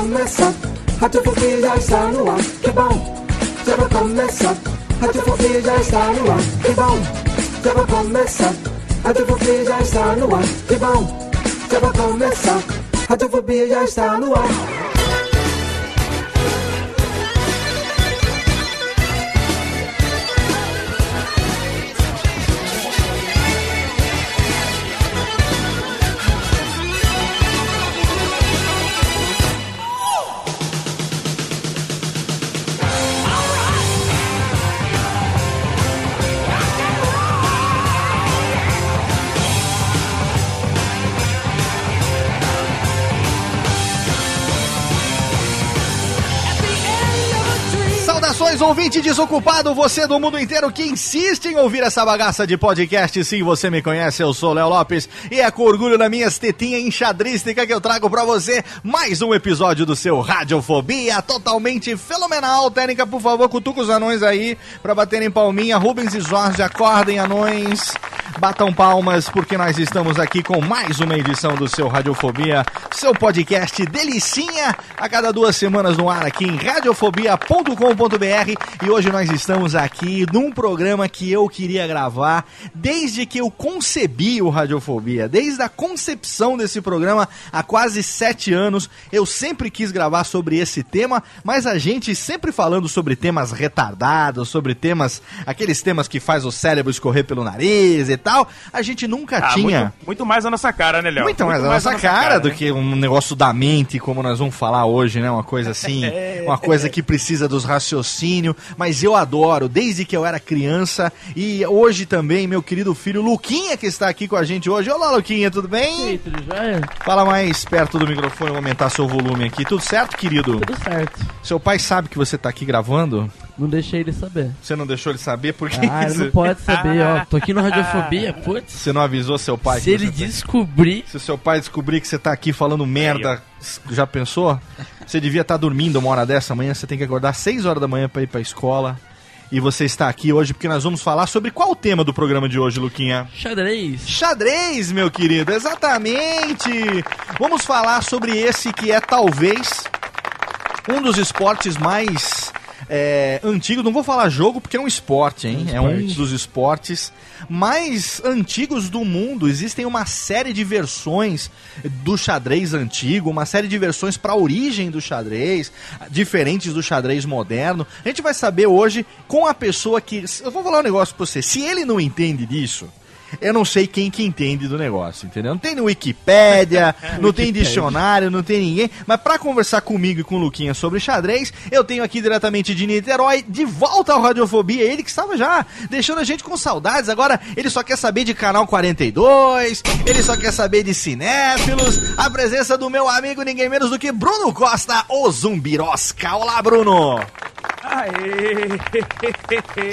Já vai começar. Radiofobia já está no ar. Que bom, já vai começar. Radiofobia já está no ar. Que bom, já vai começar. Radiofobia já está no ar. Que bom, já vai começar. Radiofobia já está no ar. Ouvinte desocupado, você do mundo inteiro que insiste em ouvir essa bagaça de podcast. Sim, você me conhece, eu sou Léo Lopes e é com orgulho na minha tetinha enxadrística que eu trago pra você mais um episódio do seu Radiofobia, totalmente fenomenal. Técnica, por favor, cutuca os anões aí pra baterem palminha. Rubens e Jorge, acordem, anões. Batam palmas, porque nós estamos aqui com mais uma edição do seu Radiofobia, seu podcast delicinha, a cada duas semanas no ar aqui em radiofobia.com.br. E hoje nós estamos aqui num programa que eu queria gravar desde que eu concebi o Radiofobia, desde a concepção desse programa há quase sete anos. Eu sempre quis gravar sobre esse tema, mas a gente sempre falando sobre temas retardados, sobre temas, aqueles temas que faz o cérebro escorrer pelo nariz e tal, a gente nunca Ah, tinha. Muito, muito mais a nossa cara, né, Léo? Muito mais a nossa cara do que um negócio da mente, como nós vamos falar hoje, né? Uma coisa assim, uma coisa que precisa dos raciocínios. Mas eu adoro, desde que eu era criança. E hoje também, meu querido filho Luquinha, que está aqui com a gente hoje. Olá, Luquinha, tudo bem? tudo jóia? Fala mais perto do microfone, vou aumentar seu volume aqui. Tudo certo, querido? Tudo certo. Seu pai sabe que você está aqui gravando? Não deixei ele saber. Você não deixou ele saber por quê? Ah, ele não pode saber, ó. Tô aqui no Radiofobia, putz. Você não avisou seu pai? Se que ele você tá- descobrir. Se o seu pai descobrir que você tá aqui falando merda, já pensou? Você devia estar dormindo uma hora dessa manhã, você tem que acordar às 6 horas da manhã pra ir pra escola. E você está aqui hoje porque nós vamos falar sobre qual o tema do programa de hoje, Luquinha? Xadrez. Xadrez, meu querido, exatamente! Vamos falar sobre esse que é talvez um dos esportes mais é, antigos. Não vou falar jogo porque é um esporte, hein? É um esporte. dos esportes mais antigos do mundo. Existem uma série de versões do xadrez antigo, uma série de versões para a origem do xadrez, diferentes do xadrez moderno. A gente vai saber hoje com a pessoa que. Eu vou falar um negócio pra você. Se ele não entende disso. Eu não sei quem que entende do negócio, entendeu? Não tem no Wikipédia, não tem dicionário, não tem ninguém. Mas pra conversar comigo e com o Luquinha sobre xadrez, eu tenho aqui diretamente de Niterói, de volta ao Radiofobia, ele que estava já deixando a gente com saudades. Agora ele só quer saber de Canal 42, ele só quer saber de cinéfilos. A presença do meu amigo, ninguém menos do que Bruno Costa, o Zumbirosca. Olá, Bruno! Aê!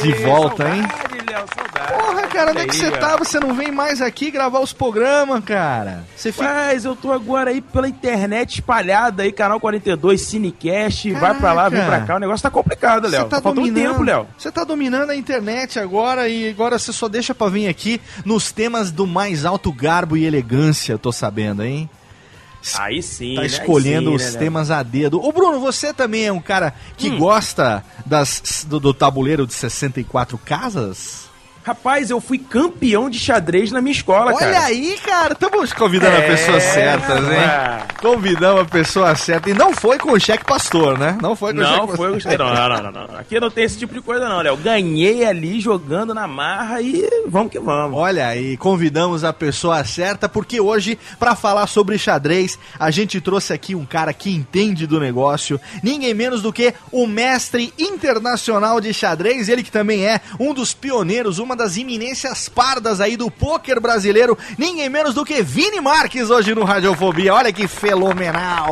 De volta, hein? Saudade, Léo, saudade. Porra, cara, onde é que você tá? Você não vem mais aqui gravar os programas, cara? Você fica. Mas eu tô agora aí pela internet espalhada aí, canal 42, Cinecast, vai pra lá, vem pra Caraca. cá, o negócio tá complicado, Léo. Você tá Tá faltando tempo, Léo. Você tá dominando a internet agora e agora você só deixa pra vir aqui nos temas do mais alto garbo e elegância, eu tô sabendo, hein? Aí sim, Tá né? escolhendo sim, os né, temas a dedo. Ô Bruno, você também é um cara que Hum. gosta das, do, do tabuleiro de 64 casas? Rapaz, eu fui campeão de xadrez na minha escola, Olha cara. aí, cara, estamos convidando É, pessoas certas, hein? ah, Convidamos a pessoa certa. E não foi com o cheque pastor, né? Não foi com o Não, cheque foi o pastor. não, não, não, não, não. Aqui não tem esse tipo de coisa, não, Léo. Ganhei ali jogando na marra e vamos que vamos. Olha aí, convidamos a pessoa certa, porque hoje, pra falar sobre xadrez, a gente trouxe aqui um cara que entende do negócio, ninguém menos do que o mestre internacional de xadrez, ele que também é um dos pioneiros, uma das iminências pardas aí do pôquer brasileiro, ninguém menos do que Vini Marques hoje no Radiofobia. Olha que fenomenal!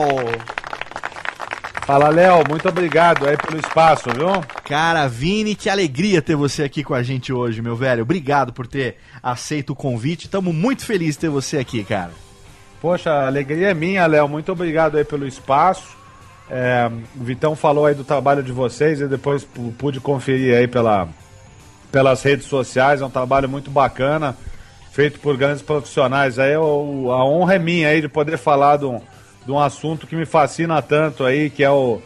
Fala, Léo, muito obrigado aí pelo espaço, viu? Cara, Vini, que alegria ter você aqui com a gente hoje, meu velho. Obrigado por ter aceito o convite. Estamos muito felizes de ter você aqui, cara. Poxa, a alegria é minha, Léo. Muito obrigado aí pelo espaço. É, o Vitão falou aí do trabalho de vocês e depois pu- pude conferir aí pela, pelas redes sociais. É um trabalho muito bacana, feito por grandes profissionais. Aí o- a honra é minha aí de poder falar de um, de um assunto que me fascina tanto aí, que é o,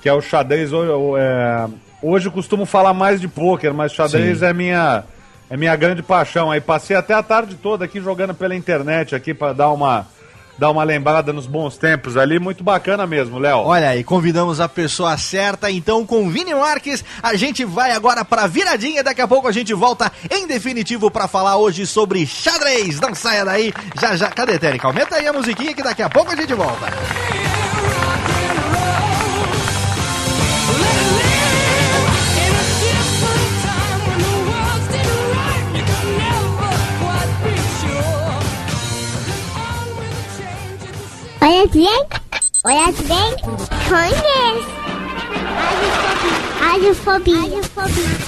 que é o xadrez. Hoje, é, hoje eu costumo falar mais de pôquer, mas xadrez Sim. é minha, é minha grande paixão. Aí passei até a tarde toda aqui jogando pela internet aqui para dar uma dar uma lembrada nos bons tempos ali, muito bacana mesmo, Léo. Olha aí, convidamos a pessoa certa, então com Vini Marques, a gente vai agora pra viradinha, daqui a pouco a gente volta em definitivo pra falar hoje sobre xadrez. Não saia daí, já já. Cadê, Térica? Aumenta aí a musiquinha que daqui a pouco a gente volta. Olha bem, olha bem, conhece. Radiofobia. Radiofobia.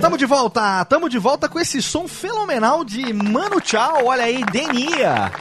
Tamo de volta, tamo de volta com esse som fenomenal de Mano Tchau, olha aí, Denia.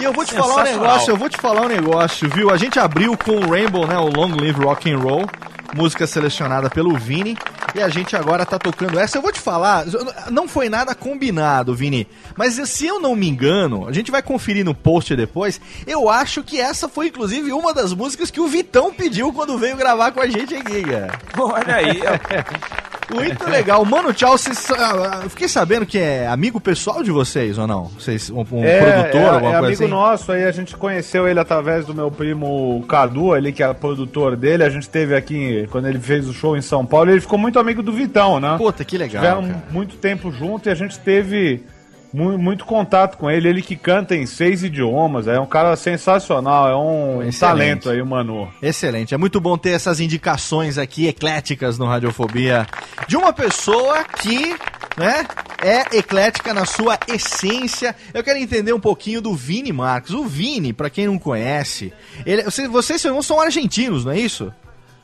E eu vou te falar um negócio, eu vou te falar um negócio, viu? A gente abriu com o Rainbow, né, o Long Live Rock and Roll, música selecionada pelo Vini, e a gente agora tá tocando essa. Eu vou te falar, não foi nada combinado, Vini, mas se eu não me engano, a gente vai conferir no post depois, eu acho que essa foi inclusive uma das músicas que o Vitão pediu quando veio gravar com a gente aqui, cara. Olha aí, ó. Muito legal. Mano, tchau. Vocês, ah, eu fiquei sabendo que é amigo pessoal de vocês ou não? Vocês, um, um produtor, é, alguma é coisa amigo assim? nosso, aí a gente conheceu ele através do meu primo Cadu, ele que é produtor dele. A gente teve aqui, quando ele fez o show em São Paulo, ele ficou muito amigo do Vitão, né? Puta, que legal. Tiveram cara. muito tempo junto e a gente teve mu- muito contato com ele. Ele que canta em seis idiomas, é um cara sensacional, é um Excelente. talento aí, o Manu. Excelente. É muito bom ter essas indicações aqui ecléticas no Radiofobia de uma pessoa que, né, é eclética na sua essência. Eu quero entender um pouquinho do Vini Marques. O Vini, pra quem não conhece, ele, você- vocês não são argentinos, não é isso?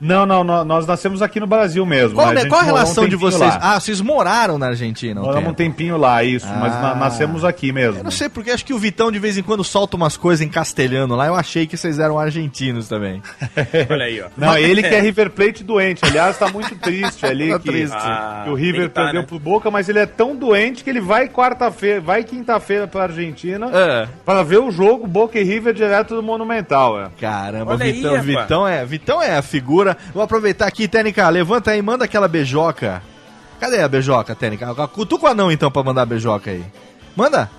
Não, não, nó- nós nascemos aqui no Brasil mesmo. Qual, né? gente qual a morou um relação de vocês? lá. Ah, vocês moraram na Argentina. um Moramos um tempo. tempinho lá, isso, mas Ah. na- nascemos aqui mesmo. Eu não sei porque acho que o Vitão de vez em quando solta umas coisas em castelhano lá. Eu achei que vocês eram argentinos também. Olha aí, ó. Não, ele que é River Plate doente. Aliás, tá muito triste ali Tá que, triste. Ah, que o River tá, perdeu né? pro Boca, mas ele é tão doente que ele vai quarta-feira, vai quinta-feira pra Argentina É. para ver o jogo Boca e River direto do Monumental. É. Caramba, Olha aí, Vitão, rapaz. Vitão é, Vitão é a figura. Vou aproveitar aqui, Tênica, levanta aí, manda aquela beijoca. Cadê a beijoca, Tênica? Cutuca o anão então pra mandar a beijoca aí. Manda!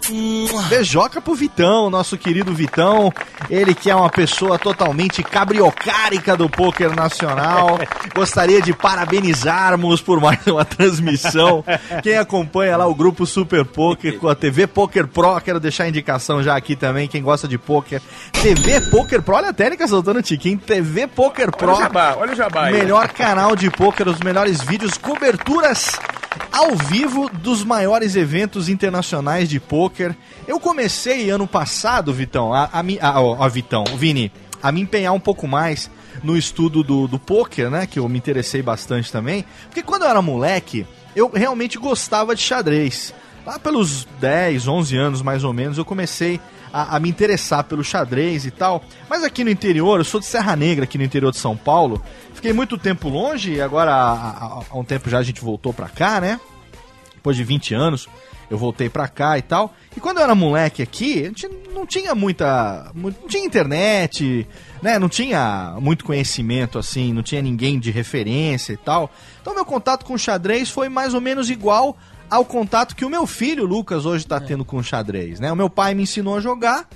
Beijoca pro Vitão, nosso querido Vitão. Ele que é uma pessoa totalmente cabriocárica do poker nacional. Gostaria de parabenizarmos por mais uma transmissão. Quem acompanha lá o grupo Super Poker com a TV Poker Pro, quero deixar a indicação já aqui também, quem gosta de poker. TV Poker Pro, olha a técnica soltando o tiquinho. TV Poker Pro. Olha o jabá, olha o jabá. Melhor canal de pôquer, os melhores vídeos, coberturas ao vivo dos maiores eventos internacionais de pôquer. Eu comecei ano passado, Vitão, a, a, a, a Vitão, Vini, a me empenhar um pouco mais no estudo do, do pôquer, né? Que eu me interessei bastante também. Porque quando eu era moleque, eu realmente gostava de xadrez. Lá pelos 10, 11 anos mais ou menos, eu comecei a, a me interessar pelo xadrez e tal. Mas aqui no interior, eu sou de Serra Negra, aqui no interior de São Paulo. Fiquei muito tempo longe e agora há, há- um tempo já a gente voltou pra cá, né? Depois de 20 anos. eu voltei pra cá e tal. E quando eu era moleque aqui, a gente não tinha muita. mu- Não tinha internet, né? Não tinha muito conhecimento assim, não tinha ninguém de referência e tal. Então meu contato com o xadrez foi mais ou menos igual ao contato que o meu filho, Lucas, hoje tá tendo com o xadrez, né? O meu pai me ensinou a jogar.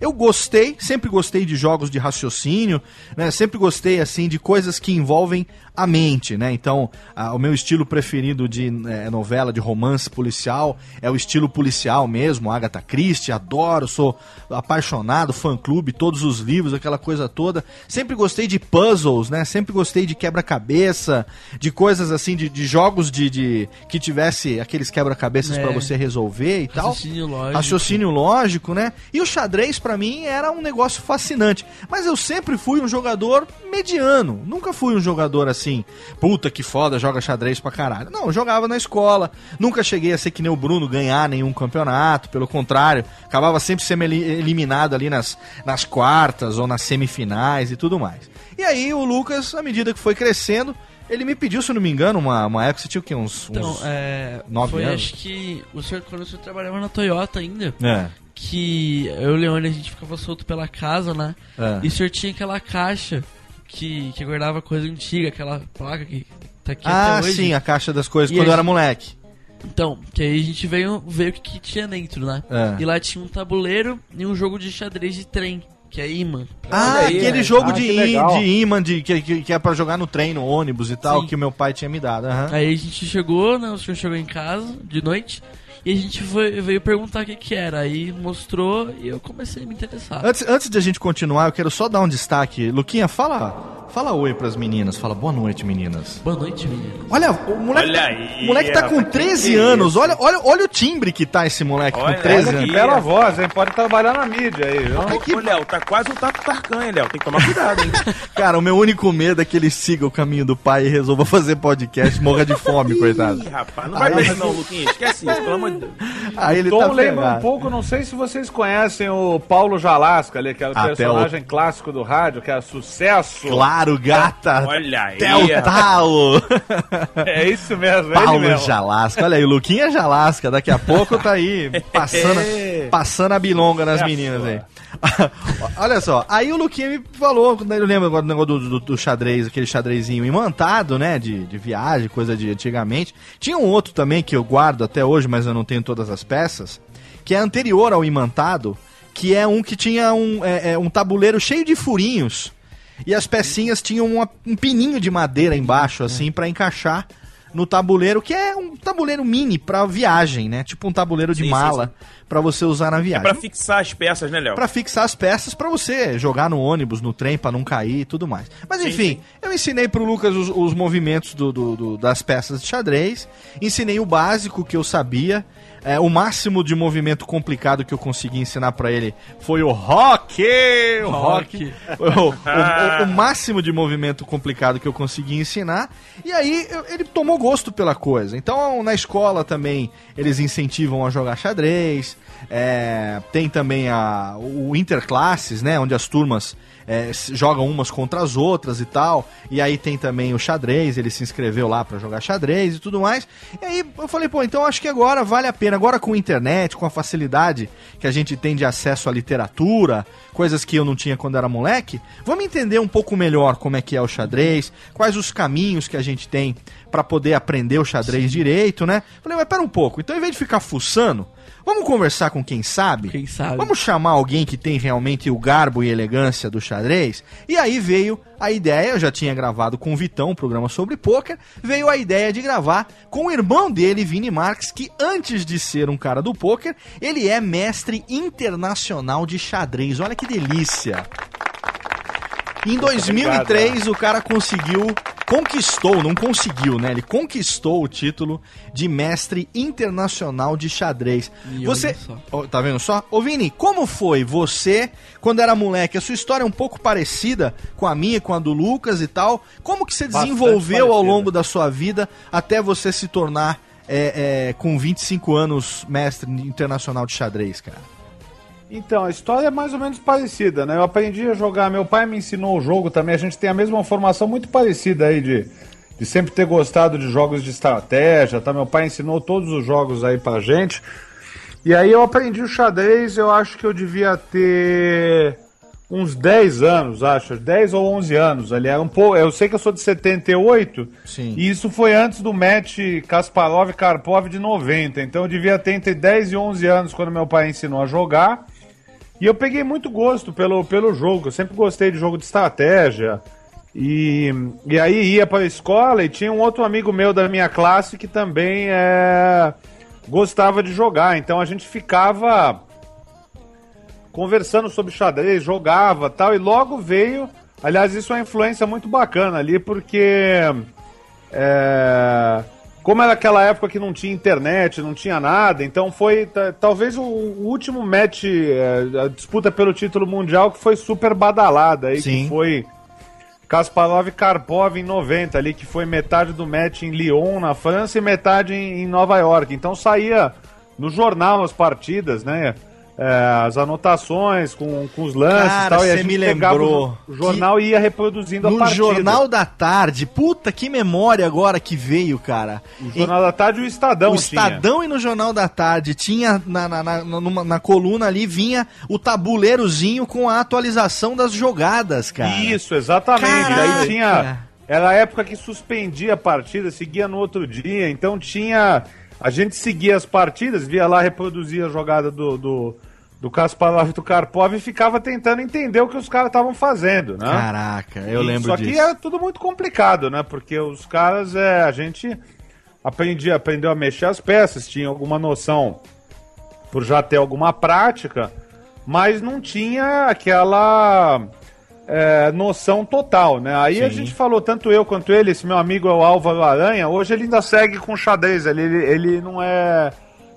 Eu gostei, sempre gostei de jogos de raciocínio, né? Sempre gostei assim de coisas que envolvem a mente, né? Então, a- o meu estilo preferido de eh, novela, de romance policial, é o estilo policial mesmo, Agatha Christie, adoro, sou apaixonado, fã-clube, todos os livros, aquela coisa toda. Sempre gostei de puzzles, né? Sempre gostei de quebra-cabeça, de coisas assim, de, de jogos de, de- que tivesse aqueles quebra-cabeças É. pra você resolver e tal. Raciocínio lógico. Raciocínio lógico, né? E o xadrez pra mim era um negócio fascinante. Mas eu sempre fui um jogador mediano. Nunca fui um jogador assim, puta que foda, joga xadrez pra caralho. Não, eu jogava na escola. Nunca cheguei a ser que nem o Bruno, ganhar nenhum campeonato. Pelo contrário, acabava sempre sendo eli- eliminado ali nas, nas quartas ou nas semifinais e tudo mais. E aí o Lucas, à medida que foi crescendo, ele me pediu, se eu não me engano, uma, uma época, você tinha o quê? Uns, Então, uns... é. nove foi anos? acho que o senhor, quando o senhor trabalhava na Toyota ainda, É, que eu e o Leone a gente ficava solto pela casa, né? é. E o senhor tinha aquela caixa que, que guardava coisa antiga, aquela placa que tá aqui Ah, até hoje. sim, a caixa das coisas, E quando eu era moleque. Então, que aí a gente veio ver o que, que tinha dentro, né? É. E lá tinha um tabuleiro e um jogo de xadrez de trem, que é imã. Ah, aí, aquele é. jogo Ah, de, de imã de, que, que, que é pra jogar no trem, no ônibus e tal, Sim. que o meu pai tinha me dado. aham. Aí a gente chegou, né? O senhor chegou em casa de noite e a gente foi, veio perguntar o que, que era. Aí mostrou e eu comecei a me interessar. Antes, antes de a gente continuar, eu quero só dar um destaque. Luquinha, fala, fala oi pras meninas. Fala boa noite, meninas. Boa noite, menino. Olha, o moleque, Olha tá- aí, o moleque tá com rapaz, que 13 que é anos. Olha, olha, olha o timbre que tá esse moleque Olha, com 13 Olha anos. que bela voz, hein? Pode trabalhar na mídia aí, viu? Ô, Léo, tá quase um tato tarcan, hein, Léo? Tem que tomar cuidado, hein? Cara, o meu único medo é que ele siga o caminho do pai e resolva fazer podcast morra de fome, coitado. Ih, rapaz, não vai pra isso não, Luquinha. Esquece isso, pelo amor de Deus. Aí ele Tom tá lembra um ferrado. pouco, não sei se vocês conhecem o Paulo Jalasca ali, que é o Até personagem clássico do rádio, que é sucesso. Claro, gata. Olha aí. Até o talo. É isso mesmo, é ele Paulo mesmo. Jalasca. Olha aí, o Luquinha Jalasca. Daqui a pouco tá aí passando, passando a bilonga nas É meninas aí. Olha só, aí o Luquinha me falou, quando eu lembro agora do negócio do, do- xadrez, aquele xadrezinho imantado, né, de, de viagem, coisa de antigamente. Tinha um outro também que eu guardo até hoje, mas eu não tenho todas as peças, que é anterior ao imantado, que é um que tinha um, é, é, um tabuleiro cheio de furinhos. E as pecinhas tinham uma- um pininho de madeira embaixo, assim, pra encaixar no tabuleiro, que é um tabuleiro mini pra viagem, né? Tipo um tabuleiro de Sim, mala pra você usar na É viagem. pra fixar as peças, né, Léo? Pra fixar as peças pra você jogar no ônibus, no trem, pra não cair e tudo mais. Mas Sim, enfim, sim. eu ensinei pro Lucas os, os movimentos do- do- do- das peças de xadrez, ensinei o básico que eu sabia. É, o máximo de movimento complicado que eu consegui ensinar pra ele foi o rock! O rock! o, o- o- máximo de movimento complicado que eu consegui ensinar. E aí eu- ele tomou gosto pela coisa. Então na escola também eles incentivam a jogar xadrez. É, tem também a, o Interclasses, né? Onde as turmas é, jogam umas contra as outras e tal. E aí tem também o xadrez, ele se inscreveu lá pra jogar xadrez e tudo mais. E aí eu falei, pô, então acho que agora vale a pena. Agora com a internet, com a facilidade que a gente tem de acesso à literatura, coisas que eu não tinha quando era moleque, vamos entender um pouco melhor como é que é o xadrez, quais os caminhos que a gente tem pra poder aprender o xadrez direito, né? Falei, mas pera um pouco, então em vez de ficar fuçando, vamos conversar com quem sabe? Quem sabe? Vamos chamar alguém que tem realmente o garbo e elegância do xadrez? E aí veio a ideia, eu já tinha gravado com o Vitão um programa sobre pôquer, veio a ideia de gravar com o irmão dele, Vini Marques, que antes de ser um cara do pôquer, ele é mestre internacional de xadrez. Olha que delícia! Em 2003, o cara conseguiu, conquistou, não conseguiu, né? Ele conquistou o título de mestre internacional de xadrez. E Você, tá vendo só? Ô Vini, como foi você quando era moleque? A sua história é um pouco parecida com a minha, com a do Lucas e tal. Como que você desenvolveu ao longo da sua vida até você se tornar, é, é, com 25 anos, mestre internacional de xadrez, cara? Então, a história é mais ou menos parecida, né? Eu aprendi a jogar, meu pai me ensinou o jogo também, a gente tem a mesma formação muito parecida aí de, de sempre ter gostado de jogos de estratégia, tá? Meu pai ensinou todos os jogos aí pra gente. E aí eu aprendi o xadrez, eu acho que eu devia ter uns 10 anos, acho, 10 ou 11 anos ali. Era um pouco, eu sei que eu sou de 78, Sim. e isso foi antes do match Kasparov e Karpov de 90. Então eu devia ter entre 10 e 11 anos quando meu pai ensinou a jogar. E eu peguei muito gosto pelo, pelo jogo. Eu sempre gostei de jogo de estratégia. E, e aí ia para a escola e tinha um outro amigo meu da minha classe que também é, gostava de jogar. Então a gente ficava conversando sobre xadrez, jogava tal. E logo veio. Aliás, isso é uma influência muito bacana ali, porque. É, como era aquela época que não tinha internet, não tinha nada, então foi ta- talvez o, o último match, é, a disputa pelo título mundial que foi super badalada aí, Sim. que foi Kasparov e Karpov em 90 ali, que foi metade do match em Lyon, na França, e metade em, em Nova York. Então saía no jornal as partidas, né? É, as anotações com, com os lances Cara, e tal, e a gente me lembrou o jornal e ia reproduzindo a No partida. Jornal da Tarde, puta que memória agora que veio, cara. O Jornal da Tarde e o Estadão o tinha. Estadão e no Jornal da Tarde tinha na, na, na, numa- na coluna ali vinha o tabuleirozinho com a atualização das jogadas, cara. Isso, exatamente. Caraca. Aí tinha. Era a época que suspendia a partida, seguia no outro dia. Então tinha. A gente seguia as partidas, via lá, reproduzia a jogada do, do, do Kasparov e do Karpov e ficava tentando entender o que os caras estavam fazendo, né? Caraca, eu Isso lembro aqui disso. é tudo muito complicado, né? Porque os caras, é, a gente aprendia, aprendeu a mexer as peças, tinha alguma noção por já ter alguma prática, mas não tinha aquela é, noção total, né? Aí a Sim. gente falou, tanto eu quanto ele, esse meu amigo é o Álvaro Aranha, hoje ele ainda segue com xadrez, ele, ele, ele não é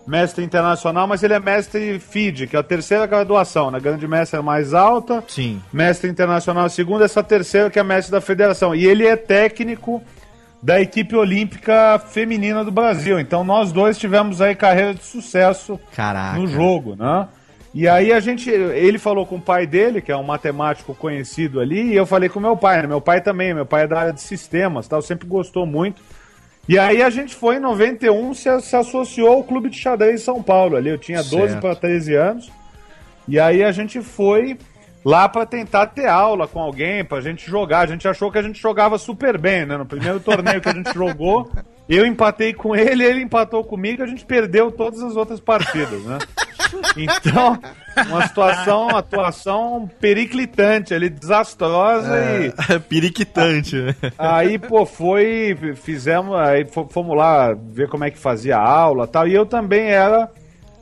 mestre internacional, mas ele é mestre FIDE, que é a terceira graduação, né? Grande mestre é mais alta, Sim. mestre internacional a segunda, essa terceira que é mestre da federação. E ele é técnico da equipe olímpica feminina do Brasil. Então nós dois tivemos aí carreira de sucesso Caraca. no jogo, né? E aí a gente, ele falou com o pai dele, que é um matemático conhecido ali, e eu falei com meu pai, né? Meu pai também, meu pai é da área de sistemas, tal, sempre gostou muito. E aí a gente foi em 91, se, se associou ao Clube de Xadrez São Paulo ali. Eu tinha 12 Certo. para 13 anos. E aí a gente foi lá para tentar ter aula com alguém, pra gente jogar. A gente achou que a gente jogava super bem, né? No primeiro torneio que a gente jogou, eu empatei com ele, ele empatou comigo, a gente perdeu todas as outras partidas, né? Então, uma situação, uma atuação periclitante ali, desastrosa e É, periquitante. né? Aí, pô, foi, fizemos, aí fo- fomos lá ver como é que fazia a aula e tal. E eu também era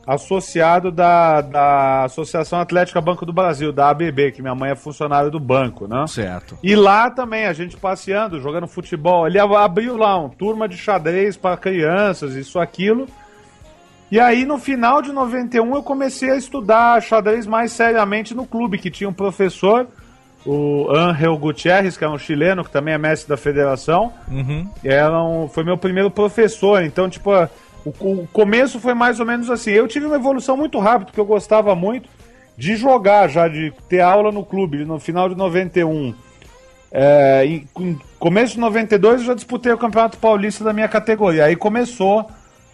associado da, da Associação Atlética Banco do Brasil, da ABB, que minha mãe é funcionária do banco, né? certo. E lá também, a gente passeando, jogando futebol. Ele ab- abriu lá um turma de xadrez para crianças, isso, aquilo. E aí, no final de 91, eu comecei a estudar xadrez mais seriamente no clube, que tinha um professor, o Angel Gutierrez, que é um chileno, que também é mestre da federação. Uhum. Era um- foi meu primeiro professor. Então, tipo, o, o começo foi mais ou menos assim. Eu tive uma evolução muito rápida, porque eu gostava muito de jogar já, de ter aula no clube no final de 91. É, em, em começo de 92 eu já disputei o Campeonato Paulista da minha categoria. Aí começou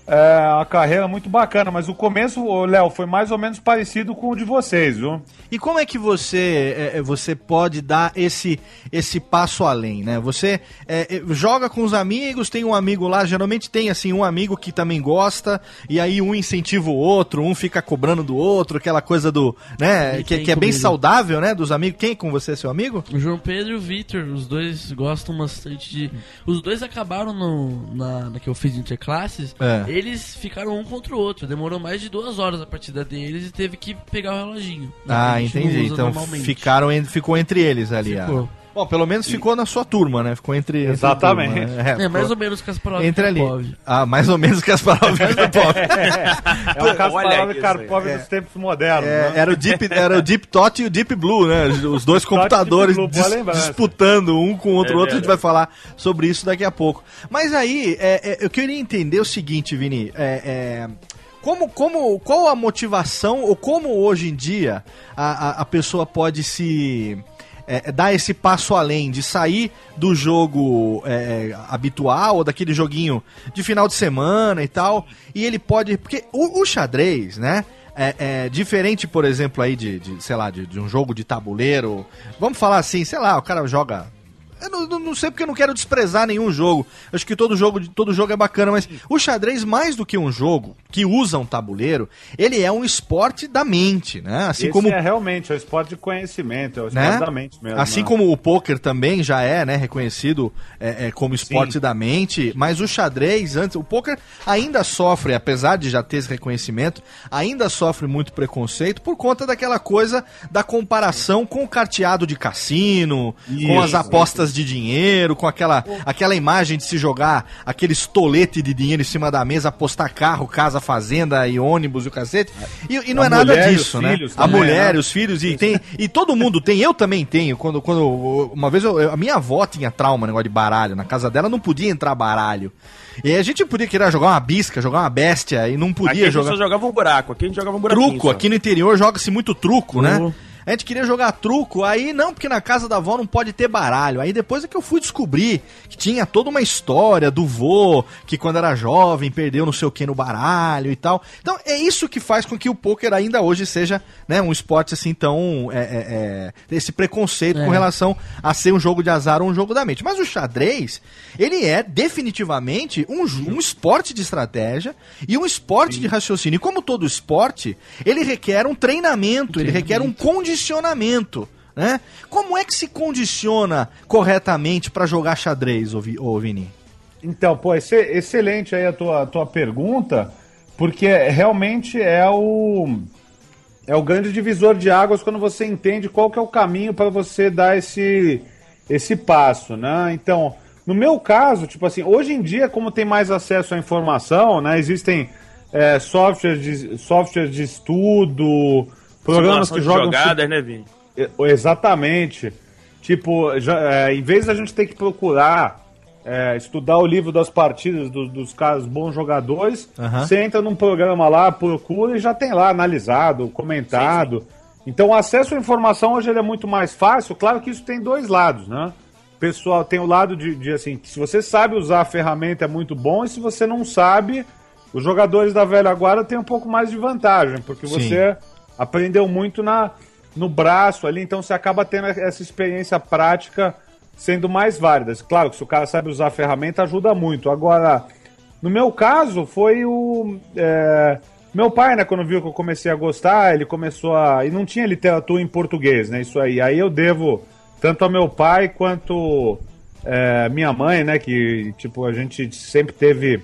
é, a carreira muito bacana, mas o começo, Léo, foi mais ou menos parecido com o de vocês, viu? E como é que você é, é, você pode dar esse esse passo além, né? Você é, é, joga com os amigos, tem um amigo lá, geralmente tem assim um amigo que também gosta e aí um incentiva o outro, um fica cobrando do outro, aquela coisa do, né? Que, que é bem saudável, né? Dos amigos. Quem com você, seu amigo? O João Pedro e o Victor, os dois gostam bastante de. Os dois acabaram no, na, na que eu fiz interclasses. É. Eles ficaram um contra o outro. Demorou mais de duas horas a partida deles e teve que pegar o reloginho. Ah, não entendi. Então normalmente. ficaram ficou entre eles ali. ah. Bom, pelo menos ficou na sua turma, né? Ficou entre. Exatamente. turma, né? É, mais ficou ou menos Kasparov entre ali. Karpov. Ah, mais ou menos que as palavras do Pop. É o Kasparov e Karpov dos tempos modernos. É, né? era, o Deep, era o Deep Tot e o Deep Blue, né? Os dois e computadores Blue, dis- disputando um com o outro. É o outro a gente vai falar sobre isso daqui a pouco. Mas aí, é, é, eu queria entender o seguinte, Vini. É, é, como, como, qual a motivação, ou como hoje em dia a, a, a pessoa pode se. É, dar esse passo além, de sair do jogo é, habitual, ou daquele joguinho de final de semana e tal, e ele pode. Porque o, o xadrez, né? É, é, diferente, por exemplo, aí de, de sei lá, de, de um jogo de tabuleiro. Vamos falar assim, sei lá, o cara joga eu não, não- sei porque eu não quero desprezar nenhum jogo. Acho que todo jogo, todo jogo é bacana, mas o xadrez, mais do que um jogo que usa um tabuleiro, ele é um esporte da mente, né? Assim Esse como é realmente é o esporte de conhecimento, é o esporte né? da mente mesmo. Assim né? como o poker também já é, né, reconhecido é, é, como esporte Sim. da mente, mas o xadrez antes, o poker ainda sofre, apesar de já ter esse reconhecimento, ainda sofre muito preconceito por conta daquela coisa da comparação com o carteado de cassino, com as Isso. De dinheiro, com aquela, aquela imagem de se jogar aquele estolete de dinheiro em cima da mesa, apostar carro, casa, fazenda e ônibus e o cacete. E, e não A é nada mulher disso, né? filhos A mulher, né? os filhos e tem e todo mundo tem, eu também tenho. Quando quando uma vez eu- a minha avó tinha trauma negócio de baralho, na casa dela não podia entrar baralho. E a gente podia querer jogar uma bisca, jogar uma bestia e não Aqui podia a gente jogar só jogava um buraco, aqui a gente jogava um buraquinho. truco. só. Aqui no interior joga-se muito truco, né? A gente queria jogar truco, aí não, porque na casa da avó não pode ter baralho. Aí depois é que eu fui descobrir que tinha toda uma história do vô, que quando era jovem perdeu não sei o que no baralho e tal. Então é isso que faz com que o poker ainda hoje seja né, um esporte assim tão. É, é, é, esse preconceito É. com relação a ser um jogo de azar ou um jogo da mente. Mas o xadrez, ele é definitivamente um, um esporte de estratégia e um esporte de raciocínio. E como todo esporte, ele requer um treinamento, ele requer um condicionamento. Né? Como é que se condiciona corretamente para jogar xadrez, ô, Vi- ô Vini? Então, pô, esse- excelente aí a tua, tua pergunta, porque realmente é o é o grande divisor de águas quando você entende qual que é o caminho para você dar esse esse passo, né? Então, no meu caso, tipo assim, hoje em dia, como tem mais acesso à informação, né? Existem é, softwares de softwares de estudo, programas que jogam jogadas, né, Vini? é, Exatamente. Tipo, já, é, em vez da gente ter que procurar é, estudar o livro das partidas do- dos caras bons jogadores, Aham. você entra num programa lá, procura e já tem lá analisado, comentado. Então o acesso à informação hoje ele é muito mais fácil. Claro que isso tem dois lados, né? Pessoal, tem o lado de, de assim, que se você sabe usar a ferramenta é muito bom, e se você não sabe, os jogadores da velha guarda têm um pouco mais de vantagem, porque Sim. você aprendeu muito na, no braço ali, então você acaba tendo essa experiência prática sendo mais válida. Claro que se o cara sabe usar a ferramenta, ajuda muito. Agora, no meu caso, foi o. é, meu pai, né, quando viu que eu comecei a gostar, ele começou a. E não tinha literatura em português, né? Isso aí. Aí eu devo tanto ao meu pai quanto é, minha mãe, né? Que, tipo, a gente sempre teve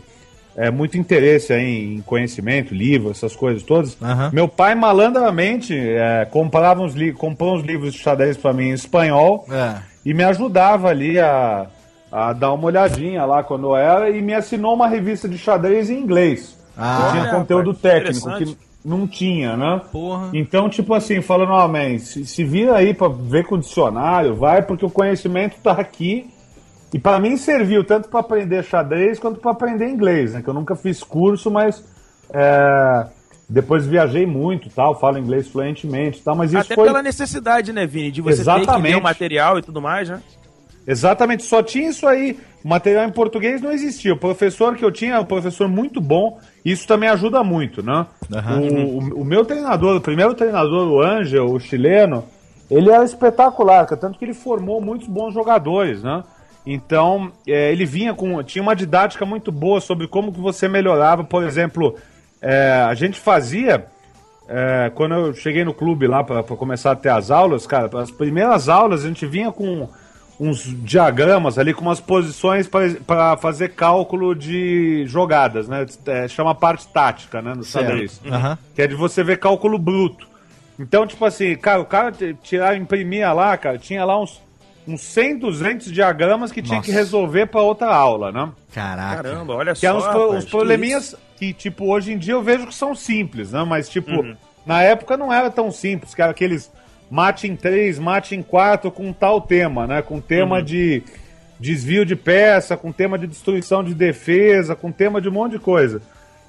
é, muito interesse aí em conhecimento, livro, essas coisas todas. Aham. Meu pai, malandramente, é, comprava uns li comprou uns livros de xadrez para mim em espanhol É. e me ajudava ali a, a dar uma olhadinha lá quando eu era e me assinou uma revista de xadrez em inglês. Ah, que tinha conteúdo rapaz, técnico, que não tinha, né? Porra. Então, tipo assim, falando, ó, man, se, se vira aí pra ver com o dicionário, vai, porque o conhecimento tá aqui. E pra mim serviu tanto pra aprender xadrez quanto pra aprender inglês, né? Que eu nunca fiz curso, mas é, depois viajei muito, e tal, falo inglês fluentemente, e tal, mas isso Até foi pela necessidade, né, Vini? De você ter que ler Exatamente. o material e tudo mais, né? Exatamente, só tinha isso aí. O material em português não existia. O professor que eu tinha é um professor muito bom. Isso também ajuda muito, né? Aham. O, o- o meu treinador, o primeiro treinador, o Ângel, o chileno, ele era espetacular, tanto que ele formou muitos bons jogadores, né? Então, é, ele vinha com. Tinha uma didática muito boa sobre como que você melhorava. Por exemplo, é, a gente fazia. é, quando eu cheguei no clube lá para começar a ter as aulas, cara, as primeiras aulas a gente vinha com uns diagramas ali com umas posições para fazer cálculo de jogadas, né? É, chama parte tática, né? No xadrez. Aham. Que é de você ver cálculo bruto. Então, tipo assim, cara, o cara tirar, imprimia lá, cara, tinha lá uns, uns 100, 200 diagramas que tinha Nossa. que resolver para outra aula, né? Caraca. Caramba, olha Que só. é uns, rapaz, uns que probleminhas isso. que, tipo, hoje em dia eu vejo que são simples, né? Mas, tipo, Uhum. na época não era tão simples, que era aqueles mate em 3, mate em 4 com tal tema, né? Com tema Uhum. de desvio de peça, com tema de destruição de defesa, com tema de um monte de coisa.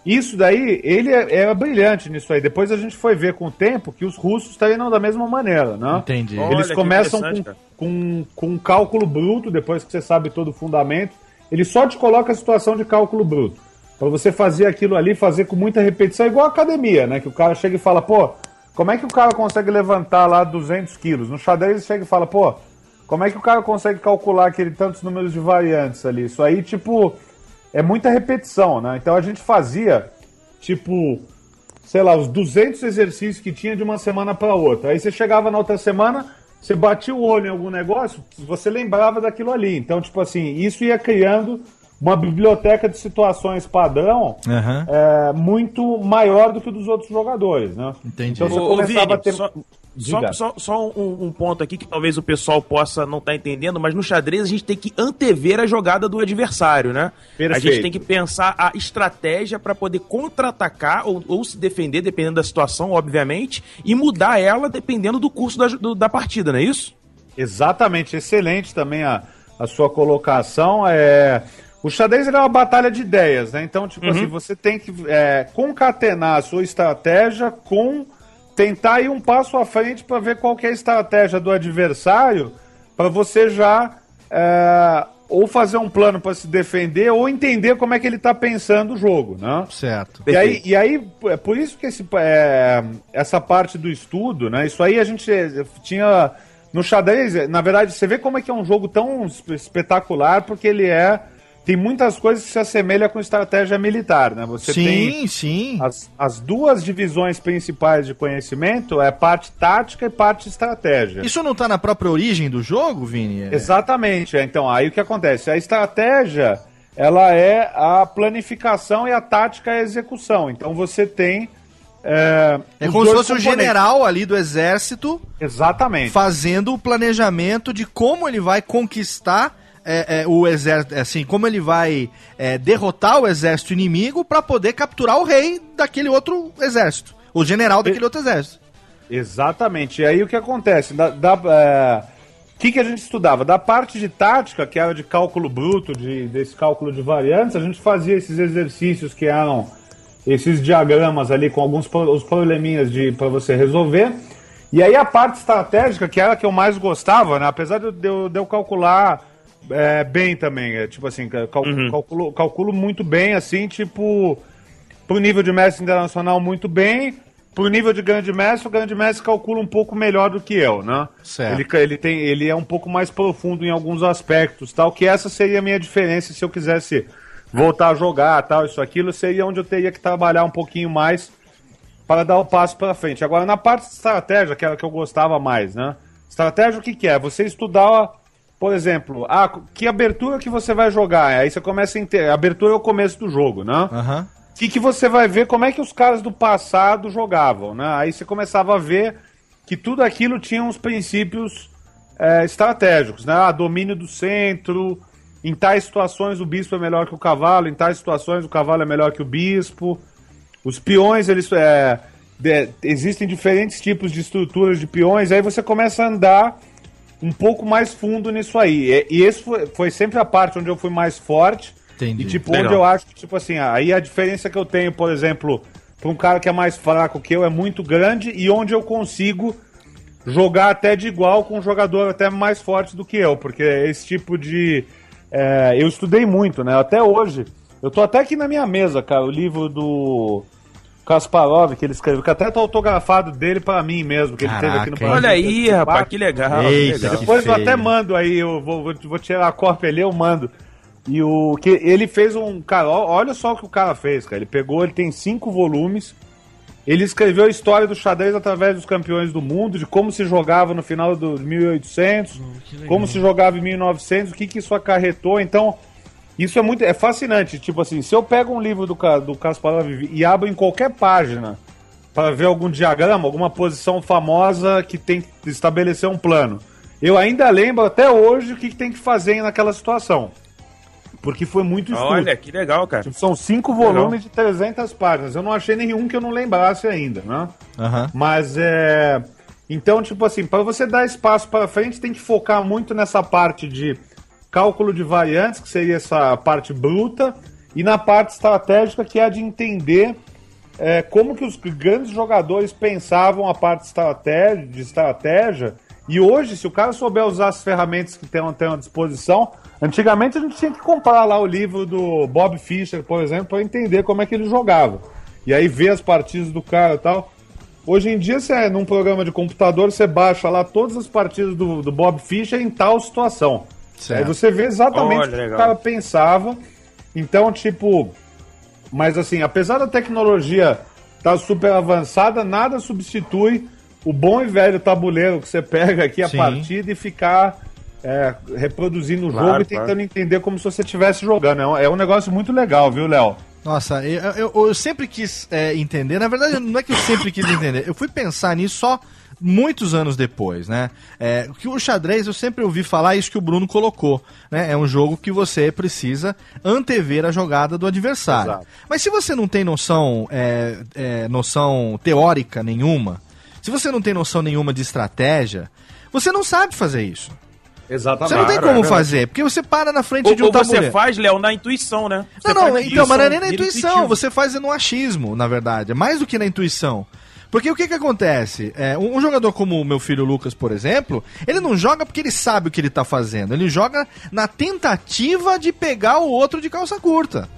Isso daí, ele é- era brilhante nisso aí. Depois a gente foi ver com o tempo que os russos treinam da mesma maneira, né? Entendi. Olha, Eles que começam com, com, com um cálculo bruto, depois que você sabe todo o fundamento. Ele só te coloca a situação de cálculo bruto. Pra você fazer aquilo ali, fazer com muita repetição, igual a academia, né? Que o cara chega e fala, pô, como é que o cara consegue levantar lá 200 quilos? No xadrez ele chega e fala, pô, como é que o cara consegue calcular aquele tantos números de variantes ali? Isso aí, tipo, é muita repetição, né? Então a gente fazia, tipo, sei lá, os 200 exercícios que tinha de uma semana para outra. Aí você chegava na outra semana, você batia o olho em algum negócio, você lembrava daquilo ali. Então, tipo assim, isso ia criando uma biblioteca de situações padrão Aham. é, muito maior do que o dos outros jogadores, né? Entendi. Então você Ô, começava Vini, a ter... só, só, só- só um, um ponto aqui que talvez o pessoal possa não estar entendendo, mas no xadrez a gente tem que antever a jogada do adversário, né? A Perfeito. gente tem que pensar a estratégia para poder contra-atacar ou, ou se defender, dependendo da situação, obviamente, e mudar ela dependendo do curso da, do- da partida, não é isso? Exatamente, excelente também a, a sua colocação. É... O xadrez é uma batalha de ideias, né? Então, tipo assim, você tem que é, concatenar a sua estratégia com tentar ir um passo à frente para ver qual que é a estratégia do adversário para você já é, ou fazer um plano para se defender ou entender como é que ele tá pensando o jogo, né? Certo. E aí, e aí, é por isso que esse, é, essa parte do estudo, né? Isso aí a gente eh, tinha no xadrez, na verdade, você vê como é que é um jogo tão es- espetacular, porque ele é. Tem muitas coisas que se assemelha com estratégia militar, né? Você sim, tem sim. as, as duas divisões principais de conhecimento, é parte tática e parte estratégia. Isso não tá na própria origem do jogo, Vini? É- Exatamente. é. Então, aí o que acontece? A estratégia, ela é a planificação e a tática é a execução. Então você tem. É, É como se fosse o componentes. general ali do exército Exatamente. fazendo o planejamento de como ele vai conquistar é, é, o exército, assim, como ele vai é, derrotar o exército inimigo pra poder capturar o rei daquele outro exército, o general daquele outro exército. Exatamente. E aí o que acontece? Da, da, é, O que, que a gente estudava? Da parte de tática, que era de cálculo bruto, de, desse cálculo de variantes, a gente fazia esses exercícios que eram esses diagramas ali com alguns pro- os probleminhas para você resolver. E aí a parte estratégica, que era a que eu mais gostava, né? apesar de eu- de eu calcular é, bem também, é, tipo assim, cal- calculo, calculo muito bem, assim, tipo, pro nível de mestre internacional muito bem, pro nível de grande mestre, o grande mestre calcula um pouco melhor do que eu, né? Certo. Ele, ele, tem, ele é um pouco mais profundo em alguns aspectos, tal, que essa seria a minha diferença se eu quisesse voltar a jogar, tal, isso, aquilo, seria onde eu teria que trabalhar um pouquinho mais para dar o passo para frente. Agora, na parte de estratégia, que era a que eu gostava mais, né? Estratégia, o que, que é? Você estudar, por exemplo, ah, que abertura que você vai jogar. Aí você começa a entender. Abertura é o começo do jogo, né? Aham. O que, que você vai ver como é que os caras do passado jogavam, né? Aí você começava a ver que tudo aquilo tinha uns princípios é, estratégicos, né? Ah, domínio do centro, em tais situações o bispo é melhor que o cavalo, em tais situações o cavalo é melhor que o bispo. Os peões, eles é, de- existem diferentes tipos de estruturas de peões, aí você começa a andar um pouco mais fundo nisso aí. E, e esse foi, foi sempre a parte onde eu fui mais forte. Entendi. E tipo, Legal. onde eu acho que, tipo assim, aí a diferença que eu tenho, por exemplo, para um cara que é mais fraco que eu é muito grande e onde eu consigo jogar até de igual com um jogador até mais forte do que eu, porque esse tipo de. é, eu estudei muito, né? Até hoje. Eu tô até aqui na minha mesa, cara, o livro do Kasparov que ele escreveu, que até tá autografado dele pra mim mesmo, que ele teve aqui no Caraca, hein? Olha aí, rapaz, que legal. que Eita, legal. que depois eu até mando aí, eu vou, vou, vou tirar a cópia ali, eu mando. E o que ele fez um. Cara, olha só o que o cara fez, cara. Ele pegou, ele tem cinco volumes. Ele escreveu a história do xadrez através dos campeões do mundo, de como se jogava no final dos 1800, que legal. como se jogava em 1900, o que, que isso acarretou. Então, isso é muito é fascinante. Tipo assim, se eu pego um livro do, do Kasparov e abro em qualquer página para ver algum diagrama, alguma posição famosa que tem que estabelecer um plano, eu ainda lembro até hoje o que, que tem que fazer naquela situação. Porque foi muito estudo. Olha, que legal, cara. Tipo, São cinco volumes de 300 páginas. Eu não achei nenhum que eu não lembrasse ainda, né? Aham. Mas é. Então, tipo assim, para você dar espaço para frente, tem que focar muito nessa parte de cálculo de variantes, que seria essa parte bruta, e na parte estratégica, que é a de entender é, como que os grandes jogadores pensavam a parte de estratégia. E hoje, se o cara souber usar as ferramentas que tem, tem à disposição, antigamente a gente tinha que comprar lá o livro do Bob Fischer, por exemplo, para entender como é que ele jogava. E aí ver as partidas do cara e tal. Hoje em dia, você, num programa de computador, você baixa lá todas as partidas do, do Bob Fischer em tal situação. Certo. Aí você vê exatamente Olha, o que legal. o cara pensava. Então, tipo. Mas assim, apesar da tecnologia estar super avançada, nada substitui o bom e velho tabuleiro que você pega aqui a Sim. partida e ficar é, reproduzindo o Claro, jogo e tentando entender como se você estivesse jogando. É um, é um negócio muito legal, viu, Léo? Nossa, eu, eu- eu sempre quis é, entender. Na verdade, não é que eu sempre quis entender. Eu fui pensar nisso só muitos anos depois, né? É, que o xadrez, eu sempre ouvi falar isso que o Bruno colocou, né? É um jogo que você precisa antever a jogada do adversário. Exato. Mas se você não tem noção, é, é, noção teórica nenhuma, se você não tem noção nenhuma de estratégia, você não sabe fazer isso. Exatamente. Você não tem como é fazer, porque você para na frente Ou, de um ou você faz, Léo, na intuição, né? Você Não, não, então, mas não é nem na intuição, intuitivo. você faz no achismo, na verdade. É mais do que na intuição. Porque o que que acontece? É, um, um jogador como o meu filho Lucas, por exemplo, ele não joga porque ele sabe o que ele tá fazendo. Ele joga na tentativa de pegar o outro de calça curta.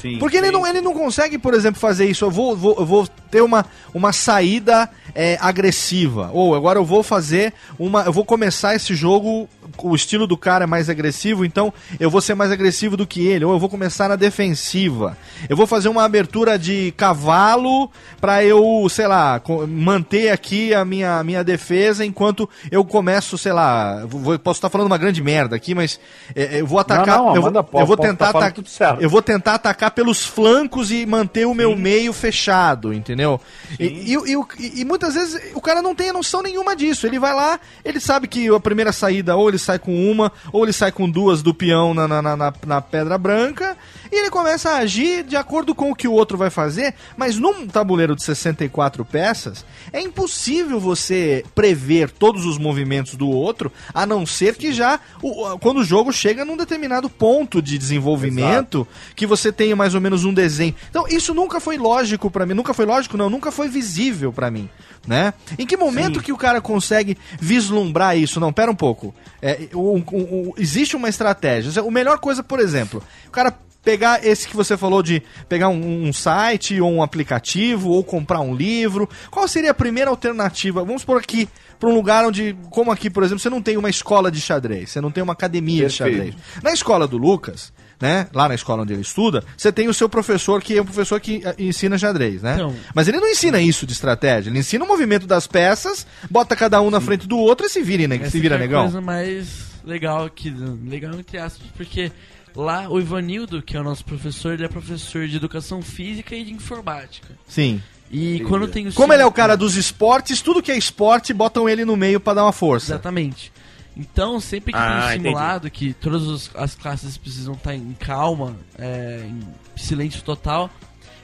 Sim, Porque ele sim. não, ele não consegue, por exemplo, fazer isso. Eu vou, vou, eu vou ter uma, uma saída é, agressiva. Ou agora eu vou fazer uma. Eu vou começar esse jogo. O estilo do cara é mais agressivo, então eu vou ser mais agressivo do que ele. Ou eu vou começar na defensiva. Eu vou fazer uma abertura de cavalo pra eu, sei lá, manter aqui a minha, minha defesa enquanto eu começo, sei lá. Vou, posso estar falando uma grande merda aqui, mas é, eu vou atacar. não, eu, Amanda, vou, pode- eu vou pode tentar tá atacar. Eu vou tentar atacar pelos flancos e manter o meu meio fechado, entendeu? E, e, e- e muitas vezes o cara não tem noção nenhuma disso. Ele vai lá, ele sabe que a primeira saída ou ele sai com uma, ou ele sai com duas do peão na, na, na, na- pedra branca, e ele começa a agir de acordo com o que o outro vai fazer. Mas num tabuleiro de 64 peças, é impossível você prever todos os movimentos do outro, a não ser que já o- quando o jogo chega num determinado ponto de desenvolvimento que você tenha mais ou menos um desenho. Então, isso nunca foi lógico pra mim, nunca foi lógico não, nunca foi visível pra mim, né? Em que momento que o cara consegue vislumbrar isso? Não, pera um pouco. É, o- o- existe uma estratégia. O melhor coisa, por exemplo, o cara pegar esse que você falou de pegar um, um site ou um aplicativo ou comprar um livro. Qual seria a primeira alternativa? Vamos por aqui para um lugar onde, como aqui, por exemplo, você não tem uma escola de xadrez, você não tem uma academia Perfeito. de xadrez. Na escola do Lucas, né, lá na escola onde ele estuda, você tem o seu professor que é um professor que eh, ensina xadrez, né? Então. Mas ele não ensina isso de estratégia, ele ensina o movimento das peças, bota cada um na frente do outro e se vira, né, Essa se vira que é a negão. coisa mais legal aqui, legal entre aspas, porque lá o Ivanildo, que é o nosso professor, ele é professor de educação física e de informática. Sim. E quando tem o Como ele é o cara dos esportes, tudo que é esporte, botam ele no meio pra dar uma força. Exatamente. Então, sempre que Ah, tem um entendi. simulado, que todas os- as classes precisam estar em calma, é, em silêncio total,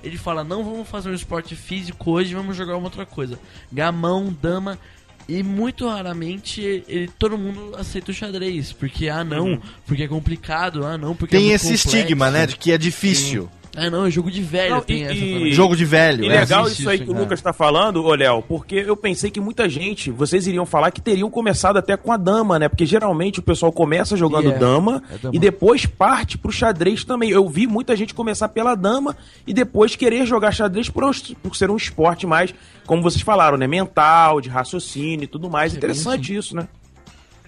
ele fala, não vamos fazer um esporte físico hoje, vamos jogar uma outra coisa. Gamão, dama, e muito raramente ele, todo mundo aceita o xadrez, porque, ah não, Uhum. porque é complicado, ah não, porque é Tem muito esse complexo. estigma, né, de que é difícil. Ah não, é jogo de velho, Não, tem e- essa e- também. Jogo de velho. E é. legal isso aí que o né? Lucas tá falando, ô Léo, porque eu pensei que muita gente, vocês iriam falar que teriam começado até com a dama, né? Porque geralmente o pessoal começa jogando E é, dama, é dama. e depois parte pro xadrez também. Eu vi muita gente começar pela dama e depois querer jogar xadrez por, por ser um esporte mais, como vocês falaram, né? Mental, de raciocínio e tudo mais. Interessante isso, né?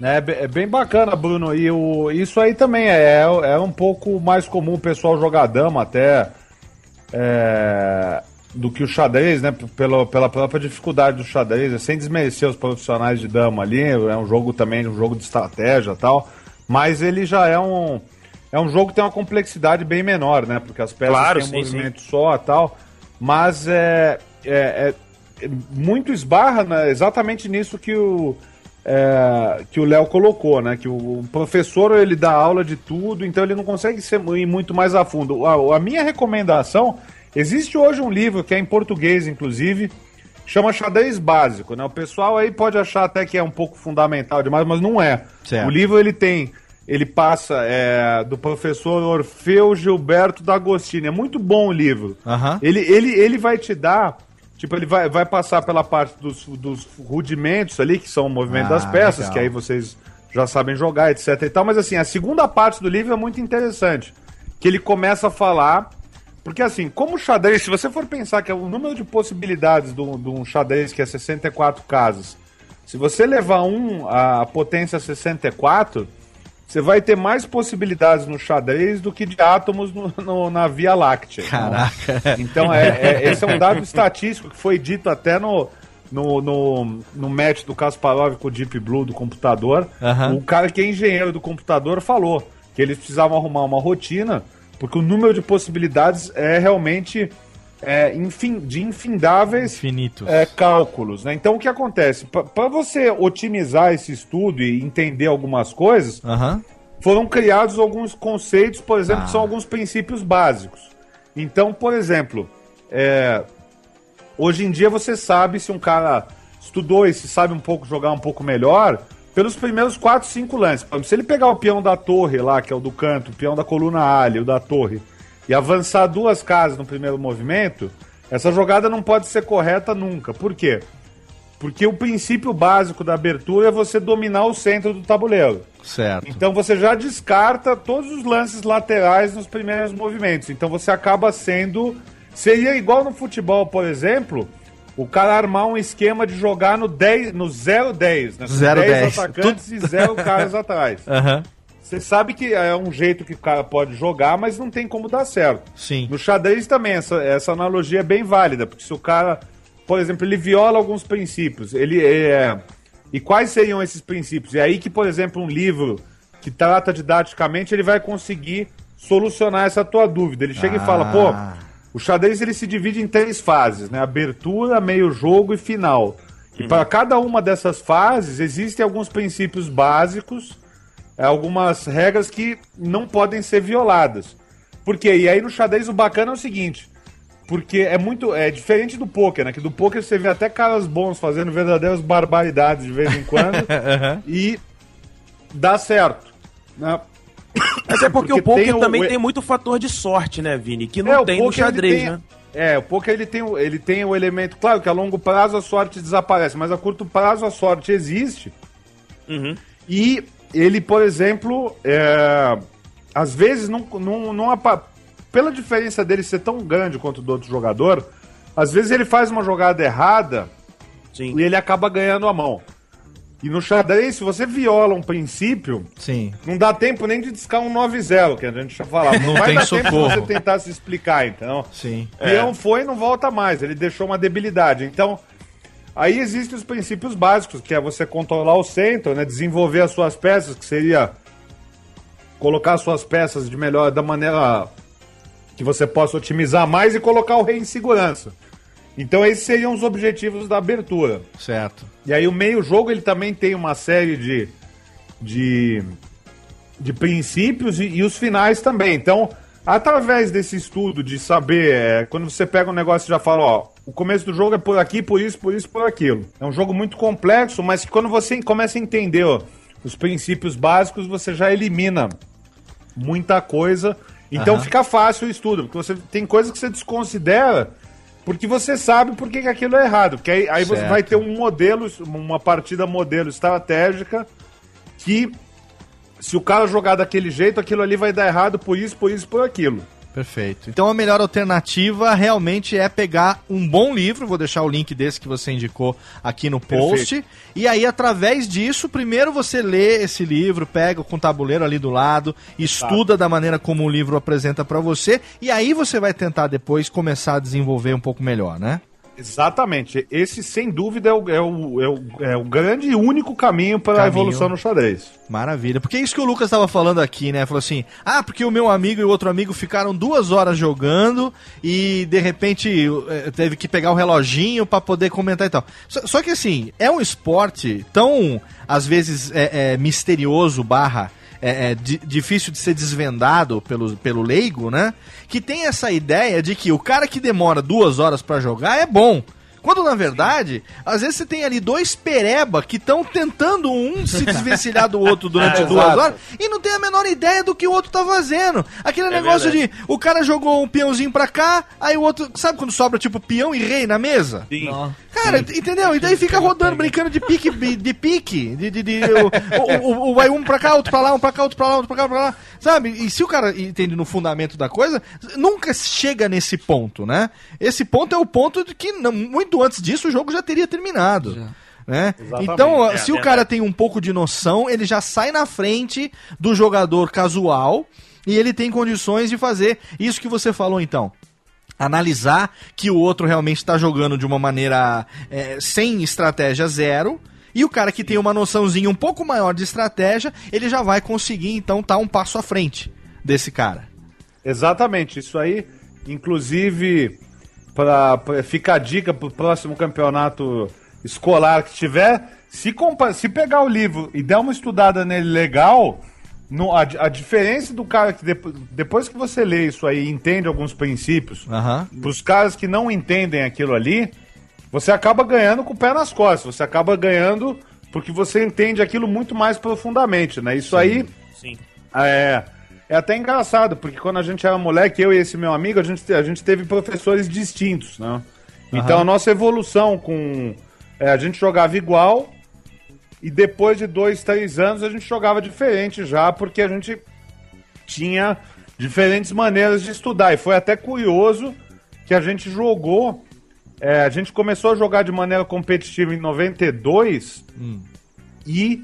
É, be- é bem bacana, Bruno. E o, isso aí também é, é um pouco mais comum o pessoal jogar dama até é, do que o xadrez, né? Pela, pela própria dificuldade do xadrez, é sem desmerecer os profissionais de dama ali. É um jogo também, um jogo de estratégia tal. Mas ele já é um. É um jogo que tem uma complexidade bem menor, né? Porque as peças Claro, têm um sim, movimento só e tal. Mas é, é, é- é muito esbarra né, exatamente nisso que o é, que o Léo colocou, né? Que o professor ele dá aula de tudo, então ele não consegue ser, ir muito mais a fundo. A, a minha recomendação existe hoje um livro que é em português, inclusive, chama Xadrez Básico, né? O pessoal aí pode achar até que é um pouco fundamental demais, mas não é. Certo. O livro ele tem ele passa é, do professor Orfeu Gilberto D'Agostini. É muito bom o livro. Aham. Ele, ele, ele vai te dar. Tipo, ele vai, vai passar pela parte dos, dos rudimentos ali, que são o movimento Ah, das peças, legal. que aí vocês já sabem jogar, etc e tal. Mas assim, a segunda parte do livro é muito interessante. Que ele começa a falar. Porque assim, como o xadrez, se você for pensar que é o número de possibilidades de um de um xadrez que é 64 casas, se você levar um a potência 64, você vai ter mais possibilidades no xadrez do que de átomos no- no- na Via Láctea. Caraca. Então, é, é- esse é um dado estatístico que foi dito até no, no, no, no match do Kasparov com o Deep Blue do computador. Aham. O cara que é engenheiro do computador falou que eles precisavam arrumar uma rotina, porque o número de possibilidades é realmente é, infin- de infindáveis Infinitos. é, cálculos. Né? Então, o que acontece? Para você otimizar esse estudo e entender algumas coisas, foram criados alguns conceitos, por exemplo, Ah. que são alguns princípios básicos. Então, por exemplo, é, hoje em dia você sabe se um cara estudou e se sabe um pouco jogar um pouco melhor pelos primeiros 4, 5 lances. Se ele pegar o peão da torre lá, que é o do canto, o peão da coluna alha, o da torre, e avançar duas casas no primeiro movimento, essa jogada não pode ser correta nunca. Por quê? Porque o princípio básico da abertura é você dominar o centro do tabuleiro. Certo. Então você já descarta todos os lances laterais nos primeiros movimentos. Então você acaba sendo. Seria igual no futebol, por exemplo, o cara armar um esquema de jogar no 10, no 0-10, né? Com 0-10. 10 atacantes e 0 caras atrás. Aham. Você sabe que é um jeito que o cara pode jogar, mas não tem como dar certo. Sim. No xadrez também, essa, essa analogia é bem válida, porque se o cara, por exemplo, ele viola alguns princípios, ele é. E quais seriam esses princípios? É aí que, por exemplo, um livro que trata didaticamente, ele vai conseguir solucionar essa tua dúvida. Ele chega e fala, pô, o xadrez ele se divide em três fases, né? Abertura, meio jogo e final. E para cada uma dessas fases existem alguns princípios básicos, algumas regras que não podem ser violadas. Por quê? E aí no xadrez o bacana é o seguinte, porque é muito é diferente do poker, né? Que do poker você vê até caras bons fazendo verdadeiras barbaridades de vez em quando e dá certo, né? Mas é porque, Porque o poker tem também o- tem muito fator de sorte, né, Vini? Que não É, o tem no xadrez, tem- né? É, o poker ele tem, o- ele tem o elemento, claro que a longo prazo a sorte desaparece, mas a curto prazo a sorte existe. Uhum. E ele, por exemplo, é, às vezes não, não, não pela diferença dele ser tão grande quanto do outro jogador, às vezes ele faz uma jogada errada Sim. e ele acaba ganhando a mão. E no xadrez, se você viola um princípio, Sim. não dá tempo nem de discar um 9-0, que a gente já falava. Não vai tem dar tempo de socorro. você tentar se explicar, então. Sim. Peão foi e não volta mais, ele deixou uma debilidade. Então, aí existem os princípios básicos, que é você controlar o centro, né, desenvolver as suas peças, que seria colocar as suas peças de melhor da maneira que você possa otimizar mais e colocar o rei em segurança. Então esses seriam os objetivos da abertura. Certo. E aí o meio jogo ele também tem uma série de de, de princípios e, e os finais também. Então, através desse estudo de saber, é, quando você pega um negócio e já fala, ó, o começo do jogo é por aqui, por isso, por isso, por aquilo. É um jogo muito complexo, mas que quando você começa a entender ó, os princípios básicos, você já elimina muita coisa. Então Aham. fica fácil o estudo, porque você tem coisas que você desconsidera porque você sabe por que, que aquilo é errado. Porque aí, aí você vai ter um modelo, uma partida modelo estratégica que se o cara jogar daquele jeito, aquilo ali vai dar errado por isso, por isso, por aquilo. Perfeito. Então a melhor alternativa realmente é pegar um bom livro, vou deixar o link desse que você indicou aqui no post. E aí, através disso, primeiro você lê esse livro, pega com o tabuleiro ali do lado, estuda da maneira como o livro apresenta pra você, e aí você vai tentar depois começar a desenvolver um pouco melhor, né? Exatamente. Esse, sem dúvida, é o, é o, é o, é o grande e único caminho para a evolução no xadrez. Maravilha. Porque é isso que o Lucas estava falando aqui, né? Falou assim: ah, porque o meu amigo e o outro amigo ficaram duas horas jogando e de repente eh, teve que pegar o reloginho para poder comentar e tal. Só, só que assim, é um esporte tão, às vezes, é, é, misterioso barra. É, é di- difícil de ser desvendado pelo, pelo leigo, né? Que tem essa ideia de que o cara que demora duas horas para jogar é bom. Quando na verdade, às vezes você tem ali dois pereba que estão tentando um se desvencilhar do outro durante É, duas exato. horas e não tem a menor ideia do que o outro tá fazendo. Aquele negócio verdade. de o cara jogou um peãozinho pra cá, aí o outro, sabe quando sobra tipo peão e rei na mesa? Sim. Não. Cara, entendeu? E daí fica rodando, brincando de pique, de pique, de, de, de- o, o, o- vai um pra cá, outro pra lá, um pra cá, outro pra lá, outro pra cá, pra lá, sabe? E se o cara entende no fundamento da coisa, nunca chega nesse ponto, né? Esse ponto é o ponto de que não- muito antes disso o jogo já teria terminado. Já. Né? Então, É, se o verdade. cara tem um pouco de noção, ele já sai na frente do jogador casual e ele tem condições de fazer isso que você falou então analisar que o outro realmente está jogando de uma maneira é, sem estratégia zero. E o cara que tem uma noçãozinha um pouco maior de estratégia, ele já vai conseguir então estar um passo à frente desse cara. Exatamente, isso aí, inclusive, pra, pra, fica a dica pro próximo campeonato escolar que tiver, se, compa- se pegar o livro e der uma estudada nele legal, no- a, a diferença do cara que depo- depois que você lê isso aí e entende alguns princípios, Aham. pros caras que não entendem aquilo ali, você acaba ganhando com o pé nas costas, você acaba ganhando porque você entende aquilo muito mais profundamente, né? Isso aí Sim. é, é até engraçado, porque quando a gente era moleque, eu e esse meu amigo, a gente, a gente teve professores distintos, né? Uhum. Então a nossa evolução com. É, a gente jogava igual e depois de dois, três anos a gente jogava diferente já, porque a gente tinha diferentes maneiras de estudar. E foi até curioso que a gente jogou. É, a gente começou a jogar de maneira competitiva em 92 hum. e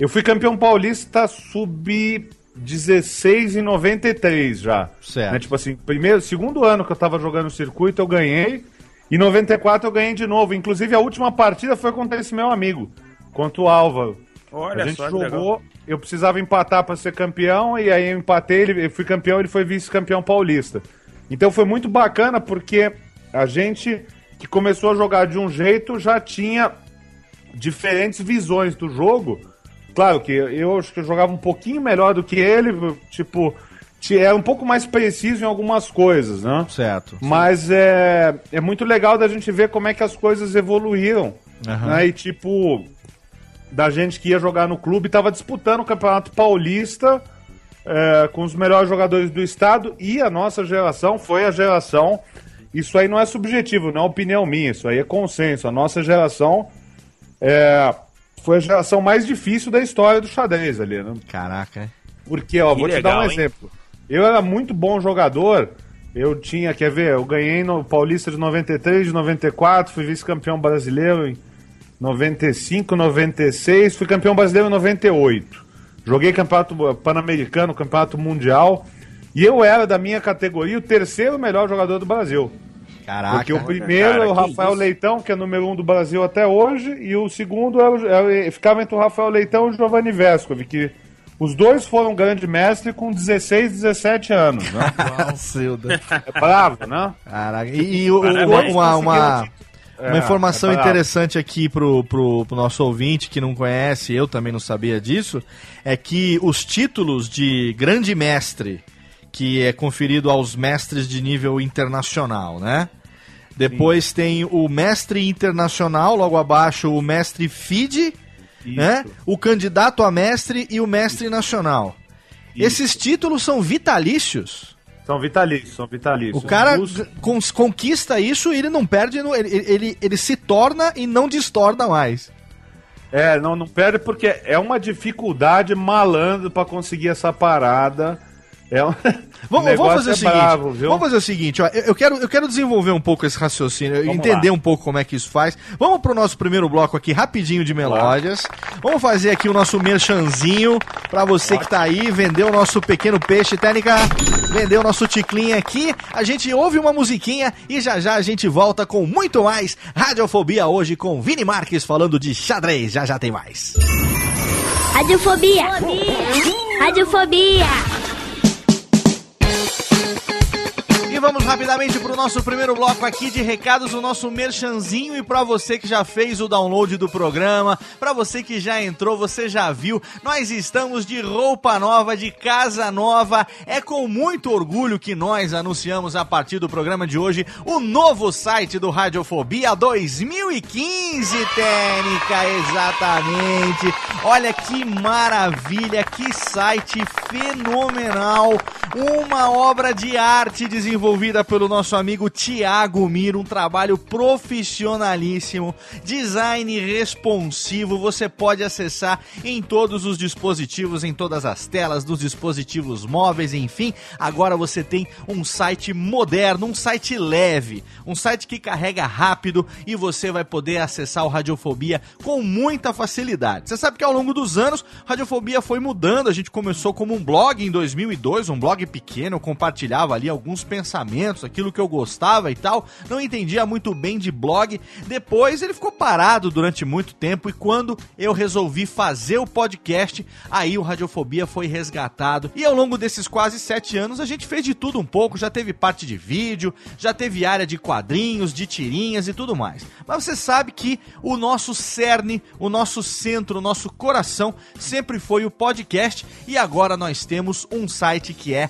eu fui campeão paulista sub 16,93 já. Certo. Né? Tipo assim, primeiro, segundo ano que eu tava jogando o circuito, eu ganhei. E 94 eu ganhei de novo. Inclusive, a última partida foi contra esse meu amigo, contra o Álvaro. Olha a gente jogou, eu precisava empatar para ser campeão, e aí eu empatei, ele, eu fui campeão, ele foi vice-campeão paulista. Então foi muito bacana porque a gente que começou a jogar de um jeito já tinha diferentes visões do jogo Claro que eu acho que eu jogava um pouquinho melhor do que ele, tipo, ti- é um pouco mais preciso em algumas coisas, né? Certo. Mas é, é muito legal da gente ver como é que as coisas evoluíram. Aham. Né? E tipo, da gente que ia jogar no clube, tava disputando o Campeonato Paulista é, com os melhores jogadores do estado e a nossa geração foi a geração. Isso aí não é subjetivo, não é opinião minha, isso aí é consenso. A nossa geração é, foi a geração mais difícil da história do xadrez ali, né? Caraca, é. Porque, ó, Que vou te legal, dar um hein? exemplo. Eu era muito bom jogador. Eu tinha, quer ver, eu ganhei no Paulista de 93, de 94, fui vice-campeão brasileiro em 95, 96, fui campeão brasileiro em 98. Joguei campeonato pan-americano, campeonato mundial. E eu era, da minha categoria, o terceiro melhor jogador do Brasil. Caraca. Porque o primeiro cara, é o Rafael isso. Leitão, que é número um do Brasil até hoje, e o segundo é o- é o- ficava entre o Rafael Leitão e o Giovanni Vescovi, que os dois foram grande mestre com 16, 17 anos, né? Cacilda. É bravo, né? Caraca. E, e o- Parabéns, uma, uma, uma É, informação é interessante aqui pro, pro, pro nosso ouvinte que não conhece, eu também não sabia disso, é que os títulos de grande mestre, que é conferido aos mestres de nível internacional, né? Depois tem o mestre internacional, logo abaixo o mestre FIDE, né? O candidato a mestre e o mestre nacional. Esses títulos são vitalícios. São vitalícios, são vitalícios. O cara Os- conquista isso e ele não perde, ele, ele, ele se torna e não distorna mais. É, não, não perde porque é uma dificuldade malandro pra conseguir essa parada. É um... Vamos, o vamos fazer o é seguinte. bravo, vamos fazer o seguinte, ó, eu, eu quero, eu quero desenvolver um pouco esse raciocínio, Vamos entender lá. um pouco como é que isso faz. Vamos pro nosso primeiro bloco aqui, rapidinho de melódias. Vamos fazer aqui o nosso merchanzinho pra você que tá aí, vender o nosso pequeno peixe, técnica, vender o nosso ticlinho aqui. A gente ouve uma musiquinha e já já a gente volta com muito mais Radiofobia hoje com Vini Marques falando de xadrez. Já já tem mais. Radiofobia. Radiofobia. E vamos rapidamente para o nosso primeiro bloco aqui de recados, o nosso merchanzinho e para você que já fez o download do programa, para você que já entrou, você já viu, nós estamos de roupa nova, de casa nova. É com muito orgulho que nós anunciamos a partir do programa de hoje o novo site do Radiofobia 2015, Técnica, exatamente. Olha que maravilha, que site fenomenal, uma obra de arte desenvolvida pelo nosso amigo Tiago Miro, um trabalho profissionalíssimo, design responsivo, você pode acessar em todos os dispositivos, em todas as telas dos dispositivos móveis, enfim. Agora você tem um site moderno, um site leve, um site que carrega rápido e você vai poder acessar o Radiofobia com muita facilidade. Você sabe que ao longo dos anos, Radiofobia foi mudando, a gente começou como um blog em 2002, um blog pequeno, eu compartilhava ali alguns pensamentos, aquilo que eu gostava e tal. Não entendia muito bem de blog. Depois ele ficou parado durante muito tempo e quando eu resolvi fazer o podcast, aí o Radiofobia foi resgatado. E ao longo desses quase sete anos a gente fez de tudo um pouco. Já teve parte de vídeo, já teve área de quadrinhos, de tirinhas e tudo mais. Mas você sabe que o nosso cerne, o nosso centro, o nosso coração sempre foi o podcast e agora nós temos um site que é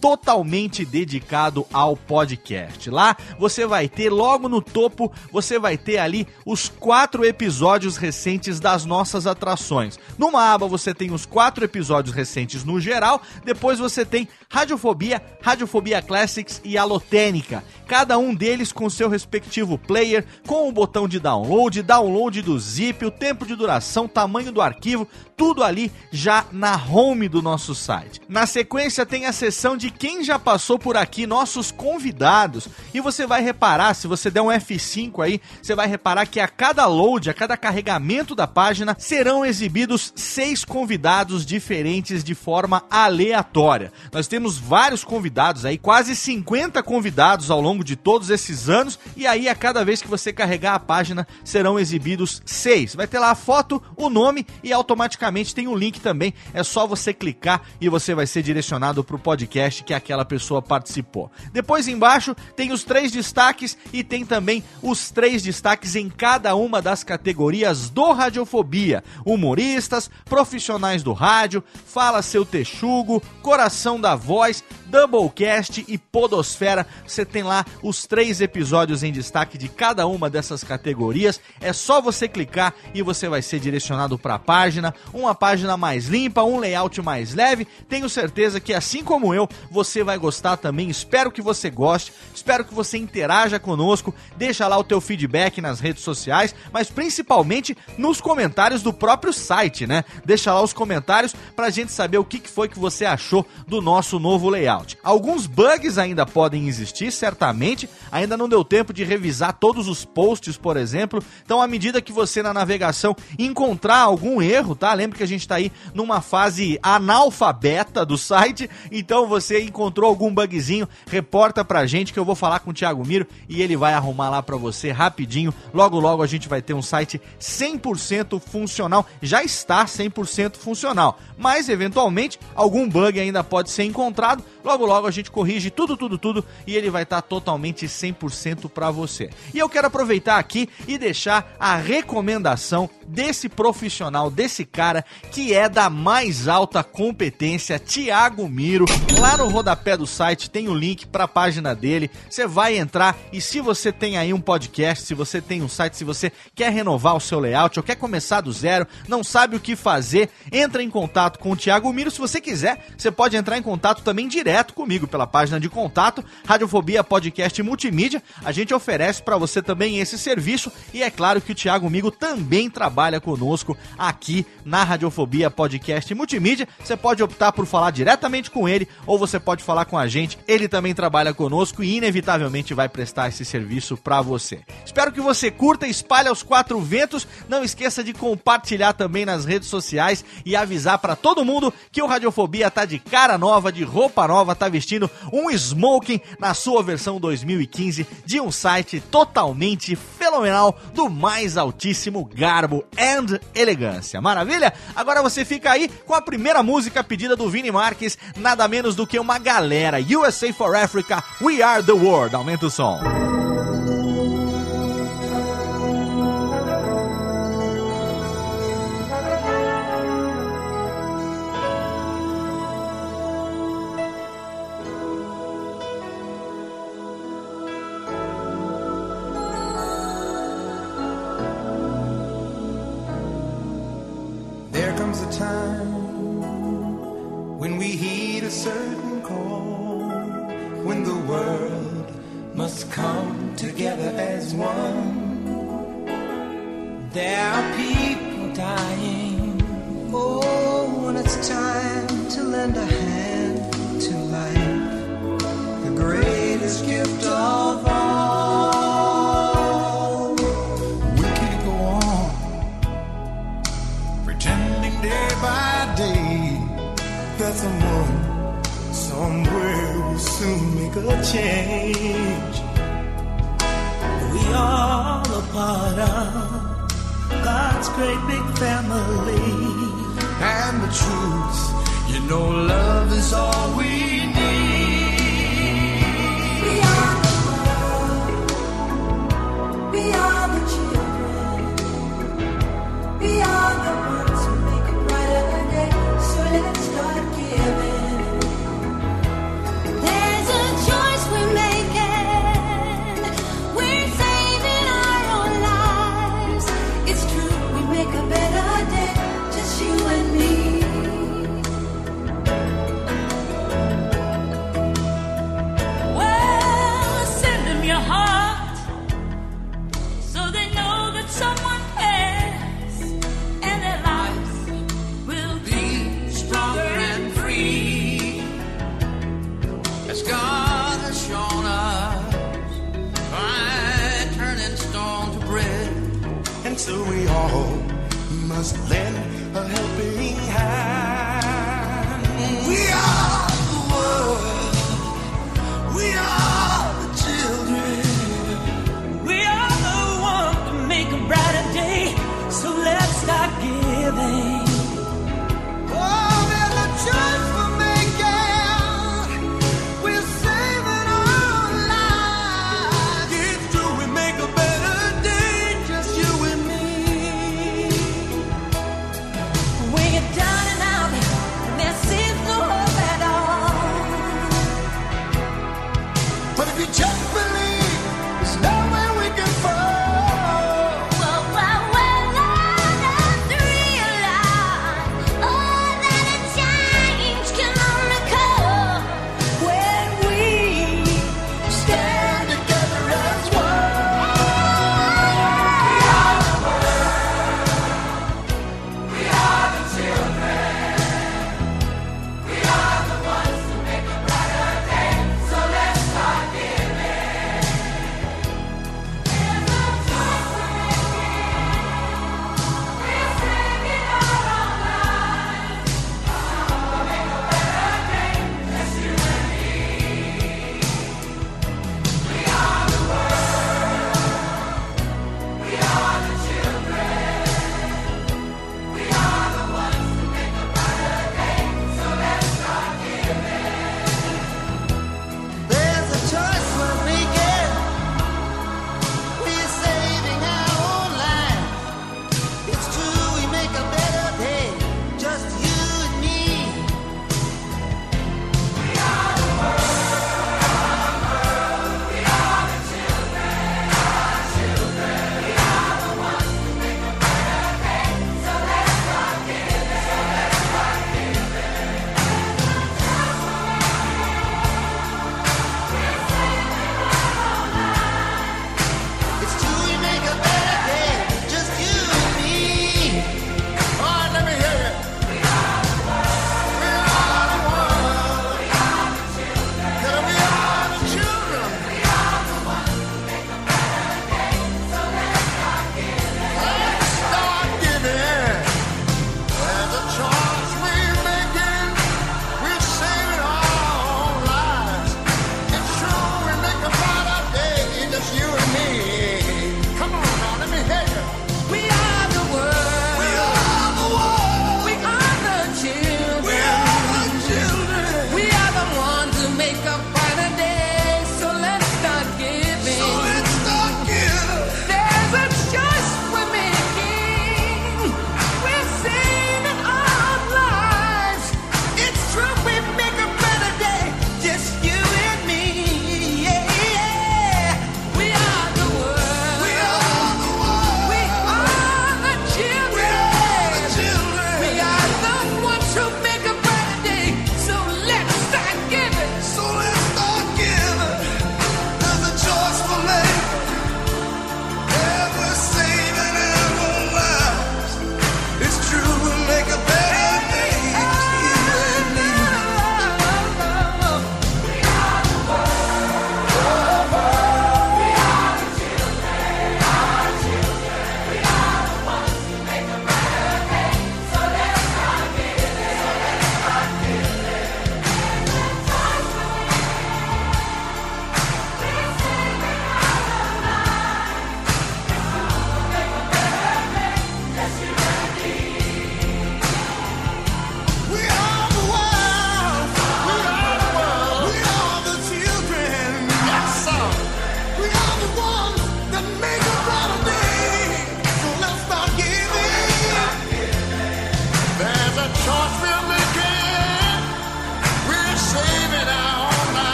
totalmente dedicado ao podcast. Lá você vai ter logo no topo, você vai ter ali os quatro episódios recentes das nossas atrações. Numa aba você tem os quatro episódios recentes no geral, depois você tem Radiofobia, Radiofobia Classics e Alotênica. Cada um deles com seu respectivo player, com o botão de download, download do zip, o tempo de duração, tamanho do arquivo, tudo ali já na home do nosso site. Na sequência tem a seção de quem já passou por aqui, nossos convidados. E você vai reparar, se você der um F5 aí, você vai reparar que a cada load, a cada carregamento da página, serão exibidos seis convidados diferentes de forma aleatória. Nós temos vários convidados aí, quase 50 convidados ao longo de todos esses anos. E aí, a cada vez que você carregar a página, serão exibidos seis. Vai ter lá a foto, o nome e automaticamente tem um link também. É só você clicar e você vai ser direcionado para o podcast que aquela pessoa participou. Depois embaixo tem os três destaques e tem também os três destaques em cada uma das categorias do Radiofobia: humoristas, profissionais do rádio, fala seu texugo, coração da voz, Doublecast e Podosfera. Você tem lá os três episódios em destaque de cada uma dessas categorias. É só você clicar e você vai ser direcionado para a página, uma página mais limpa, um layout mais leve. Tenho certeza que assim como eu, você vai gostar também. Espero que você goste, espero que você interaja conosco. Deixa lá o teu feedback nas redes sociais, mas principalmente nos comentários do próprio site, né? Deixa lá os comentários pra gente saber o que foi que você achou do nosso novo layout. Alguns bugs ainda podem existir, certamente. Ainda não deu tempo de revisar todos os posts, por exemplo. Então, à medida que você na navegação encontrar algum erro, tá? Lembra que a gente está aí numa fase analfabeta do site. Então, você encontrou algum bugzinho, reporta pra gente que eu vou falar com o Thiago Miro e ele vai arrumar lá pra você rapidinho. Logo, logo a gente vai ter um site 100% funcional. Já está 100% funcional, mas eventualmente algum bug ainda pode ser encontrado. Logo, logo a gente corrige tudo, tudo, tudo e ele vai estar tá totalmente 100% para você. E eu quero aproveitar aqui e deixar a recomendação desse profissional, desse cara que é da mais alta competência, Tiago Miro. Lá no rodapé do site tem o link para a página dele. Você vai entrar e se você tem aí um podcast, se você tem um site, se você quer renovar o seu layout ou quer começar do zero, não sabe o que fazer, entra em contato com o Tiago Miro. Se você quiser, você pode entrar em contato também direto direto comigo pela página de contato, Radiofobia Podcast Multimídia. A gente oferece para você também esse serviço e é claro que o Thiago Migo também trabalha conosco aqui na Radiofobia Podcast Multimídia. Você pode optar por falar diretamente com ele ou você pode falar com a gente. Ele também trabalha conosco e inevitavelmente vai prestar esse serviço para você. Espero que você curta, espalhe aos quatro ventos. Não esqueça de compartilhar também nas redes sociais e avisar para todo mundo que o Radiofobia tá de cara nova, de roupa nova Nova tá vestindo um smoking na sua versão 2015 de um site totalmente fenomenal do mais altíssimo garbo and elegância. Maravilha? Agora você fica aí com a primeira música pedida do Vini Marques, nada menos do que uma galera. USA for Africa, We Are the World. Aumenta o som.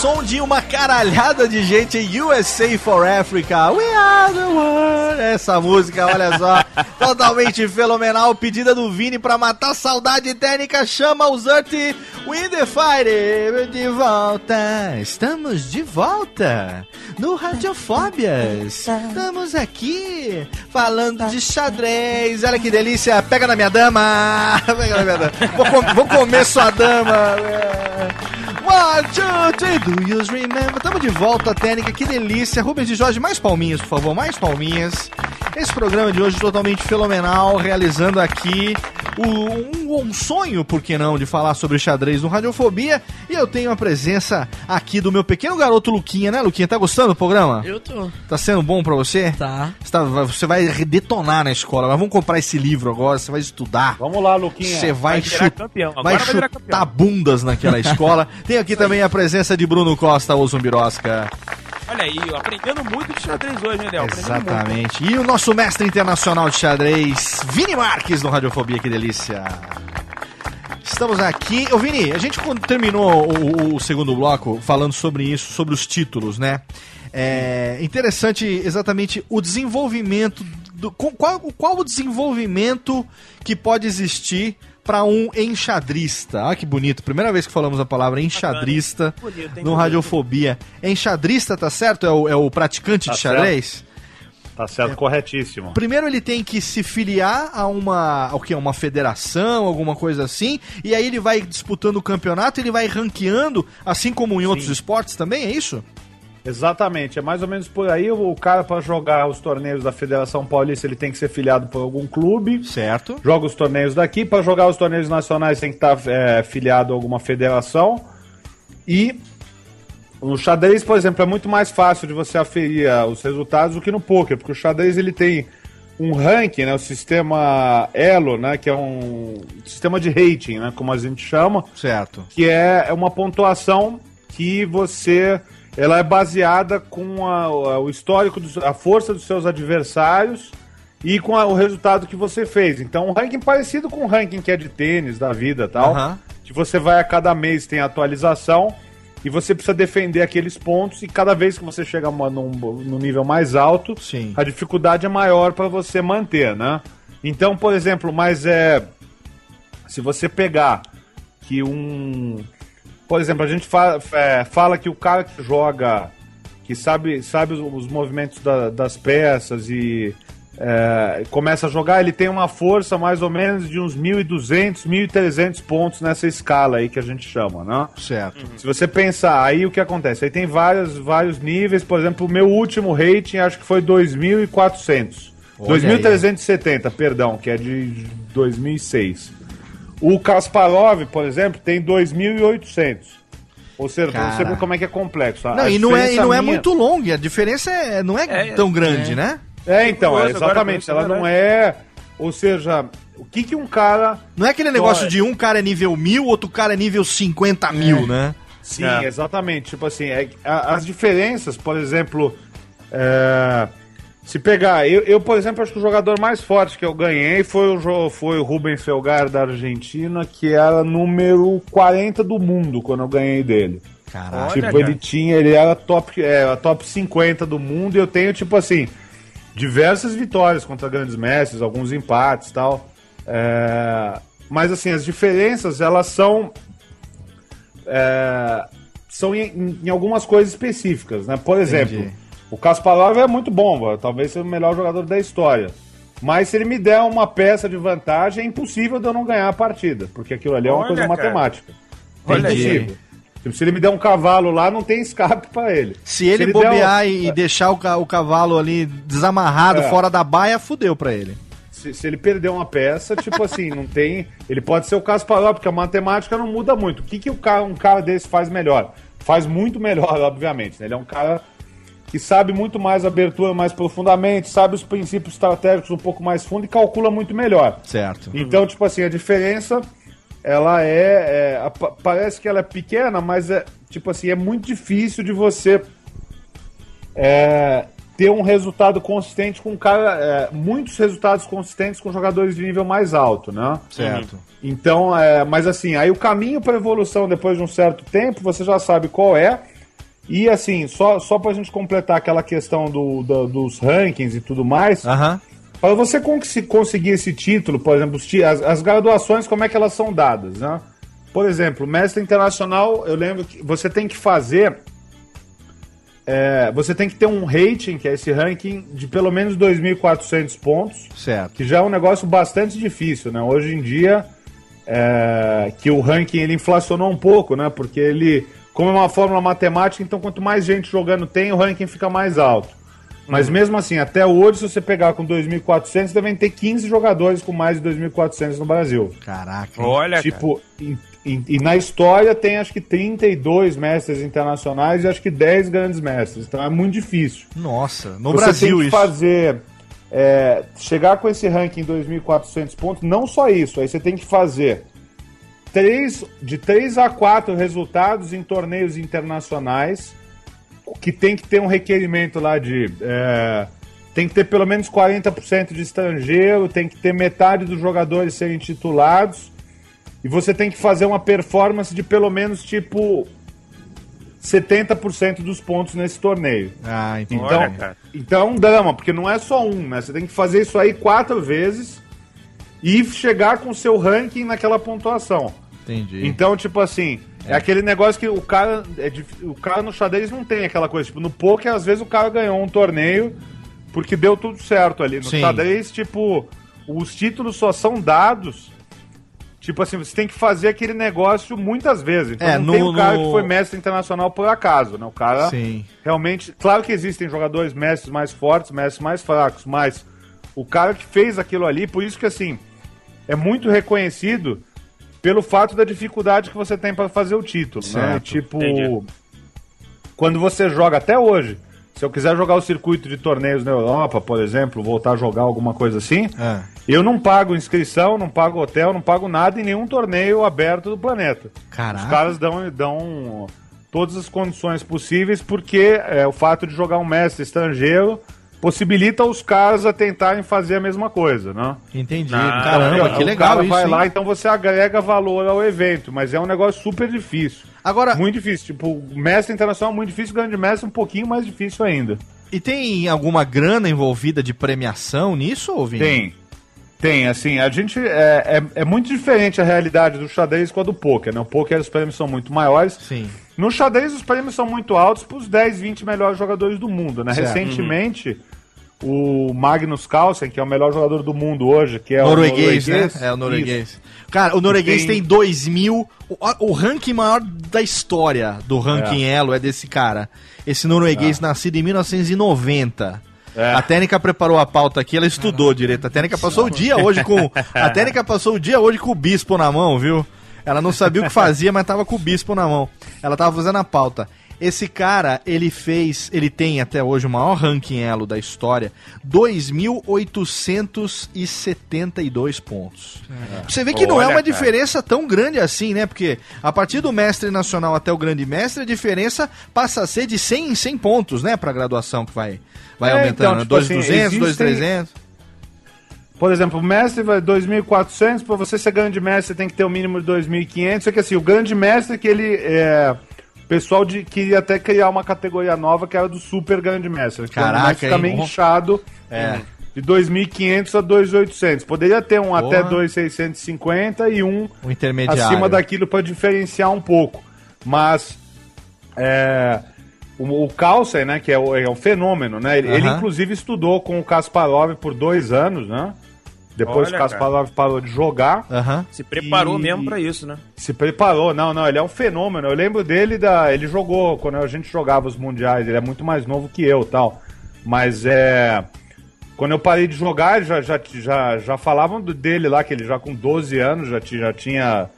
Som de uma caralhada de gente em USA for Africa. We are the world. Essa música, olha só, totalmente fenomenal. Pedida do Vini pra matar a saudade técnica. Chama os Earth We the Fire. De volta. Estamos de volta no Radiofóbias. Estamos aqui falando de xadrez. Olha que delícia. Pega na minha dama. Pega na minha dama. Vou, com- vou comer sua dama. Do you remember? Tamo de volta, técnica, que delícia. Rubens de Jorge, mais palminhas, por favor, mais palminhas. Esse programa de hoje totalmente fenomenal, realizando aqui o- um, um sonho, por que não, de falar sobre xadrez no Radiofobia. E eu tenho a presença aqui do meu pequeno garoto Luquinha, né, Luquinha? Tá gostando do programa? Eu tô. Tá sendo bom pra você? Tá. Você, tá- você vai detonar na escola, mas vamos comprar esse livro agora, você vai estudar. Vamos lá, Luquinha. Você vai, Vai virar chu- campeão. Agora vai vai virar chutar campeão. bundas naquela escola. Tem aqui também a presença de Bruno Costa, o Zumbirosca. Olha aí, ó, aprendendo muito de xadrez hoje, né, muito. Exatamente. E o nosso mestre internacional de xadrez, Vini Marques, no Radiofobia, que delícia. Estamos aqui. Ô Vini, a gente terminou o, o segundo bloco falando sobre isso, sobre os títulos, né? É interessante exatamente o desenvolvimento. Do, qual, qual o desenvolvimento que pode existir para um enxadrista? Ah, que bonito. Primeira vez que falamos a palavra enxadrista no Radiofobia. Enxadrista, tá certo? É o, é o praticante Tá de xadrez? Tá certo, corretíssimo. Primeiro ele tem que se filiar a uma, o que, uma federação, alguma coisa assim, e aí ele vai disputando o campeonato, ele vai ranqueando, assim como em outros esportes também, é isso? Exatamente, é mais ou menos por aí. O cara, para jogar os torneios da Federação Paulista, ele tem que ser filiado por algum clube. Certo. Joga os torneios daqui. Para jogar os torneios nacionais, tem que estar é, filiado a alguma federação. E no xadrez, por exemplo, é muito mais fácil de você aferir ah, os resultados do que no poker, porque o xadrez ele tem um ranking, né, o sistema Elo, né, que é um sistema de rating, né, como a gente chama, Certo. que é é uma pontuação que você ela é baseada com a- a- o histórico, dos- a força dos seus adversários e com a- o resultado que você fez. Então, um ranking parecido com o ranking que é de tênis, da vida e tal, Aham. que você vai a cada mês tem atualização e você precisa defender aqueles pontos e cada vez que você chega num nível mais alto, Sim. a dificuldade é maior para você manter, né? Então, por exemplo, mas é se você pegar que um, por exemplo, a gente fa- é, fala que o cara que joga, que sabe, sabe os, os movimentos da- das peças e é, começa a jogar, ele tem uma força mais ou menos de uns 1.200, 1.300 pontos nessa escala aí que a gente chama, né? Certo. Se você pensar, aí o que acontece? Aí tem vários, vários níveis, por exemplo, o meu último rating acho que foi 2.400. Olha 2.370, perdão, que é de 2006. O Kasparov, por exemplo, tem 2.800. Ou seja, pra você Cara. ver como é que é complexo. Não, a e não é, e não é minha- muito longa, a diferença é, não é, É, tão grande, né? É, então, é, exatamente. Ela não é... Ou seja, o que que um cara... Não é aquele negócio Olha. de um cara é nível mil, outro cara é nível 50 mil, né? Sim, É. exatamente. Tipo assim, é- as diferenças, por exemplo, é, se pegar, eu, eu, por exemplo, acho que o jogador mais forte que eu ganhei foi o, jo- foi o Rubens Felgar da Argentina, que era número 40 do mundo quando eu ganhei dele. Caraca. Olha, tipo, cara. ele tinha, ele era top, é, top 50 do mundo e eu tenho, tipo assim, diversas vitórias contra grandes mestres, alguns empates e tal. É, mas assim, as diferenças, elas são. é, são em, em algumas coisas específicas, né? Por exemplo, Entendi. O Kasparov é muito bom, talvez seja o melhor jogador da história. Mas se ele me der uma peça de vantagem, é impossível de eu não ganhar a partida, porque aquilo ali é uma Olha, coisa cara. matemática. É Olha aí. impossível. Tipo, se ele me der um cavalo lá, não tem escape pra ele. Se ele, der bobear um- e, deixar o, ca- o cavalo ali desamarrado É. fora da baia, fudeu pra ele. Se, se ele perder uma peça, tipo assim, não tem. Ele pode ser o Kasparov, porque a matemática não muda muito. O que, que um cara desse faz melhor? Faz muito melhor, obviamente. né? Ele é um cara que sabe muito mais a abertura mais profundamente, sabe os princípios estratégicos um pouco mais fundo e calcula muito melhor. Certo. Então, tipo assim, a diferença, ela é, é, parece que ela é pequena, mas é tipo assim, é muito difícil de você é, ter um resultado consistente com cara. é, muitos resultados consistentes com jogadores de nível mais alto, né? Certo. Então, é, mas assim, aí o caminho para evolução depois de um certo tempo, você já sabe qual é. E assim, só, só pra gente completar aquela questão do, do- dos rankings e tudo mais, para você cons- conseguir esse título, por exemplo, as, as graduações, como é que elas são dadas, né? Por exemplo, mestre internacional, eu lembro que você tem que fazer. é, você tem que ter um rating, que é esse ranking, de pelo menos 2.400 pontos Certo. que já é um negócio bastante difícil, né? Hoje em dia, é, que o ranking ele inflacionou um pouco, né? Porque ele, como é uma fórmula matemática, então quanto mais gente jogando tem, o ranking fica mais alto. Mas mesmo assim, até hoje, se você pegar com 2.400, devem ter 15 jogadores com mais de 2.400 no Brasil. Caraca. Olha, cara. tipo, e, e- e na história tem acho que 32 mestres internacionais e acho que 10 grandes mestres. Então é muito difícil Nossa, no você Brasil tem que isso. fazer é, chegar com esse ranking em 2.400 pontos, não só isso, aí você tem que fazer três, de 3 a 4 resultados em torneios internacionais, que tem que ter um requerimento lá de. é, tem que ter pelo menos 40% de estrangeiro, tem que ter metade dos jogadores serem titulados, e você tem que fazer uma performance de pelo menos tipo 70% dos pontos nesse torneio. Ah. Então, cara. então é um drama, porque não é só um, né? Você tem que fazer isso aí quatro vezes e chegar com o seu ranking naquela pontuação. entendi. Então, tipo assim, é, aquele negócio que o cara. É o cara no xadrez não tem aquela coisa. Tipo, no poker, às vezes o cara ganhou um torneio porque deu tudo certo ali. No Sim. xadrez, tipo, os títulos só são dados. Tipo assim, você tem que fazer aquele negócio muitas vezes. Então É, não no- tem o cara no- que foi mestre internacional por acaso, né? O cara Sim. realmente. Claro que existem jogadores mestres mais fortes, mestres mais fracos, mas o cara que fez aquilo ali, por isso que assim, é muito reconhecido pelo fato da dificuldade que você tem para fazer o título, né? Certo. Tipo, Entendi. quando você joga até hoje, se eu quiser jogar o circuito de torneios na Europa, por exemplo, voltar a jogar alguma coisa assim, Ah, eu não pago inscrição, não pago hotel, não pago nada em nenhum torneio aberto do planeta. Os Caraca. caras dão, dão todas as condições possíveis, porque é, o fato de jogar um mestre estrangeiro possibilita os caras a tentarem fazer a mesma coisa, né? Entendi. Ah, Caramba, que o legal cara isso. vai hein? lá, então você agrega valor ao evento, mas é um negócio super difícil. Agora, Muito difícil. Tipo, mestre internacional é muito difícil, grande mestre um pouquinho mais difícil ainda. e tem alguma grana envolvida de premiação nisso, ou Vini? Tem. Tem, assim, a gente. É, é, é muito diferente a realidade do xadrez com a do poker, né? O poker os prêmios são muito maiores. Sim. No xadrez, os prêmios são muito altos para os 10, 20 melhores jogadores do mundo, né? Certo. Recentemente, o Magnus Carlsen, que é o melhor jogador do mundo hoje, que é norueguês, o né? norueguês. É o norueguês. Isso. Cara, o norueguês Tem- tem 2 mil. O, o ranking maior da história do ranking Elo é desse cara. Esse norueguês nascido em 1990. É. A técnica preparou a pauta aqui, ela estudou direito. A técnica passou o dia hoje com. A técnica passou o dia hoje com o bispo na mão, viu? Ela não sabia o que fazia, mas tava com o bispo na mão. Ela tava fazendo a pauta. Esse cara, ele fez, ele tem até hoje o maior ranking elo da história, 2.872 pontos. Você vê que não é Olha, uma cara. diferença tão grande assim, né? Porque a partir do mestre nacional até o grande mestre, a diferença passa a ser de 100 em 100 pontos, né? Pra graduação que vai, vai É, aumentando. então, tipo 2.200, assim, 2.300. Por exemplo, o mestre vai 2.400, para você ser grande mestre tem que ter o mínimo de 2.500. Só que assim, o grande mestre que ele é... O pessoal de, queria até criar uma categoria nova que era do super grande mestre. Que Caraca, é um mestre fica hein? meio inchado. É. De 2.500 a 2.800. Poderia ter um até Porra. 2.650 e um intermediário. acima daquilo para diferenciar um pouco. Mas é, o, o Carlsen, né, que é, o, é um fenômeno, né? Ele, ele, Aham. inclusive estudou com o Kasparov por dois anos, né? Depois Olha, o Kasparov parou de jogar, Aham. Se preparou E- mesmo pra isso, né? se preparou. Não, não, ele é um fenômeno. Eu lembro dele da, ele jogou quando a gente jogava os mundiais. Ele é muito mais novo que eu, tal. Mas é quando eu parei de jogar, já já já, já falavam do- dele lá que ele já com 12 anos já, já tinha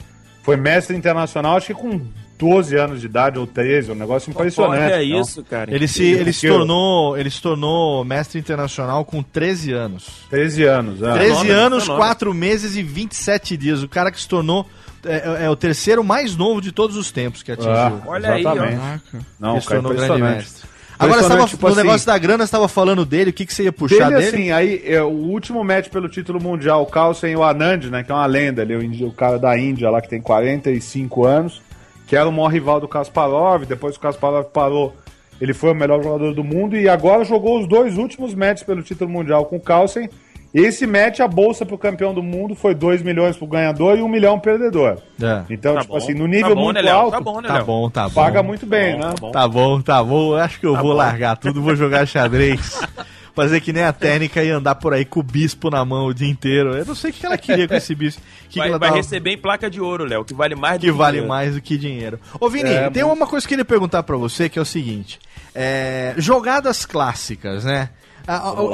foi mestre internacional, acho que com 12 anos de idade ou 13, um negócio impressionante. Olha então. isso, cara. Ele se, ele se tornou, ele se tornou mestre internacional com 13 anos. 13 anos, é. 13 Fenômeno, anos, fenômeno. 4 meses e 27 dias. O cara que se tornou é, é o terceiro mais novo de todos os tempos que atingiu. Ah, Olha aí, ó. exatamente. Caraca. Não, se cara é tornou grande mestre. Agora, tipo no assim, negócio da grana, você tava falando dele, o que, que você ia puxar Dele, dele? assim, aí, é, o último match pelo título mundial, o Carlsen e o Anand, né, que é uma lenda ali, o, o cara da Índia lá, que tem 45 anos, que era o maior rival do Kasparov, depois que o Kasparov parou, ele foi o melhor jogador do mundo, e agora jogou os dois últimos matches pelo título mundial com o Carlsen, esse match, a bolsa pro campeão do mundo foi 2 milhões pro ganhador e 1 milhão pro perdedor. É. Então, Tá tipo bom. assim, no nível tá bom, muito né, alto, Tá bom, né, Tá bom, tá bom. paga muito bem, né? Tá bom. Tá bom, tá bom. Eu Acho que eu vou largar tudo, vou jogar xadrez. Fazer que nem a técnica e andar por aí com o bispo na mão o dia inteiro. Eu não sei o que ela queria com esse bispo. Que, vai que ela vai tava- receber em placa de ouro, Léo, que vale mais do que vale dinheiro. mais do que dinheiro. Ô, Vini, É, tem muito. uma coisa que eu queria perguntar pra você, que é o seguinte. É, jogadas clássicas, né?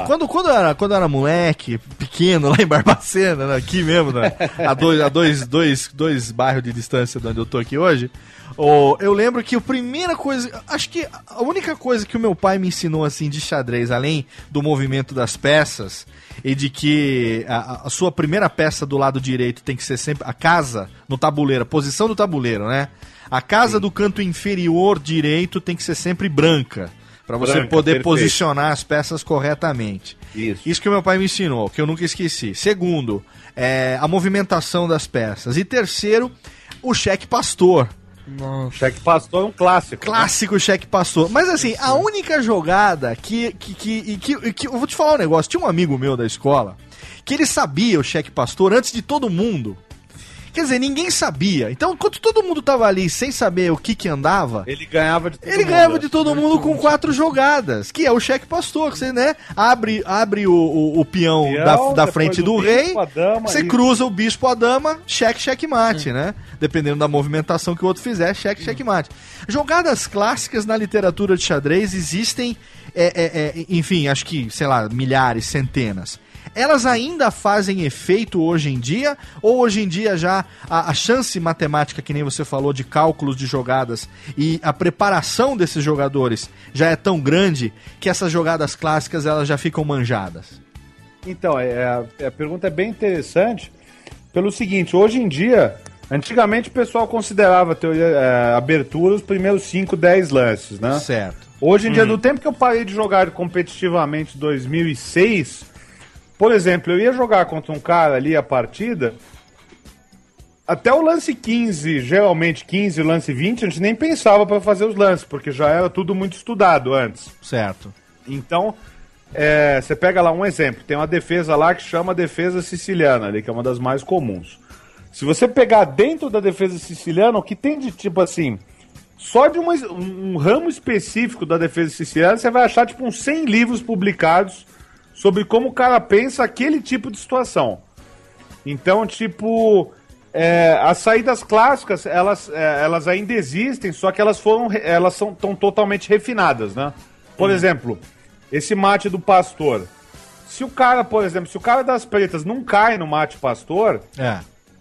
Quando, quando, eu era, quando eu era moleque, pequeno, lá em Barbacena, né, aqui mesmo, né, a, dois, a dois, dois, dois bairros de distância de onde eu tô aqui hoje, ô, eu lembro que a primeira coisa, acho que a única coisa que o meu pai me ensinou assim de xadrez, além do movimento das peças, e de que a, a sua primeira peça do lado direito tem que ser sempre a casa no tabuleiro, a posição do tabuleiro, né? A casa do canto inferior direito tem que ser sempre branca. Pra você Branca, poder perfeito. posicionar as peças corretamente. Isso. Isso que o meu pai me ensinou, que eu nunca esqueci. Segundo, é, a movimentação das peças. E terceiro, o cheque pastor. Nossa. Cheque pastor é um clássico. né? Clássico cheque pastor. Mas assim, a única jogada que, que, que, e que, e que- Eu vou te falar um negócio. Tinha um amigo meu da escola que ele sabia o cheque pastor antes de todo mundo. Quer dizer, ninguém sabia. Então, enquanto todo mundo tava ali sem saber o que que andava, Ele ganhava de todo ele mundo, ganhava de todo mundo com quatro jogadas, que é o cheque pastor, que você, né, abre, abre o, o, o peão, Peão, da, da frente do rei, dama, você isso. cruza o bispo, a dama, cheque, cheque mate, né? Dependendo da movimentação que o outro fizer, cheque, cheque mate. Jogadas clássicas na literatura de xadrez existem, é, é, é, enfim, acho que, sei lá, milhares, centenas. Elas ainda fazem efeito hoje em dia? Ou hoje em dia já a, a chance matemática, que nem você falou, de cálculos de jogadas e a preparação desses jogadores já é tão grande que essas jogadas clássicas elas já ficam manjadas? Então, é, a, a pergunta é bem interessante pelo seguinte, hoje em dia, antigamente o pessoal considerava teoria, é, abertura os primeiros 5, 10 lances, né? Certo. Hoje em dia, no tempo que eu parei de jogar competitivamente em 2006, por exemplo, eu ia jogar contra um cara ali a partida, até o lance 15, geralmente 15, lance 20, a gente nem pensava pra fazer os lances, porque já era tudo muito estudado antes. Certo. Então, é, você pega lá um exemplo, tem uma defesa lá que chama defesa siciliana, ali, que é uma das mais comuns. Se você pegar dentro da defesa siciliana, o que tem de tipo assim, só de uma- um, um ramo específico da defesa siciliana, você vai achar tipo uns 100 livros publicados sobre como o cara pensa aquele tipo de situação. Então, tipo, é, as saídas clássicas, elas, é, elas ainda existem, só que elas foram, elas são tão totalmente refinadas, né? Por exemplo, esse mate do pastor. Se o cara, por exemplo, se o cara das pretas não cai no mate pastor, É.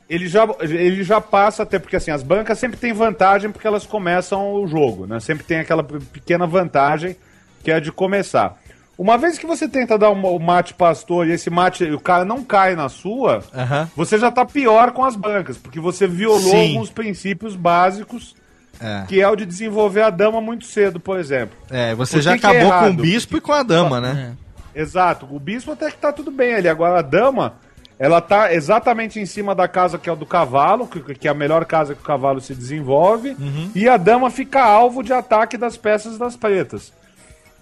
ele já, ele já passa até porque assim, as bancas sempre têm vantagem porque elas começam o jogo, né? Sempre tem aquela pe- pequena vantagem que é a de começar. Uma vez que você tenta dar um- o mate pastor e esse mate, o cara não cai na sua, Aham. você já tá pior com as bancas, porque você violou Sim. alguns princípios básicos, É. que é o de desenvolver a dama muito cedo, por exemplo. É, você já é acabou com o bispo e com a dama, né? Exato, o bispo até que tá tudo bem ali. Agora a dama, ela tá exatamente em cima da casa que é o do cavalo, que, que é a melhor casa que o cavalo se desenvolve, e a dama fica alvo de ataque das peças das pretas.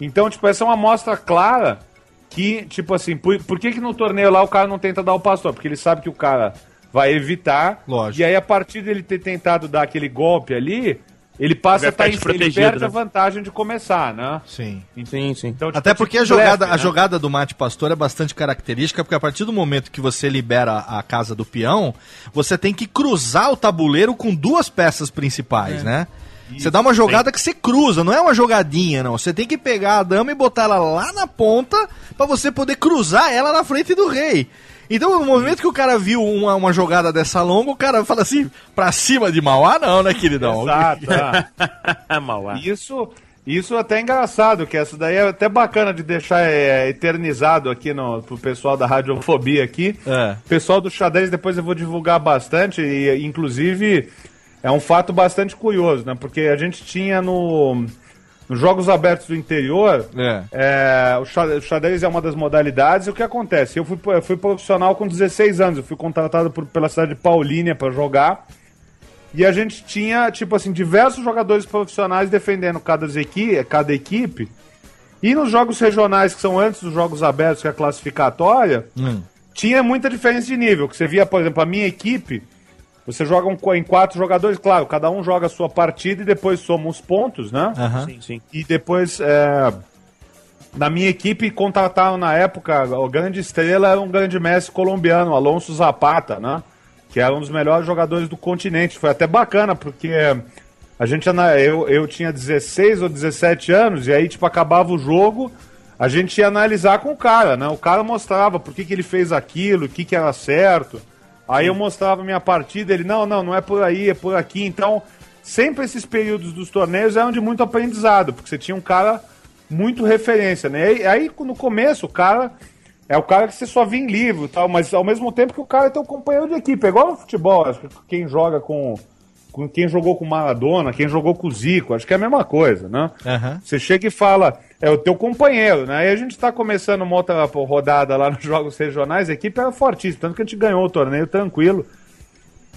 Então, tipo, essa é uma amostra clara que, tipo assim, por, por que, que no torneio lá o cara não tenta dar o pastor? Porque ele sabe que o cara vai evitar. Lógico. E aí, a partir dele ter tentado dar aquele golpe ali, ele passa a estar em ele perde a né? vantagem de começar, né? Sim. Sim, sim. Então, tipo, Até é porque tipo a jogada, blefe, a né? jogada do mate pastor é bastante característica, porque a partir do momento que você libera a casa do peão, você tem que cruzar o tabuleiro com duas peças principais, né? Você dá uma jogada que você cruza, não é uma jogadinha, não. Você tem que pegar a dama e botar ela lá na ponta pra você poder cruzar ela na frente do rei. Então, no momento que o cara viu uma, uma jogada dessa longa, o cara fala assim, pra cima de Mauá não, né, queridão? Exato, é. Mauá. Isso, isso até é engraçado, que essa daí é até bacana de deixar é, eternizado aqui no, pro pessoal da radiofobia aqui. É. Pessoal do xadrez depois eu vou divulgar bastante e inclusive é um fato bastante curioso, né? Porque a gente tinha no nos jogos abertos do interior, É. é, o xa- o xadrez é uma das modalidades. E o que acontece? Eu fui, eu fui profissional com 16 anos. Eu fui contratado por- pela cidade de Paulínia para jogar. E a gente tinha, tipo assim, diversos jogadores profissionais defendendo cada, equi cada equipe. E nos jogos regionais, que são antes dos jogos abertos, que é a classificatória, tinha muita diferença de nível. Que você via, por exemplo, a minha equipe, você joga um em quatro jogadores, claro, cada um joga a sua partida e depois soma os pontos, né? Aham. Sim, sim. E depois, é, na minha equipe, contrataram na época, o grande estrela era um grande mestre colombiano, Alonso Zapata, né? Que era um dos melhores jogadores do continente. Foi até bacana, porque a gente, eu, eu tinha 16 ou 17 anos, e aí, tipo, acabava o jogo, a gente ia analisar com o cara, né? O cara mostrava por que, que ele fez aquilo, o que, que era certo. Aí eu mostrava a minha partida, ele, não, não, não é por aí, é por aqui. Então, sempre esses períodos dos torneios eram de muito aprendizado, porque você tinha um cara muito referência, né? E aí, no começo, o cara é o cara que você só via em livro tal, mas ao mesmo tempo que o cara é teu companheiro de equipe. É igual no futebol, acho que quem joga com quem jogou com Maradona, quem jogou com o Zico, acho que é a mesma coisa, né? Aham. Você chega e fala, é o teu companheiro, né? E a gente tá começando uma outra rodada lá nos jogos regionais, a equipe era fortíssima, tanto que a gente ganhou o torneio tranquilo.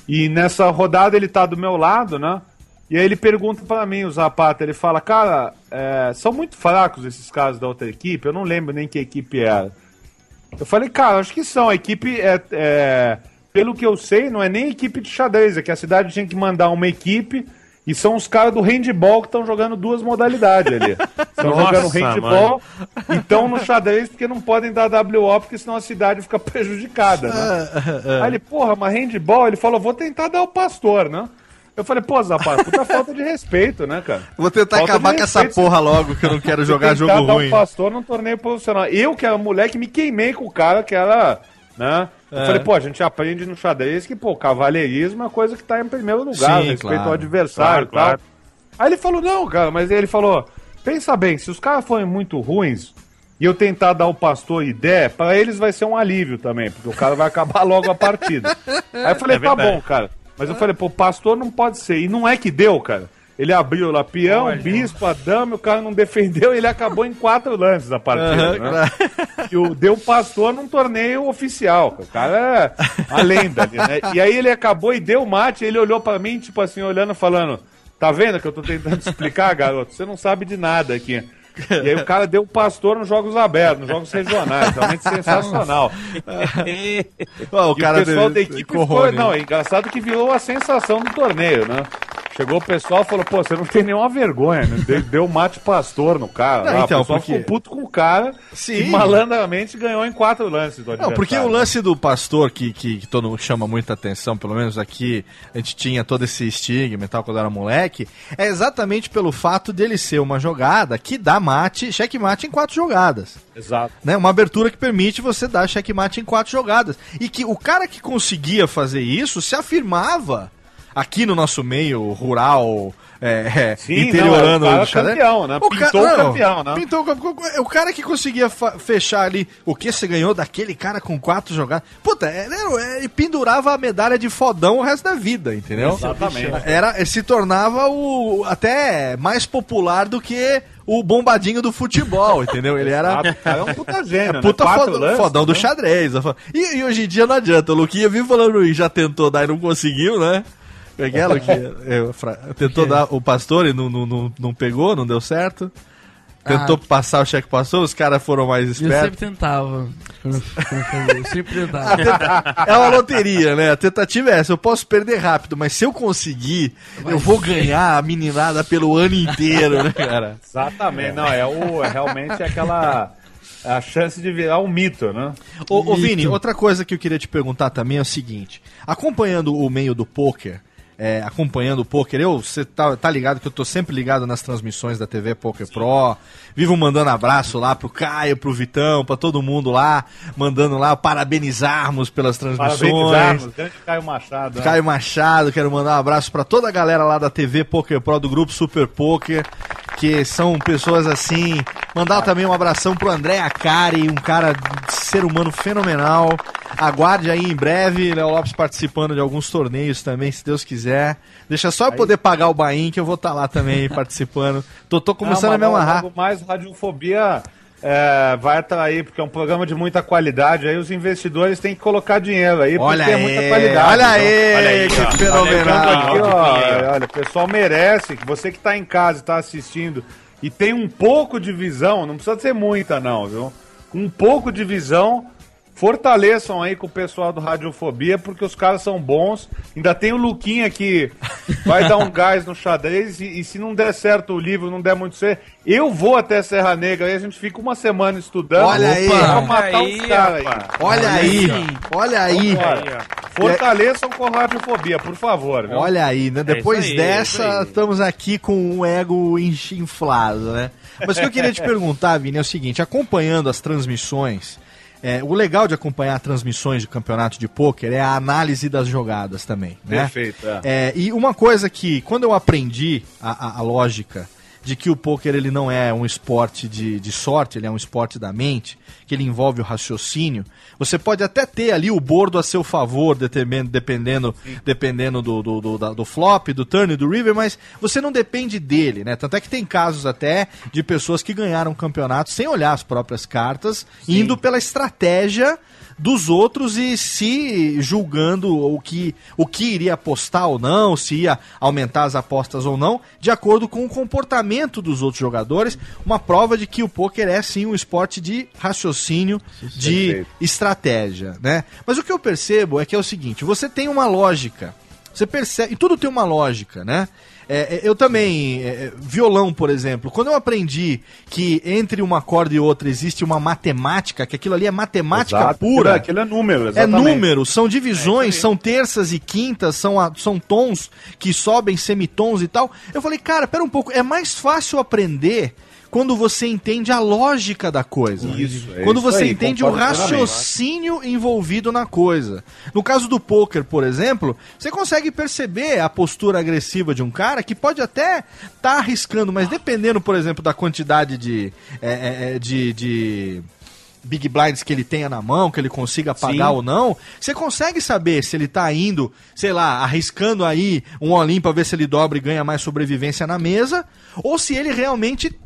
E nessa rodada ele tá do meu lado, né? E aí ele pergunta pra mim, o Zapata, ele fala, cara, é, são muito fracos esses caras da outra equipe, eu não lembro nem que equipe era. Eu falei, cara, acho que são. A equipe é, é- Pelo que eu sei, não é nem equipe de xadrez, é que a cidade tinha que mandar uma equipe e são os caras do handball que estão jogando duas modalidades ali. Estão jogando handball e estão no xadrez porque não podem dar WO, porque senão a cidade fica prejudicada, né? Aí ele, porra, mas handball, ele falou, vou tentar dar o pastor, né? Eu falei, pô, Zapata, puta falta de respeito, né, cara? Vou tentar Falta acabar com essa porra logo, que eu não quero jogar jogo dar ruim. um pastor num torneio profissional. Eu, que era moleque, me queimei com o cara que era, né? Eu É. falei, pô, a gente aprende no xadrez que, pô, cavalheirismo é uma coisa que tá em primeiro lugar, Sim, respeito claro. ao adversário Claro, e tal. Aí ele falou, não, cara, mas ele falou, pensa bem, se os caras forem muito ruins e eu tentar dar o pastor e der, pra eles vai ser um alívio também, porque o cara vai acabar logo a partida. Aí eu falei, É tá bom, cara. Mas eu falei, pô, pastor não pode ser. E não é que deu, cara. Ele abriu lá peão, bispo, a dama, e o cara não defendeu e ele acabou em quatro lances a partida, Aham, né? E o, deu pastor num torneio oficial. cara. O cara é a lenda ali, né? E aí ele acabou e deu mate, ele olhou pra mim, tipo assim, olhando, falando: Tá vendo que eu tô tentando te explicar, garoto? Você não sabe de nada aqui. E aí o cara deu pastor nos jogos abertos, nos jogos regionais, realmente sensacional. O E cara o pessoal da equipe ficou, não, é engraçado que virou a sensação do torneio, né? Chegou o pessoal e falou, pô, você não tem nenhuma vergonha, né? Deu, mate pastor no cara. Não, lá. então, o pessoal porque- ficou puto com o cara Sim. e malandramente ganhou em quatro lances do Não, porque o lance do pastor, que, que, que todo mundo chama muita atenção, pelo menos aqui a gente tinha todo esse estigma e tal quando era moleque, é exatamente pelo fato dele ser uma jogada que dá mate, checkmate em quatro jogadas. Exato. Né? Uma abertura que permite você dar checkmate em quatro jogadas. E que o cara que conseguia fazer isso se afirmava aqui no nosso meio rural, é, é, Sim, interiorano não, é o cara do campeão, né? O Pintou ca- o campeão, né? Pintou o. O cara que conseguia fechar ali o que você ganhou daquele cara com quatro jogadas. Puta, é, é, ele pendurava a medalha de fodão o resto da vida, entendeu? Exatamente. Era, se tornava o até mais popular do que o bombadinho do futebol, entendeu? Ele era é um puta gênio, né? puta Quatro fodão, lances, fodão do né? xadrez. E, e hoje em dia não adianta. O Luquinha vive falando e já tentou dar e não conseguiu, né? Como é que é? Eu, fra- tentou dar o pastor e não, não, não, não pegou, não deu certo. Tentou passar o cheque pastor, os caras foram mais Eu espertos. sempre tentava. Eu sempre tentava. Tenta- É uma loteria, né? A tentativa é essa. Eu posso perder rápido, mas se eu conseguir, eu vou ganhar a meninada pelo ano inteiro, né, cara? Exatamente. Não, é, o, é realmente aquela... A chance de virar um mito, né? Ô, ô Vini, outra coisa que eu queria te perguntar também é o seguinte: acompanhando o meio do poker, é, acompanhando o poker, eu, você tá, tá ligado que eu tô sempre ligado nas transmissões da TV Poker Pro, vivo mandando abraço lá pro Caio, pro Vitão, pra todo mundo lá, mandando lá parabenizarmos pelas transmissões. Parabenizarmos, grande Caio Machado. né? Caio Machado, quero mandar um abraço pra toda a galera lá da TV Poker Pro, do grupo Super Poker, que são pessoas assim. Mandar também um abração pro André Acari, um cara ser humano fenomenal. Aguarde aí em breve, Léo Lopes participando de alguns torneios também, se Deus quiser. Deixa só eu poder pagar o Bahia, que eu vou estar lá também participando. Tô, tô começando a me amarrar. Mais radiofobia é, vai atrair, porque é um programa de muita qualidade. Aí os investidores têm que colocar dinheiro aí, Olha porque é aí, muita qualidade. olha então. aí, Olha aí, que ó. fenomenal. Aqui, ó, olha, o pessoal merece. Você que tá em casa e tá assistindo e tem um pouco de visão, não precisa ser muita, não, viu? Um pouco de visão, fortaleçam aí com o pessoal do Radiofobia, porque os caras são bons. Ainda tem o Luquinha que vai dar um gás no xadrez. E, e se não der certo o livro, não der muito certo, eu vou até Serra Negra. Aí a gente fica uma semana estudando. Olha aí, pra matar aí, os caras aí. Olha aí, olha aí. Vambora. Fortaleçam com a Radiofobia, por favor. viu? Olha aí, né? Depois isso aí, dessa, é estamos aqui com um ego inflado, né? Mas o que eu queria te perguntar, Vini, é o seguinte: acompanhando as transmissões, é, o legal de acompanhar transmissões de campeonato de pôquer é a análise das jogadas também, né? Perfeito, é. É, e uma coisa que, quando eu aprendi a, a- a lógica de que o poker ele não é um esporte de, de sorte, ele é um esporte da mente, que ele envolve o raciocínio, você pode até ter ali o bordo a seu favor, dependendo, dependendo, dependendo do, do, do, da- do flop, do turn e do river, mas você não depende dele, né? Tanto é que tem casos até de pessoas que ganharam campeonatos sem olhar as próprias cartas, indo pela estratégia dos outros e se julgando o que, o que iria apostar ou não, se ia aumentar as apostas ou não, de acordo com o comportamento dos outros jogadores. Uma prova de que o poker é sim um esporte de raciocínio, de Perfeito. estratégia, né? Mas o que eu percebo é que é o seguinte: você tem uma lógica. Você percebe. E tudo tem uma lógica, né? É, é, eu também, é, é, violão, por exemplo, quando eu aprendi que entre uma corda e outra existe uma matemática, que aquilo ali é matemática Exato. pura. Aquilo é número, É exatamente. número, são divisões, são terças e quintas, são, a- são tons que sobem, semitons e tal. Eu falei, cara, pera um pouco, é mais fácil aprender quando você entende a lógica da coisa. Isso, é quando isso você aí, entende o raciocínio envolvido na coisa. No caso do poker, por exemplo, você consegue perceber a postura agressiva de um cara que pode até estar tá arriscando, mas dependendo, por exemplo, da quantidade de, é, é, é, de, de big blinds que ele tenha na mão, que ele consiga pagar Sim. ou não, você consegue saber se ele tá indo, sei lá, arriscando aí um all-in pra ver se ele dobra e ganha mais sobrevivência na mesa, ou se ele realmente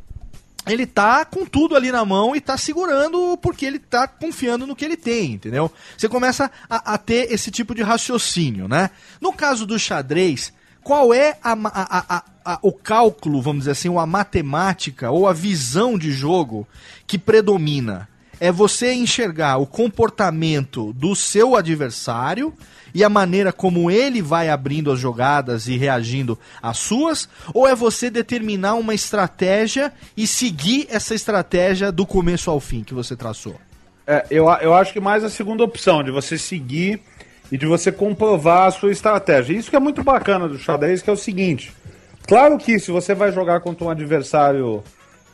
ele tá com tudo ali na mão e tá segurando porque ele tá confiando no que ele tem, entendeu? Você começa a, a ter esse tipo de raciocínio, né? No caso do xadrez, qual é a a- a- o cálculo, vamos dizer assim, ou a matemática ou a visão de jogo que predomina? É você enxergar o comportamento do seu adversário e a maneira como ele vai abrindo as jogadas e reagindo às suas, ou é você determinar uma estratégia e seguir essa estratégia do começo ao fim que você traçou? É, eu, eu acho que mais a segunda opção, de você seguir e de você comprovar a sua estratégia. Isso que é muito bacana do xadrez, que é o seguinte. Claro que se você vai jogar contra um adversário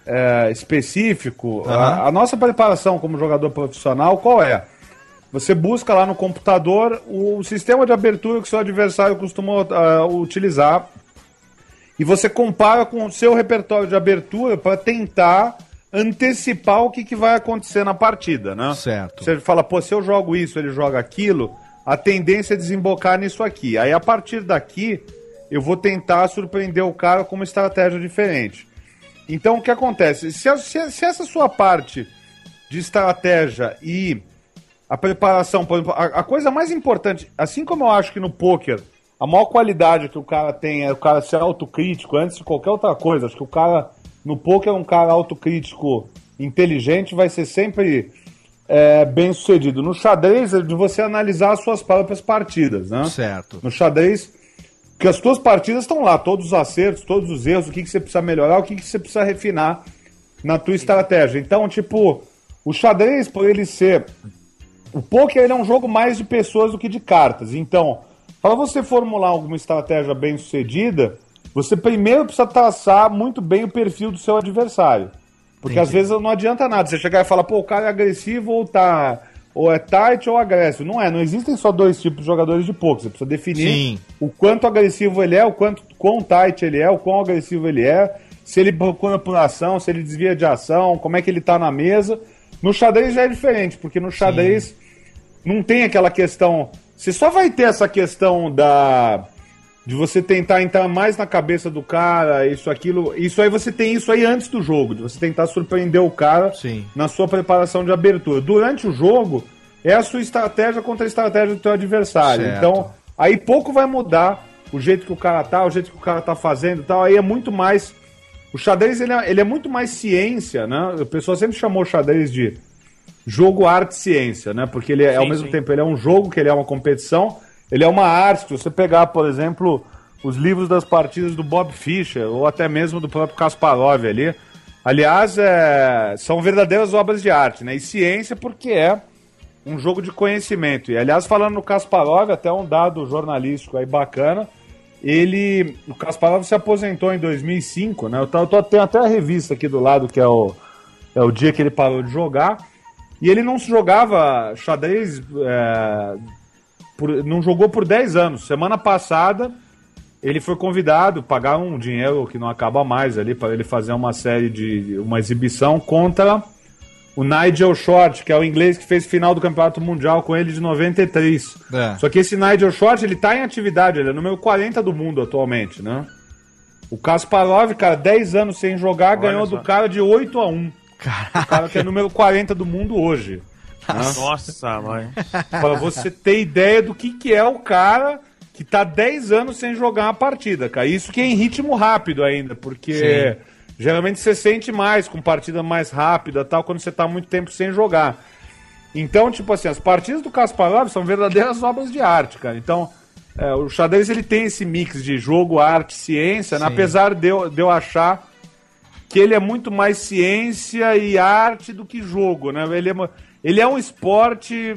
é, específico, a, a nossa preparação como jogador profissional, qual é? Você busca lá no computador o sistema de abertura que o seu adversário costuma ah, utilizar e você compara com o seu repertório de abertura para tentar antecipar o que, que vai acontecer na partida, né? Certo. Você fala, pô, se eu jogo isso, ele joga aquilo, a tendência é desembocar nisso aqui. Aí a partir daqui, eu vou tentar surpreender o cara com uma estratégia diferente. Então o que acontece? Se, a- se se essa sua parte de estratégia e a preparação, por exemplo, a, a coisa mais importante, assim como eu acho que no poker a maior qualidade que o cara tem é o cara ser autocrítico antes de qualquer outra coisa. Acho que o cara no poker um cara autocrítico inteligente vai ser sempre é, bem sucedido. No xadrez é de você analisar as suas próprias partidas, né? Certo. No xadrez, que as tuas partidas estão lá, todos os acertos, todos os erros, o que, que você precisa melhorar, o que, que você precisa refinar na tua estratégia. Então, tipo, o xadrez, por ele ser. O poker ele é um jogo mais de pessoas do que de cartas. Então, para você formular alguma estratégia bem sucedida, você primeiro precisa traçar muito bem o perfil do seu adversário. Porque às vezes não adianta nada você chegar e falar, pô, o cara é agressivo ou tá. Ou é tight ou agressivo. Não é, não existem só dois tipos de jogadores de poker. Você precisa definir Sim. o quanto agressivo ele é, o quanto quão tight ele é, o quão agressivo ele é, se ele procura por ação, se ele desvia de ação, como é que ele tá na mesa. No xadrez já é diferente, porque no xadrez não tem aquela questão. Você só vai ter essa questão da. De você tentar entrar mais na cabeça do cara, isso, aquilo. Isso aí você tem isso aí antes do jogo, de você tentar surpreender o cara Sim. na sua preparação de abertura. Durante o jogo, é a sua estratégia contra a estratégia do teu adversário. Certo. Então, aí pouco vai mudar o jeito que o cara tá, o jeito que o cara tá fazendo e tal. Aí é muito mais. O xadrez ele é, ele é muito mais ciência, né? O pessoal sempre chamou o xadrez de jogo, arte, ciência, né? Porque ele é, ao Sim, mesmo sim. tempo, ele é um jogo, que ele é uma competição, ele é uma arte. Se você pegar, por exemplo, os livros das partidas do Bob Fischer, ou até mesmo do próprio Kasparov ali, aliás, é, são verdadeiras obras de arte, né? E ciência porque é um jogo de conhecimento. E, aliás, falando no Kasparov, até um dado jornalístico aí bacana, ele, o Kasparov se aposentou em 2005, né? Eu, tô, eu tô- tenho até a revista aqui do lado, que é o, é o dia que ele parou de jogar. E ele não jogava xadrez, é, por- não jogou por 10 anos. Semana passada, ele foi convidado, pagar um dinheiro que não acaba mais ali, para ele fazer uma série de. uma exibição contra o Nigel Short, que é o inglês que fez final do Campeonato Mundial com ele de 93. É. Só que esse Nigel Short, ele tá em atividade, ele é número 40 do mundo atualmente, né? O Kasparov, cara, 10 anos sem jogar, ganhou só. do cara de 8 a 1. O cara que é número 40 do mundo hoje. Nossa, mãe. Pra você ter ideia do que, que é o cara que tá 10 anos sem jogar uma partida, cara. Isso que é em ritmo rápido ainda, porque geralmente você sente mais com partida mais rápida tal, quando você tá muito tempo sem jogar. Então, tipo assim, as partidas do Kasparov são verdadeiras obras de arte, cara. Então, é, o xadrez ele tem esse mix de jogo, arte, ciência, né? Sim. apesar de eu, de eu achar que ele é muito mais ciência e arte do que jogo, né? Ele é, ele é um esporte.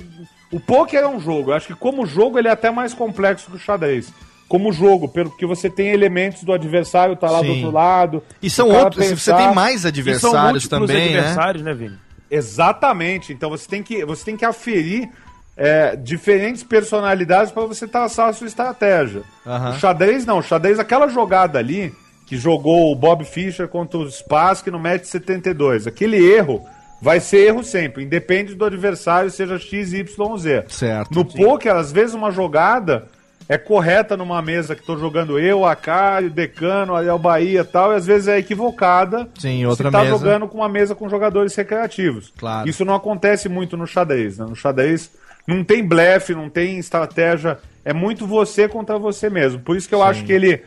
O poker é um jogo. Eu acho que como jogo ele é até mais complexo que o xadrez. Como jogo, pelo que você tem elementos do adversário tá lá do Sim. outro lado. E são outros, você pensar- tem mais adversários também, né? adversários, né, Vini? Exatamente. Então você tem que, você tem que aferir é, diferentes personalidades para você traçar a sua estratégia. Aham. O xadrez não. O xadrez, aquela jogada ali que jogou o Bob Fischer contra o Spassky no match 72. Aquele erro vai ser erro sempre, independe do adversário, seja X, Y ou Z. Certo. No poker, às vezes uma jogada é correta numa mesa que estou jogando eu, a Cário, o Decano, Ariel Bahia e tal, e às vezes é equivocada Sim, outra se tá mesa. jogando com uma mesa com jogadores recreativos. Claro. Isso não acontece muito no xadrez, né? No xadrez não tem blefe, não tem estratégia, é muito você contra você mesmo. Por isso que eu acho que ele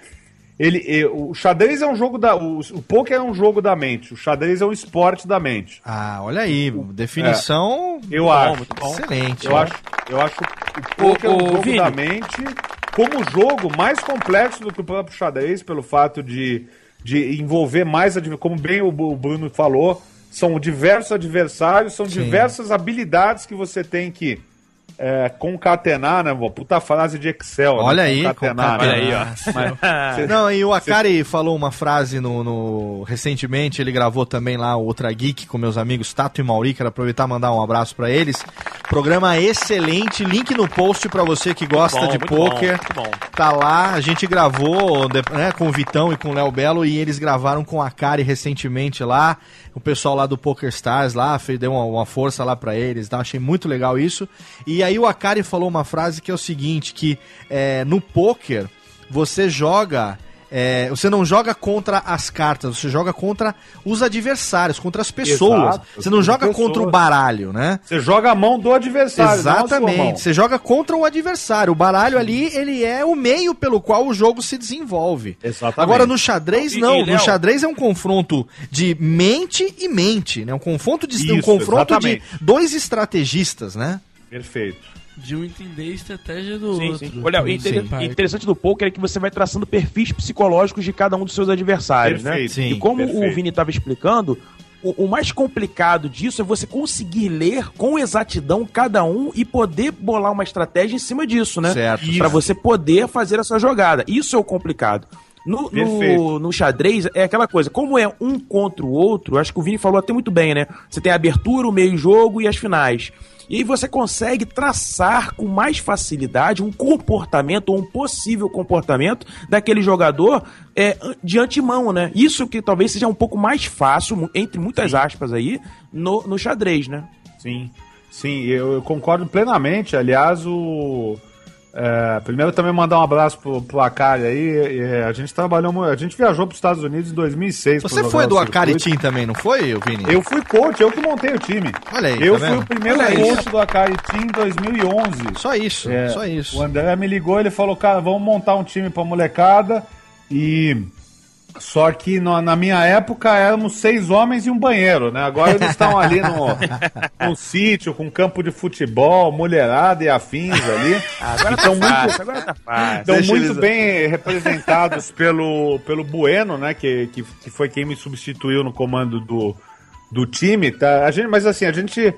ele e- o xadrez é um jogo da o, o poker é um jogo da mente, o xadrez é um esporte da mente. Ah, olha aí, definição Eu bom, acho. muito bom. excelente. Eu acho, eu acho o poker é um jogo Vini. da mente, como jogo mais complexo do que o próprio xadrez, pelo fato de, de envolver mais, como bem o o Bruno falou, são diversos adversários, são diversas habilidades que você tem que é, concatenar, né? Uma puta frase de Excel. né? Olha aí, Concatenar, concatenar. né? Aí, ó. Mas cê- Não, e o Akari falou uma frase no, no- recentemente, ele gravou também lá o Outra Geek com meus amigos Tato e Mauri, quero aproveitar e mandar um abraço pra eles. Programa excelente, link no post pra você que gosta Bom, de muito poker. bom, muito bom. Tá lá, a gente gravou né, com o Vitão e com o Léo Belo e eles gravaram com a Akari recentemente lá. O pessoal lá do Poker Stars lá fez, deu uma, uma força lá pra eles, tá? achei muito legal isso. E aí o Akari falou uma frase que é o seguinte, que é, no poker você joga. é, você não joga contra as cartas, você joga contra os adversários, contra as pessoas. Exato, você não joga contra o pessoas. baralho, né? Você joga a mão do adversário. Exatamente. Você joga contra o adversário. O baralho ali, ele é o meio pelo qual o jogo se desenvolve. Exatamente. Agora no xadrez E- não. e, no Léo? xadrez é um confronto de mente e mente, né? Um confronto de um Isso, confronto de dois estrategistas, né? Perfeito. De um entender a estratégia do Sim, outro. sim. Olha, o Sim. inter- Sim. interessante do poker é que você vai traçando perfis psicológicos de cada um dos seus adversários, Perfeito. né? Sim, e como o perfeito. Vini estava explicando, o, o mais complicado disso é você conseguir ler com exatidão cada um e poder bolar uma estratégia em cima disso, né? Certo. Para você poder fazer a sua jogada. Isso é o complicado. No, no, no xadrez é aquela coisa, como é um contra o outro, acho que o Vini falou até muito bem, né? Você tem a abertura, o meio-jogo e as finais. E aí você consegue traçar com mais facilidade um comportamento ou um possível comportamento daquele jogador é, de antemão, né? Isso que talvez seja um pouco mais fácil, entre muitas aspas aí, no, no xadrez, né? Sim, sim, eu, eu concordo plenamente. Aliás, o. é, primeiro também mandar um abraço pro, pro Akari aí. é, a gente trabalhou, a gente viajou para os Estados Unidos em 2006. pra Você foi do. Akari Team também, não foi, Vini? Eu fui coach, eu que montei o time. Olha aí, eu tá fui o primeiro Olha coach isso. do Akari Team em 2011. Só isso, É, só isso. O André me ligou, ele falou, cara, vamos montar um time pra molecada. E só que no- na minha época éramos seis homens e um banheiro, né? Agora eles estão ali no, no sítio, com campo de futebol, mulherada e afins ali. Agora Então, tá muito- fácil, agora tá fácil. Estão Deixa muito eles- bem representados pelo, pelo Bueno, né? Que, que, que foi quem me substituiu no comando do, do time. Tá? A gente, mas assim, a gente.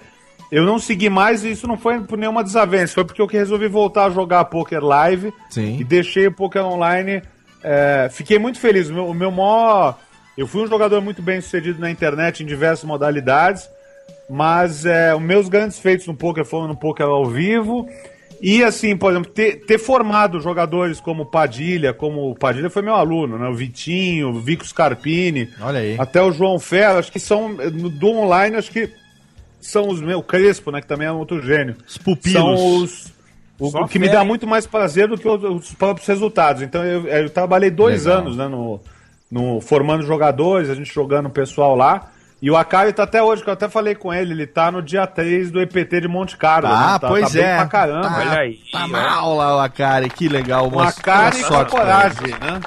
Eu não segui mais e isso não foi por nenhuma desavença. Foi porque eu que resolvi voltar a jogar poker live Sim. e deixei o poker online. É, fiquei muito feliz. O meu, o meu maior. Eu fui um jogador muito bem sucedido na internet em diversas modalidades. Mas é, os meus grandes feitos no poker foram no poker ao vivo. E assim, por exemplo, ter, ter formado jogadores como Padilha, como o Padilha foi meu aluno, né? O Vitinho, o Vico Scarpini, Olha aí. até o João Ferro, acho que são do online, acho que são os meus, o Crespo, né? Que também é um outro gênio. Os pupilos. São os. O, o que me fera, dá hein? muito mais prazer do que os, os próprios resultados. Então eu, eu trabalhei dois Legal. anos, né? No, no, formando jogadores, a gente jogando o pessoal lá. E o Akari tá até hoje, que eu até falei com ele, ele tá no dia 3 do EPT de Monte Carlo. Ah, né? tá, pois tá bem é. pra caramba. Tá, olha aí, Tá mal lá o Akari, que legal. Um Boa- Akari com coragem, né?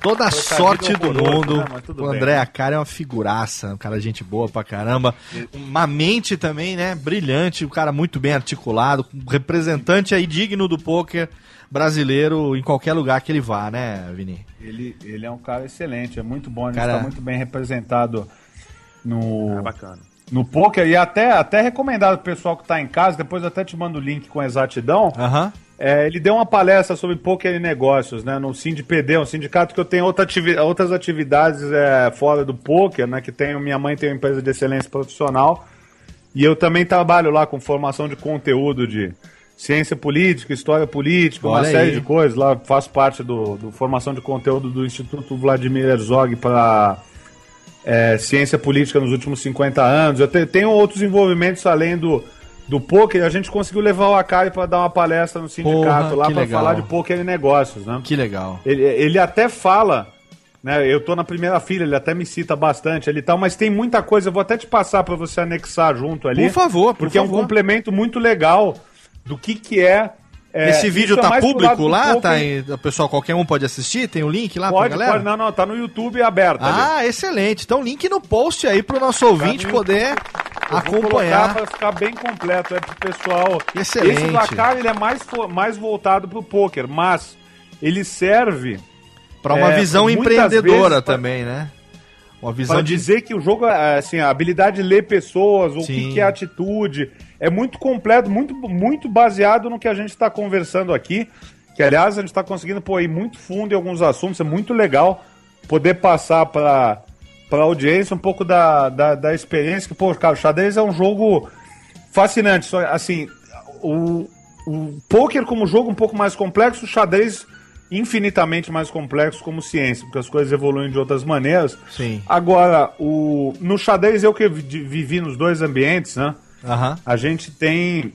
Toda a sorte do mundo. né? O bem. André Akari é uma figuraça, um cara gente boa pra caramba. Uma mente também, né? Brilhante, um cara muito bem articulado, um representante aí digno do poker brasileiro em qualquer lugar que ele vá, né, Vini? Ele, ele é um cara excelente, é muito bom, ele Cara- está muito bem representado no, Ah, bacana. no poker e até, até recomendado pro pessoal que tá em casa, depois eu até te mando o link com exatidão. Aham. É, ele deu uma palestra sobre poker e negócios, né? No SindPD, um sindicato que eu tenho outra ativi- outras atividades é, fora do poker, né? Que tenho, minha mãe tem uma empresa de excelência profissional. E eu também trabalho lá com formação de conteúdo de ciência política, história política, uma Olha série aí. de coisas. Lá faço parte do, do formação de conteúdo do Instituto Vladimir Herzog para é, ciência política nos últimos 50 anos. Eu te- tenho outros envolvimentos além do, do poker. A gente conseguiu levar o Akari para dar uma palestra no sindicato Porra, lá para falar de poker e negócios, né? Que legal. Ele, ele até fala, né? Eu tô na primeira fila, ele até me cita bastante ali e tal, mas tem muita coisa, eu vou até te passar para você anexar junto ali. Por favor, por porque é um favor. complemento muito legal do que que é. é, Esse vídeo é tá lado público lá? poker. Tá em, o pessoal, qualquer um pode assistir? Tem o link lá Pode, pra galera? pode, não, não, tá no YouTube aberto. ali. Ah, excelente. Então, link no post aí pro nosso ouvinte no poder Eu acompanhar. para ficar bem completo, é pro pessoal. Excelente. Esse placar ele é mais, mais voltado pro poker, mas ele serve Pra uma É, visão empreendedora pra- também, né? Uma visão para de. dizer que o jogo, é, assim, a habilidade de ler pessoas, o Sim. que é atitude, é muito completo, muito, muito baseado no que a gente está conversando aqui. Que aliás a gente está conseguindo pôr aí muito fundo em alguns assuntos, é muito legal poder passar para para audiência um pouco da, da, da experiência que, pô, cara, o xadrez é um jogo fascinante. Só, assim, o, o poker como jogo um pouco mais complexo, o xadrez infinitamente mais complexo como ciência, porque as coisas evoluem de outras maneiras. Sim. Agora, o, no xadrez, eu que vi- vivi nos dois ambientes, né? Aham. A gente tem.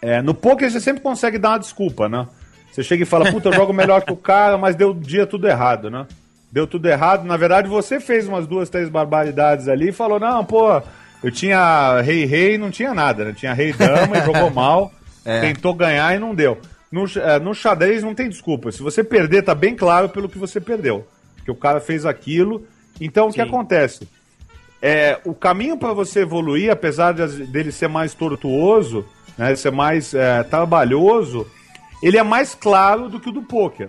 é, no poker você sempre consegue dar uma desculpa, né? Você chega e fala, puta, eu jogo melhor que o cara, mas deu o dia tudo errado, né? Deu tudo errado. Na verdade, você fez umas duas, três barbaridades ali e falou, não, pô, eu tinha rei, rei, não tinha nada, né? Tinha rei, dama e jogou mal, tentou ganhar e não deu. No, é, no xadrez não tem desculpa. Se você perder, tá bem claro pelo que você perdeu. Que o cara fez aquilo. Então, o que acontece? É, o caminho para você evoluir, apesar de, dele ser mais tortuoso, né, ser mais é, trabalhoso, ele é mais claro do que o do poker.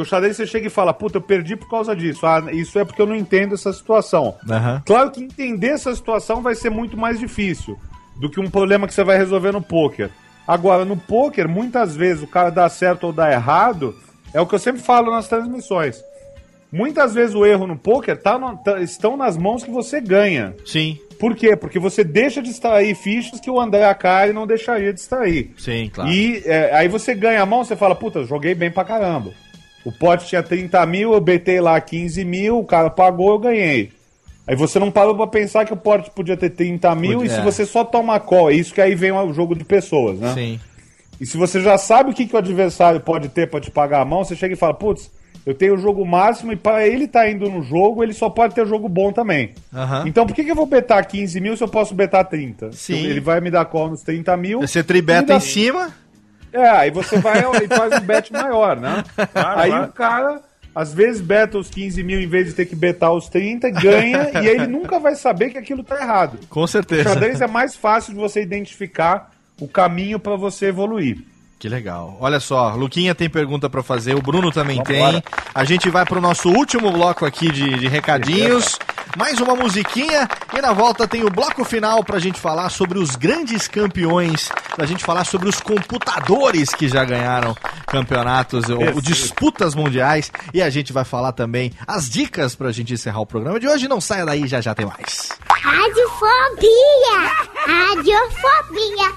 Porque o xadrez você chega e fala, puta, eu perdi por causa disso. Ah, isso é porque eu não entendo essa situação. Aham. Claro que entender essa situação vai ser muito mais difícil do que um problema que você vai resolver no poker. Agora, no poker, muitas vezes o cara dá certo ou dá errado é o que eu sempre falo nas transmissões. Muitas vezes o erro no poker tá no- tá- estão nas mãos que você ganha. Sim, Por quê? Porque você deixa de extrair fichas que o André Acari não deixaria de extrair. sim, claro. E é, aí você ganha a mão, você fala, puta, joguei bem pra caramba. O pote tinha 30 mil, eu betei lá 15 mil, o cara pagou, eu ganhei. Aí você não parou pra pensar que o pote podia ter 30 mil e se é. você só toma call, é isso que aí vem o jogo de pessoas, né? Sim. E se você já sabe o que, que o adversário pode ter pra te pagar a mão, você chega e fala, putz, eu tenho o jogo máximo e para ele estar indo no jogo, ele só pode ter jogo bom também. Aham. Então por que, que eu vou betar 15 mil se eu posso betar 30? Sim. Ele vai me dar call nos 30 mil. Você tribeta em cima. É, aí você vai e faz um bet maior, né? aí claro. o cara, às vezes, beta os 15 mil em vez de ter que betar os 30, ganha, e aí ele nunca vai saber que aquilo tá errado. Com O certeza. xadrez é mais fácil de você identificar o caminho pra você evoluir. Que legal. Olha só, Luquinha tem pergunta pra fazer, o Bruno também Vambora. tem. A gente vai pro nosso último bloco aqui de, de recadinhos. Mais uma musiquinha e na volta tem o bloco final pra gente falar sobre os grandes campeões, pra gente falar sobre os computadores que já ganharam campeonatos ou, ou disputas mundiais e a gente vai falar também as dicas pra gente encerrar o programa de hoje. Não saia daí, já já tem mais. Radiofobia! Radiofobia!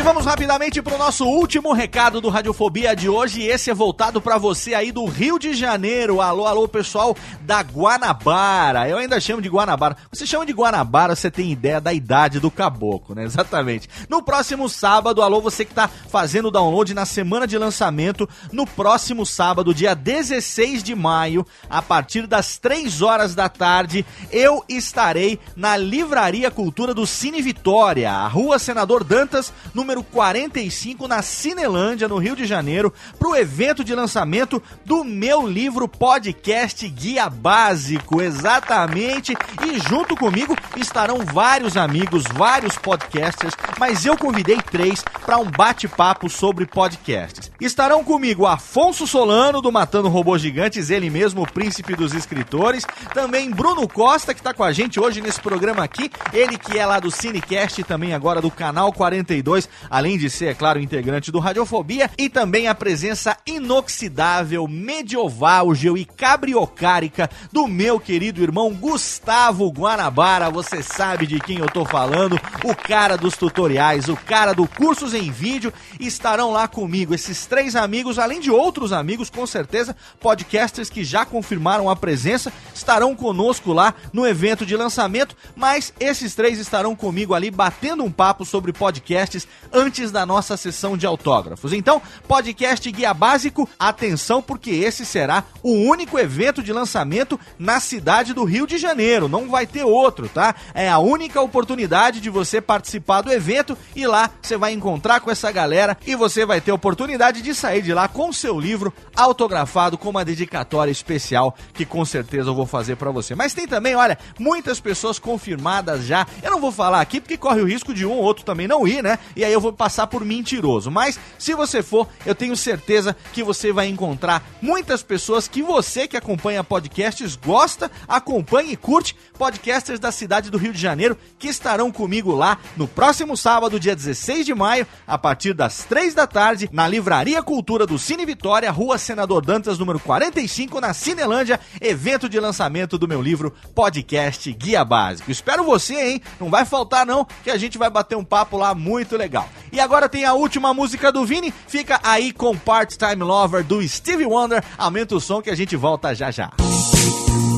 E vamos rapidamente para o nosso último recado do Radiofobia de hoje. Esse é voltado para você aí do Rio de Janeiro. Alô, alô, pessoal da Guanabara. Eu ainda chamo de Guanabara. Você chama de Guanabara, você tem ideia da idade do caboclo, né? Exatamente. No próximo sábado, alô, você que tá fazendo o download na semana de lançamento, no próximo sábado, dia 16 de maio, a partir das 3 horas da tarde, eu estarei na Livraria Cultura do Cine Vitória, a Rua Senador Dantas, número 45, na Cinelândia, no Rio de Janeiro, para o evento de lançamento do meu livro podcast Guia Básico, exatamente. E junto comigo estarão vários amigos, vários podcasters, mas eu convidei três para um bate-papo sobre podcasts. Estarão comigo Afonso Solano, do Matando Robôs Gigantes, ele mesmo, o príncipe dos escritores. Também Bruno Costa, que está com a gente hoje nesse programa aqui. Ele que é lá do Cinecast e também agora do Canal 42, além de ser, é claro, integrante do Radiofobia. E também a presença inoxidável, medieval e cabriocárica do meu querido irmão Gustavo Guanabara. Você sabe de quem eu tô falando, o cara dos tutoriais, o cara do Cursos em Vídeo. Estarão lá comigo esses três amigos, além de outros amigos, com certeza, podcasters que já confirmaram a presença, estarão conosco lá no evento de lançamento, mas esses três estarão comigo ali batendo um papo sobre podcasts antes da nossa sessão de autógrafos. Então, podcast Guia Básico, atenção porque esse será o único evento de lançamento na cidade do Rio de Janeiro, não vai ter outro, tá? É a única oportunidade de você participar do evento e lá você vai encontrar com essa galera e você vai ter a oportunidade de sair de lá com seu livro autografado com uma dedicatória especial que com certeza eu vou fazer pra você. Mas tem também, olha, muitas pessoas confirmadas já. Eu não vou falar aqui porque corre o risco de um ou outro também não ir, né? E aí eu vou passar por mentiroso. Mas se você for, eu tenho certeza que você vai encontrar muitas pessoas que você que acompanha podcasts gosta, acompanha e curte podcasters da cidade do Rio de Janeiro que estarão comigo lá no próximo sábado, dia 16 de maio, a partir das 3 da tarde, na Livraria Cultura do Cine Vitória, Rua Senador Dantas, número 45, na Cinelândia, evento de lançamento do meu livro Podcast Guia Básico. Espero você, hein? Não vai faltar não, que a gente vai bater um papo lá muito legal. E agora tem a última música do Vini, fica aí com Part-Time Lover do Stevie Wonder. Aumenta o som que a gente volta já já. Call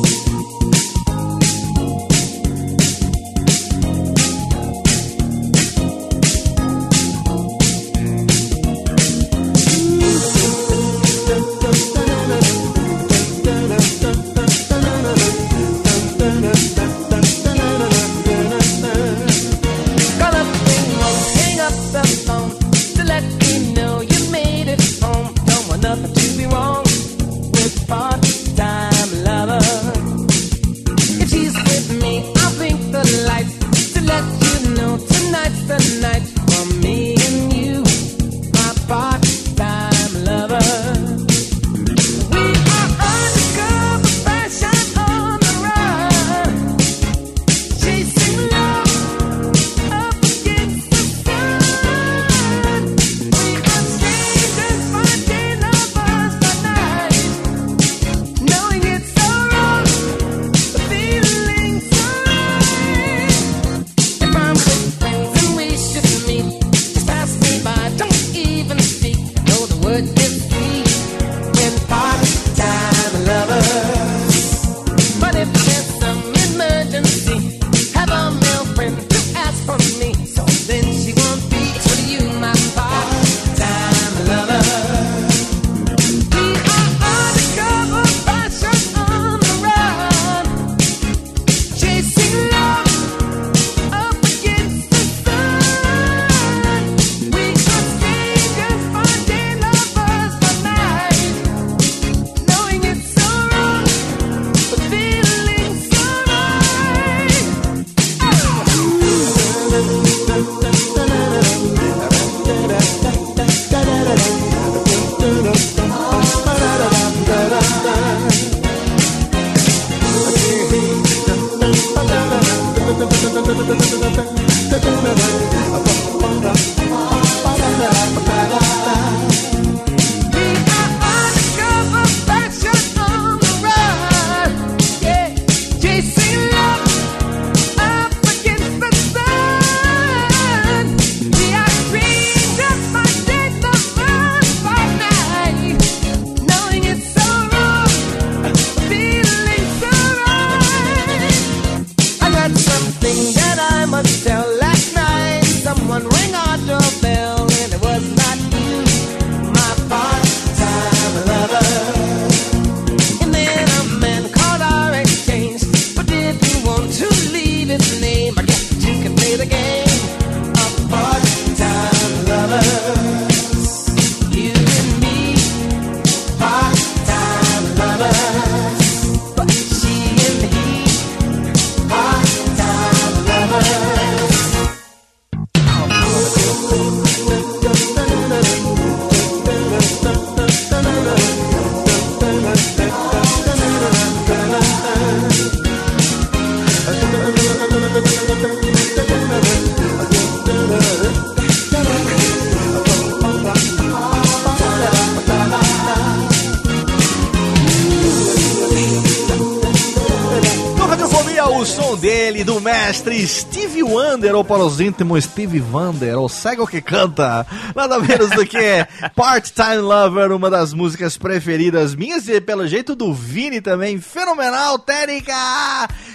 mestre Steve Wonder, ou para os íntimos Steve Wonder, ou cego que canta, nada menos do que Part-Time Lover, uma das músicas preferidas minhas e pelo jeito do Vini também, fenomenal, Térica!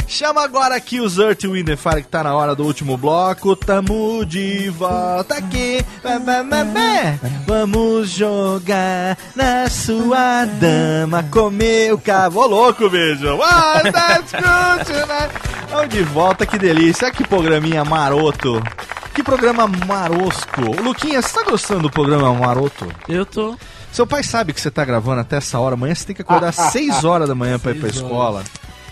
Chama agora aqui os Earth, Wind Fire, que tá na hora do último bloco, tamo de volta aqui, vamos jogar na sua dama, comer o cabo, Ô, louco, beijo! What that's good tonight. Vamos de volta, que delícia. Que programinha maroto. Que programa marosco. Luquinha, você tá gostando do programa maroto? Eu tô. Seu pai sabe que você tá gravando até essa hora. Amanhã você tem que acordar às 6 horas da manhã pra ir pra escola.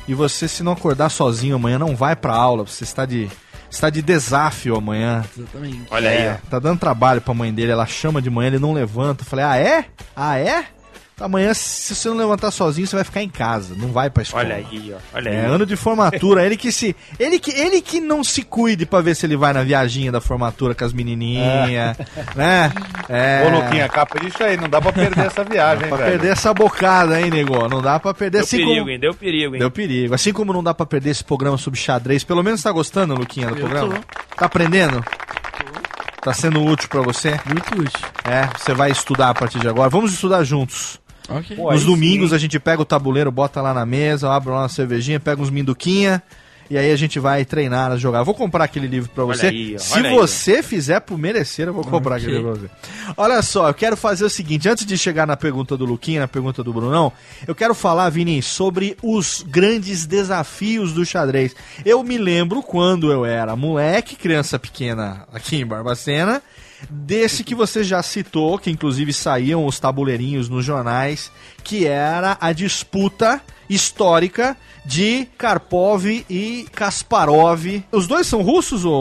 E você, se não acordar sozinho amanhã, não vai pra aula. Você está de, está de desafio amanhã. Exatamente. Olha aí, É, tá dando trabalho pra mãe dele. Ela chama de manhã, ele não levanta. Eu falei, ah, é? Ah, é? Amanhã, se você não levantar sozinho, você vai ficar em casa. Não vai pra escola. Olha aí, ó. Olha aí. É, ano de formatura, ele que se. Ele que, ele que não se cuide pra ver se ele vai na viaginha da formatura com as menininhas, né? É. Ô, Luquinha, capricha aí, não dá pra perder essa viagem, hein, Pra velho. perder essa bocada, hein, nego? Não dá pra perder Deu assim perigo, como. hein? Deu perigo, hein? Deu perigo. Assim como não dá pra perder esse programa sobre xadrez. Pelo menos tá gostando, Luquinha, do Eu programa? Tá aprendendo? Tá sendo útil pra você? Muito útil. É, você vai estudar a partir de agora. Vamos estudar juntos. Ok. Pô, Nos domingos sim. a gente pega o tabuleiro, bota lá na mesa, abre lá uma cervejinha, pega uns minduquinha e aí a gente vai treinar a jogar. Eu vou comprar aquele livro pra Olha você. aí, Se olha aí, você fizer por merecer, eu vou comprar aquele livro pra você. Olha só, eu quero fazer o seguinte, antes de chegar na pergunta do Luquinha, na pergunta do Brunão, eu quero falar, Vini, sobre os grandes desafios do xadrez. Eu me lembro quando eu era moleque, criança pequena aqui em Barbacena, desse que você já citou, que inclusive saíam os tabuleirinhos nos jornais, que era a disputa histórica de Karpov e Kasparov. Os dois são russos, ô,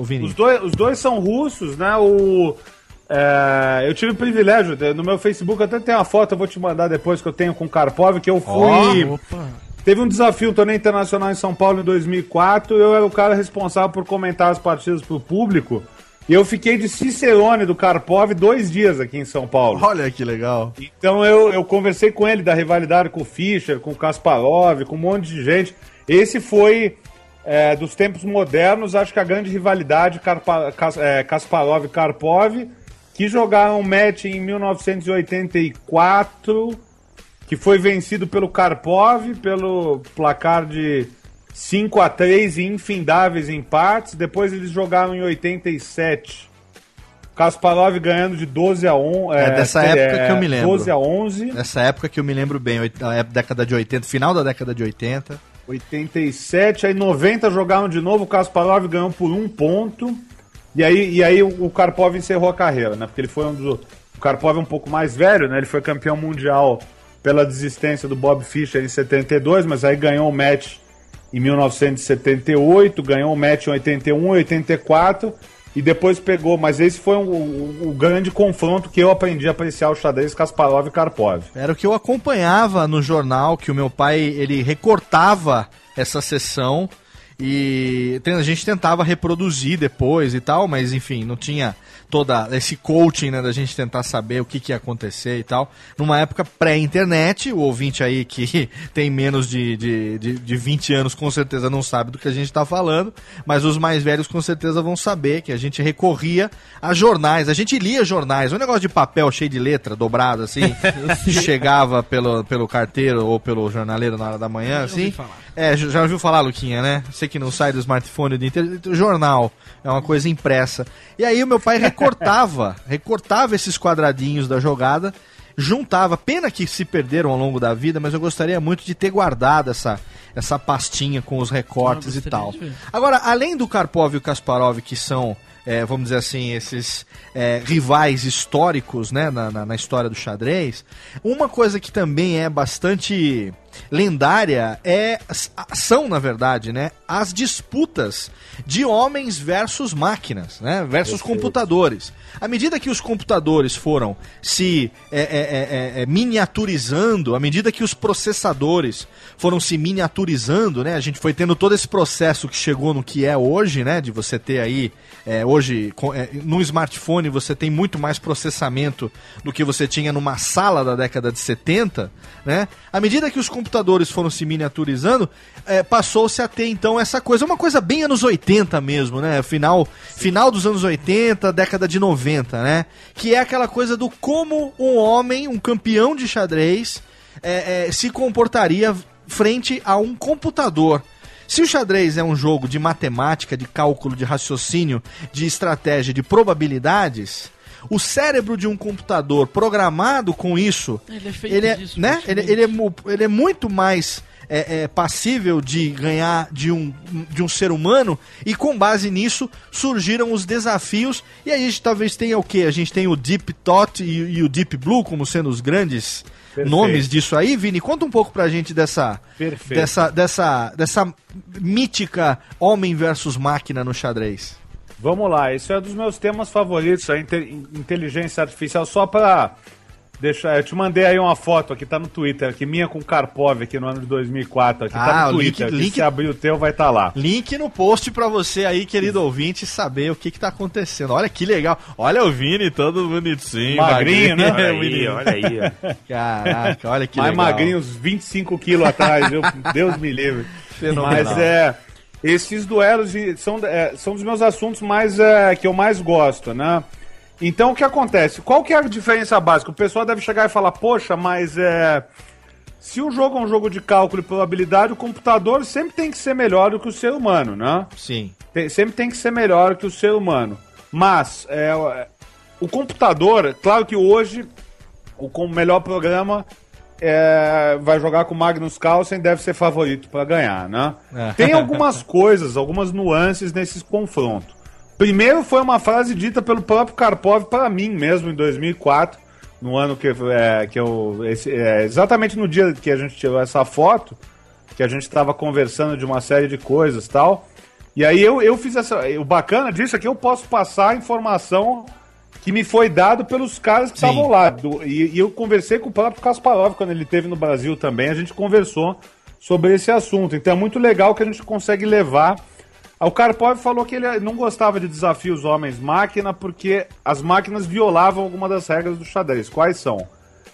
ô, Vini? Os dois, os dois são russos, né? O, é, eu tive o privilégio, de- no meu Facebook até tem uma foto, eu vou te mandar depois que eu tenho com o Karpov, que eu fui. Opa. Teve um desafio, um torneio internacional em São Paulo em 2004. Eu era o cara responsável por comentar as partidas pro público. E eu fiquei de Cicerone do Karpov dois dias aqui em São Paulo. Olha que legal. Então eu, eu conversei com ele da rivalidade com o Fischer, com o Kasparov, com um monte de gente. Esse foi, é, dos tempos modernos, acho que a grande rivalidade Karpa, Kas, é, Kasparov e Karpov, que jogaram um match em 1984, que foi vencido pelo Karpov, pelo placar de 5 a 3 e infindáveis empates. Depois eles jogaram em 87. Kasparov ganhando de 12 a 11. É dessa época que eu me lembro. 12 a 11. Nessa época que eu me lembro bem, a década de 80, final da década de 80. 87, aí 90 jogaram de novo, o Kasparov ganhou por um ponto. E aí, e aí o, o Karpov encerrou a carreira, né? Porque ele foi um dos. O Karpov é um pouco mais velho, né? Ele foi campeão mundial pela desistência do Bob Fischer em 72, mas aí ganhou o match em 1978, ganhou o match em 81, 84 e depois pegou. Mas esse foi um- o, o grande confronto que eu aprendi a apreciar o xadrez Kasparov e Karpov. Era o que eu acompanhava no jornal, que o meu pai, ele recortava essa sessão e a gente tentava reproduzir depois e tal, mas enfim, não tinha toda esse coaching, né, da gente tentar saber o que, que ia acontecer e tal. Numa época pré-internet, o ouvinte aí que tem menos de, de, de, de 20 anos com certeza não sabe do que a gente tá falando, mas os mais velhos com certeza vão saber que a gente recorria a jornais, a gente lia jornais, um negócio de papel cheio de letra, dobrado assim, chegava pelo, pelo carteiro ou pelo jornaleiro na hora da manhã, assim. É, já ouviu falar, Luquinha, né? Você que não sai do smartphone o dia inteiro, jornal é uma coisa impressa. E aí o meu pai recortava, recortava esses quadradinhos da jogada, juntava. Pena que se perderam ao longo da vida, mas eu gostaria muito de ter guardado essa, essa pastinha com os recortes Ah, e tal. Agora, além do Karpov e o Kasparov, que são, é, vamos dizer assim, esses é, rivais históricos né, na, na- na história do xadrez, uma coisa que também é bastante lendária é são na verdade né as disputas de homens versus máquinas né versus computadores. À medida que os computadores foram se é, é, é, é, miniaturizando à medida que os processadores foram se miniaturizando né a gente foi tendo todo esse processo que chegou no que é hoje né de você ter aí é, hoje com- é, no smartphone você tem muito mais processamento do que você tinha numa sala da década de 70 né. À medida que os computadores foram se miniaturizando, é, passou-se a ter então essa coisa, uma coisa bem anos 80 mesmo, né? Final, final dos anos 80, década de 90, né? Que é aquela coisa do como um homem, um campeão de xadrez, é, é, se comportaria frente a um computador. Se o xadrez é um jogo de matemática, de cálculo, de raciocínio, de estratégia, de probabilidades, o cérebro de um computador programado com isso, Ele é feito ele é, disso, né? Ele, ele é, ele é muito mais é, é, passível de ganhar de um, de um ser humano e com base nisso surgiram os desafios e aí a gente talvez tenha o que? A gente tem o Deep Thought e, e o Deep Blue como sendo os grandes Perfeito. nomes disso aí, Vini. Conta um pouco pra gente dessa, Perfeito. dessa, dessa, dessa mítica homem versus máquina no xadrez. Vamos lá, esse é um dos meus temas favoritos, a inte- inteligência artificial. Só pra deixar, eu te mandei aí uma foto aqui, tá no Twitter, aqui, minha com Karpov aqui no ano de 2004. Aqui Ah, tá o no link- Twitter. aqui, link- Se abrir o teu, vai estar tá lá. Link no post pra você aí, querido ouvinte, saber o que que tá acontecendo. Olha que legal. Olha o Vini todo bonitinho. Magrinho, né? Olha aí, olha aí. ó. Caraca, olha que Mais legal. magrinho, uns 25 quilos atrás, viu? Deus me livre. Fenomenal. Mas é. Esses duelos de- são, é, são dos meus assuntos mais é, que eu mais gosto, né? Então o que acontece? Qual que é a diferença básica? O pessoal deve chegar e falar, poxa, mas é. Se o jogo é um jogo de cálculo e probabilidade, o computador sempre tem que ser melhor do que o ser humano, né? Sim. Tem- sempre tem que ser melhor que o ser humano. Mas é, o computador, claro que hoje o com o melhor programa é, vai jogar com o Magnus Carlsen deve ser favorito para ganhar, né? É. Tem algumas coisas, algumas nuances nesses confrontos. Primeiro foi uma frase dita pelo próprio Karpov para mim mesmo em 2004, no ano que, é, que eu esse- é, exatamente no dia que a gente tirou essa foto, que a gente estava conversando de uma série de coisas tal. E aí eu, eu fiz essa. O bacana disso é que eu posso passar a informação que me foi dado pelos caras que Sim. estavam lá. Do- e, e eu conversei com o próprio Kasparov quando ele esteve no Brasil também. A gente conversou sobre esse assunto. Então é muito legal que a gente consegue levar. O Karpov falou que ele não gostava de desafios homens-máquina porque as máquinas violavam alguma das regras do xadrez. Quais são?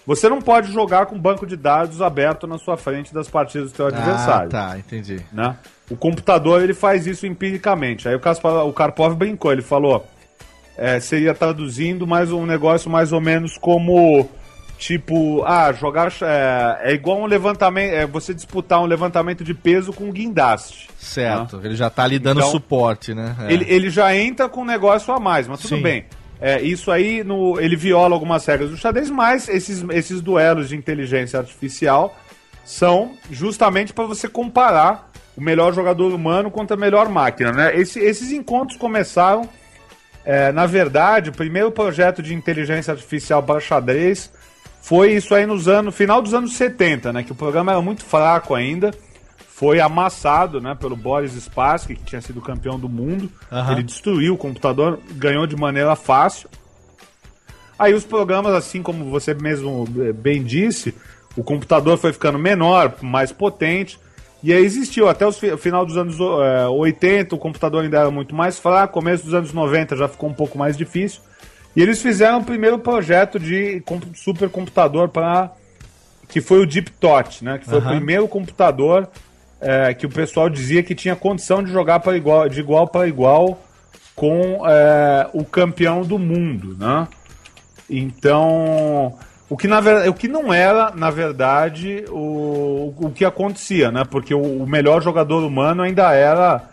Você não pode jogar com banco de dados aberto na sua frente das partidas do seu adversário Ah, tá, entendi. né? O computador ele faz isso empiricamente. Aí o, Kaspar, o Karpov brincou, ele falou, é, seria traduzindo mais um negócio mais ou menos como tipo, ah, jogar é, é igual um levantamento, é você disputar um levantamento de peso com guindaste. Certo, ele já tá ali dando Então, suporte, né? É. Ele, ele já entra com um negócio a mais, mas tudo Sim. bem. É, isso aí, no, ele viola algumas regras do xadrez, mas esses, esses duelos de inteligência artificial são justamente para você comparar o melhor jogador humano contra a melhor máquina. Né? Esse- esses encontros começaram, é, na verdade, o primeiro projeto de inteligência artificial para xadrez foi isso aí nos anos, final dos anos 70, né? Que o programa era muito fraco ainda. Foi amassado, né, pelo Boris Spassky, que tinha sido campeão do mundo. Aham. Ele destruiu o computador, ganhou de maneira fácil. Aí os programas, assim como você mesmo eh, bem disse, o computador foi ficando menor, mais potente. E aí existiu até o final dos anos eh, 80, o computador ainda era muito mais fraco, começo dos anos 90 já ficou um pouco mais difícil. E eles fizeram o primeiro projeto de com- supercomputador para que foi o Deep Thought, né? Que foi Aham. o primeiro computador eh, que o pessoal dizia que tinha condição de jogar para igual, de igual para igual com eh, o campeão do mundo, né? Então, o que, na ver... o que não era, na verdade, o, o que acontecia, né? Porque o, o melhor jogador humano ainda era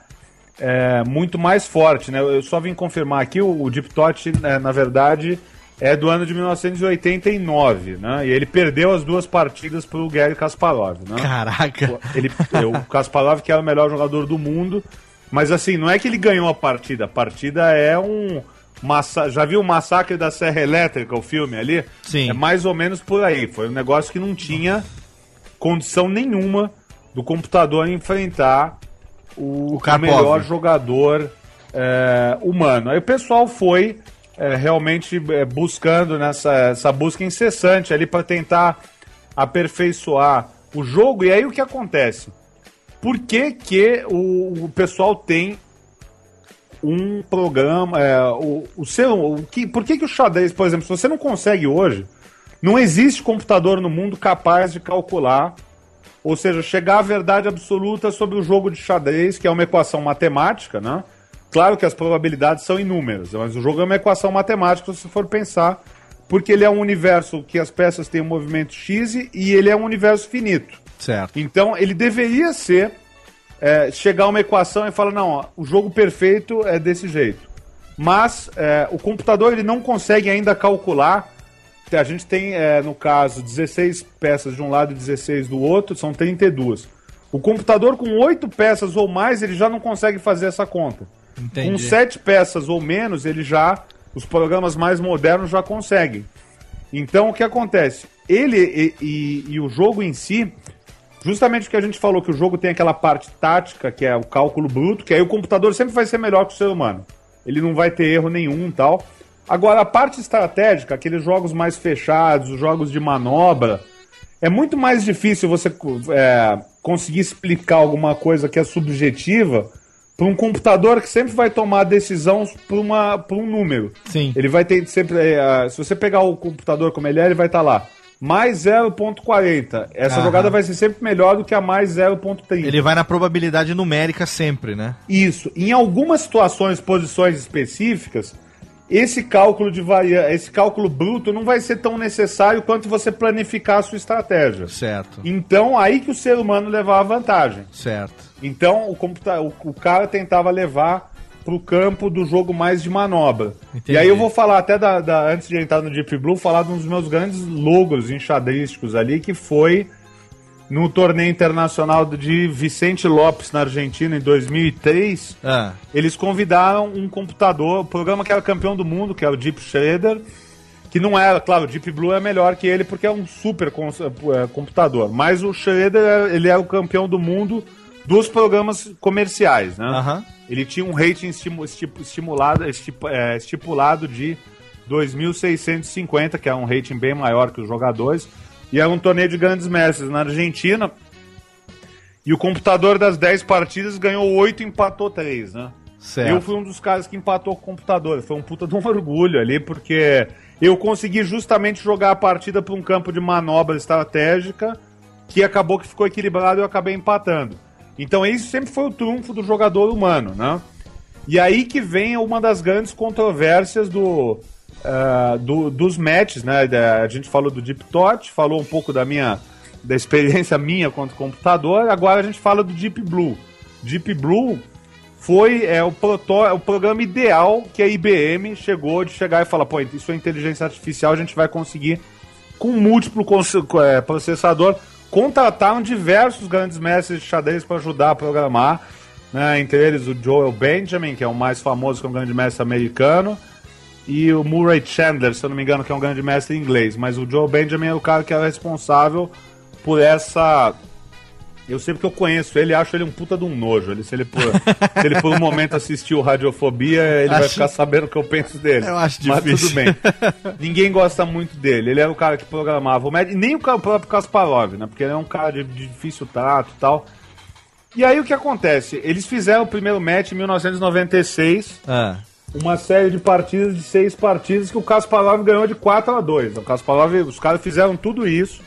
é, muito mais forte, né? Eu só vim confirmar aqui, o, o Deep Thought, é, na verdade, é do ano de 1989, né? E ele perdeu as duas partidas pro Gary Kasparov, né? Caraca. Ele, o Kasparov que era o melhor jogador do mundo, mas assim, não é que ele ganhou a partida, a partida é um massa... já viu o Massacre da Serra Elétrica, o filme ali? Sim. É mais ou menos por aí, foi um negócio que não tinha condição nenhuma do computador enfrentar o, O o melhor jogador é, humano. Aí o pessoal foi é, realmente é, buscando nessa essa busca incessante ali para tentar aperfeiçoar o jogo. E aí o que acontece? Por que, que o, o pessoal tem um programa. É, o, o seu, o que, por que, que o xadrez, por exemplo, se você não consegue hoje, não existe computador no mundo capaz de calcular Ou seja, chegar à verdade absoluta sobre o jogo de xadrez, que é uma equação matemática, né? Claro que as probabilidades são inúmeras, mas o jogo é uma equação matemática se for pensar, porque ele é um universo que as peças têm um movimento X e ele é um universo finito. Certo. Então ele deveria ser é, chegar a uma equação e falar, não, ó, o jogo perfeito é desse jeito. Mas é, o computador ele não consegue ainda calcular. A gente tem, é, no caso, 16 peças de um lado e 16 do outro, são 32. O computador com 8 peças ou mais, ele já não consegue fazer essa conta. Entendi. Com 7 peças ou menos, ele já. Os programas mais modernos já conseguem. Então o que acontece? Ele e, e- e o jogo em si, justamente porque a gente falou que o jogo tem aquela parte tática, que é o cálculo bruto, que aí o computador sempre vai ser melhor que o ser humano. Ele não vai ter erro nenhum e tal. Agora, a parte estratégica, aqueles jogos mais fechados, os jogos de manobra, é muito mais difícil você é, conseguir explicar alguma coisa que é subjetiva para um computador que sempre vai tomar decisão por, uma, por um número. Sim. Ele vai ter sempre. é, se você pegar o computador como ele é, ele vai estar lá. Mais 0.40. Essa Aham. jogada vai ser sempre melhor do que a mais 0.30. Ele vai na probabilidade numérica sempre, né? Isso. Em algumas situações, posições específicas, esse cálculo de varia... esse cálculo bruto não vai ser tão necessário quanto você planificar a sua estratégia. Certo. Então, aí que o ser humano levava vantagem. Certo. Então, o, computa... o, o cara tentava levar pro campo do jogo mais de manobra. Entendi. E aí eu vou falar até da, da- antes de entrar no Deep Blue, falar de um dos meus grandes logros enxadrísticos ali, que foi no torneio internacional de Vicente Lopes na Argentina em 2003. Ah, Eles convidaram um computador, o programa que era campeão do mundo, que era o Deep Shredder, que não era, claro, o Deep Blue é melhor que ele porque é um super eh, computador, mas o Shredder ele é o campeão do mundo dos programas comerciais, né? aham. Ele tinha um rating estimu- esti- estimulado, estipu- é, estipulado de 2.650, que é um rating bem maior que os jogadores. E era um torneio de grandes mestres na Argentina. E o computador das 10 partidas ganhou 8 e empatou 3, né? Certo. Eu fui um dos caras que empatou com o computador. Foi um puta de um orgulho ali, porque eu consegui justamente jogar a partida para um campo de manobra estratégica que acabou que ficou equilibrado e eu acabei empatando. Então isso sempre foi o trunfo do jogador humano, né? E aí que vem uma das grandes controvérsias do, ah, do- dos matches, né? A gente falou do Deep Tot, falou um pouco da minha da experiência minha contra o computador, agora a gente fala do Deep Blue. Deep Blue foi é, o, proto, é o programa ideal que a IBM chegou de chegar e falar, pô, isso é inteligência artificial, a gente vai conseguir com múltiplo é, processador. Contrataram diversos grandes mestres de xadrez para ajudar a programar, né, entre eles o Joel Benjamin, que é o mais famoso, que é um grande mestre americano, e o Murray Chandler, se eu não me engano, que é um grande mestre inglês. Mas o Joel Benjamin é o cara que era responsável por essa eu sei porque eu conheço ele, acho ele um puta de um nojo. Ele, se, ele por, se ele por um momento assistiu Radiofobia, ele vai Acho- ficar sabendo o que eu penso dele. Eu acho Mas difícil. tudo bem. Ninguém gosta muito dele. Ele era o cara que programava o médico, nem o próprio Kasparov, né? Porque ele é um cara de, de difícil trato e tal. E aí o que acontece? Eles fizeram o primeiro match em 1996 Ah, uma série de partidas, de seis partidas, que o Kasparov ganhou de 4 a 2 O Kasparov, os caras fizeram tudo isso,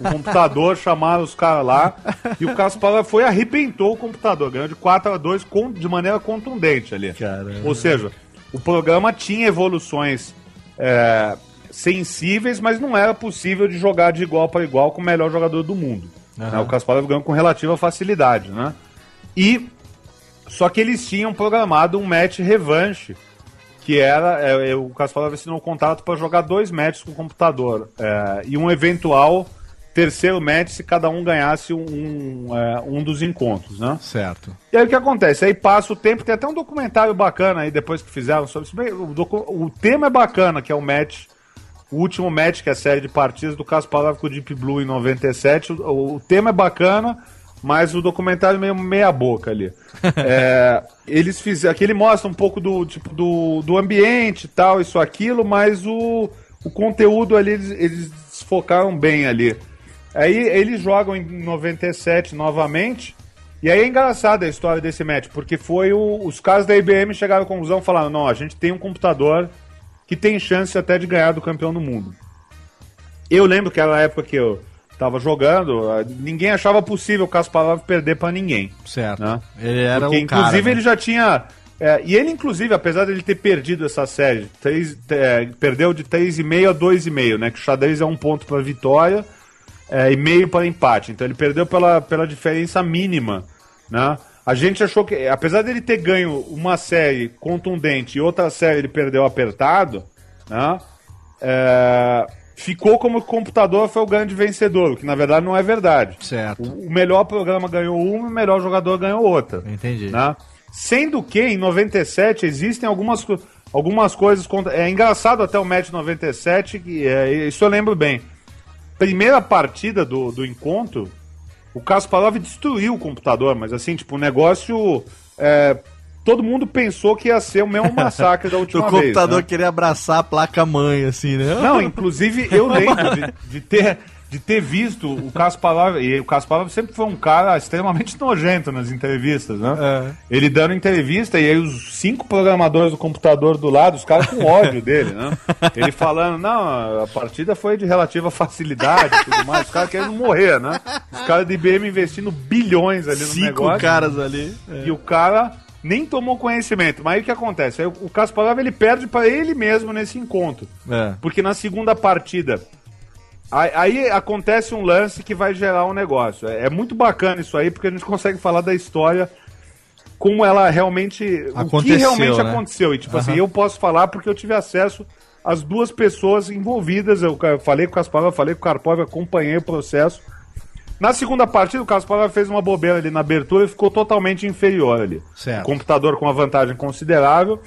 o computador, chamaram os caras lá, e o Kasparov foi e arrebentou o computador, ganhou de 4 a 2 com, de maneira contundente ali. Caramba. Ou seja, o programa tinha evoluções é, sensíveis, mas não era possível de jogar de igual para igual com o melhor jogador do mundo. né? O Kasparov ganhou com relativa facilidade, né? E só que eles tinham programado um match revanche, que era é, o Kasparov assinou um contrato para jogar dois matches com o computador é, e um eventual terceiro match se cada um ganhasse um, um, é, um dos encontros, né? certo. E aí o que acontece? Aí passa o tempo, tem até um documentário bacana aí depois que fizeram sobre isso. O, o tema é bacana, que é o match, o último match, que é a série de partidas do Kasparov com o Deep Blue em 97. O, o tema é bacana, mas o documentário é meio meia boca ali. É, eles fizeram. Aqui ele mostra um pouco do tipo do, do ambiente e tal, isso, aquilo, mas o, o conteúdo ali eles, eles desfocaram bem ali. Aí eles jogam em 97 novamente. E aí é engraçada a história desse match, porque foi o- os caras da IBM chegaram à conclusão e falaram: não, a gente tem um computador que tem chance até de ganhar do campeão do mundo. Eu lembro que era a época que eu tava jogando, ah, ninguém achava possível o Kasparov perder pra ninguém. Certo. Né? Ele era Porque, o cara. inclusive, né? ele já tinha. é, e ele, inclusive, apesar dele ter perdido essa série, três, é, perdeu de 3,5 a 2,5, né? Que o xadrez é um ponto para vitória é, e meio para empate. Então ele perdeu pela, pela diferença mínima, né? A gente achou que, apesar dele ter ganho uma série contundente e outra série ele perdeu apertado, né? É, ficou como o computador foi o grande vencedor, o que na verdade não é verdade. Certo. O, o melhor programa ganhou uma e o melhor jogador ganhou outra. Entendi. Né? Sendo que em 97 existem algumas, algumas coisas. Contra... É engraçado até o match 97, que, é, isso eu lembro bem. Primeira partida do, do encontro, o Kasparov destruiu o computador, mas assim, tipo, o negócio. é, todo mundo pensou que ia ser o mesmo massacre da O última vez. computador né? queria abraçar a placa-mãe, assim, né? Não, inclusive eu lembro de, de ter, de ter visto o Kasparov, e o Kasparov sempre foi um cara extremamente nojento nas entrevistas, né? É. Ele dando entrevista e aí os cinco programadores do computador do lado, os caras com ódio dele, né? Ele falando, não, a partida foi de relativa facilidade e tudo mais, os caras querendo morrer, né? Os caras de IBM investindo bilhões ali no Cinco negócio. caras ali. É. E o cara nem tomou conhecimento. Mas aí o que acontece? Aí o Kasparov ele perde para ele mesmo nesse encontro. É. Porque na segunda partida. Aí, aí acontece um lance que vai gerar um negócio. É, é muito bacana isso aí, porque a gente consegue falar da história como ela realmente. o que Aconteceu, realmente né? aconteceu. E tipo assim, Aham. eu posso falar porque eu tive acesso às duas pessoas envolvidas. Eu, falei com o Kasparov, falei com o Karpov, acompanhei o processo. Na segunda partida, o Kasparov fez uma bobeira ali na abertura e ficou totalmente inferior ali. Certo. O computador com uma vantagem considerável.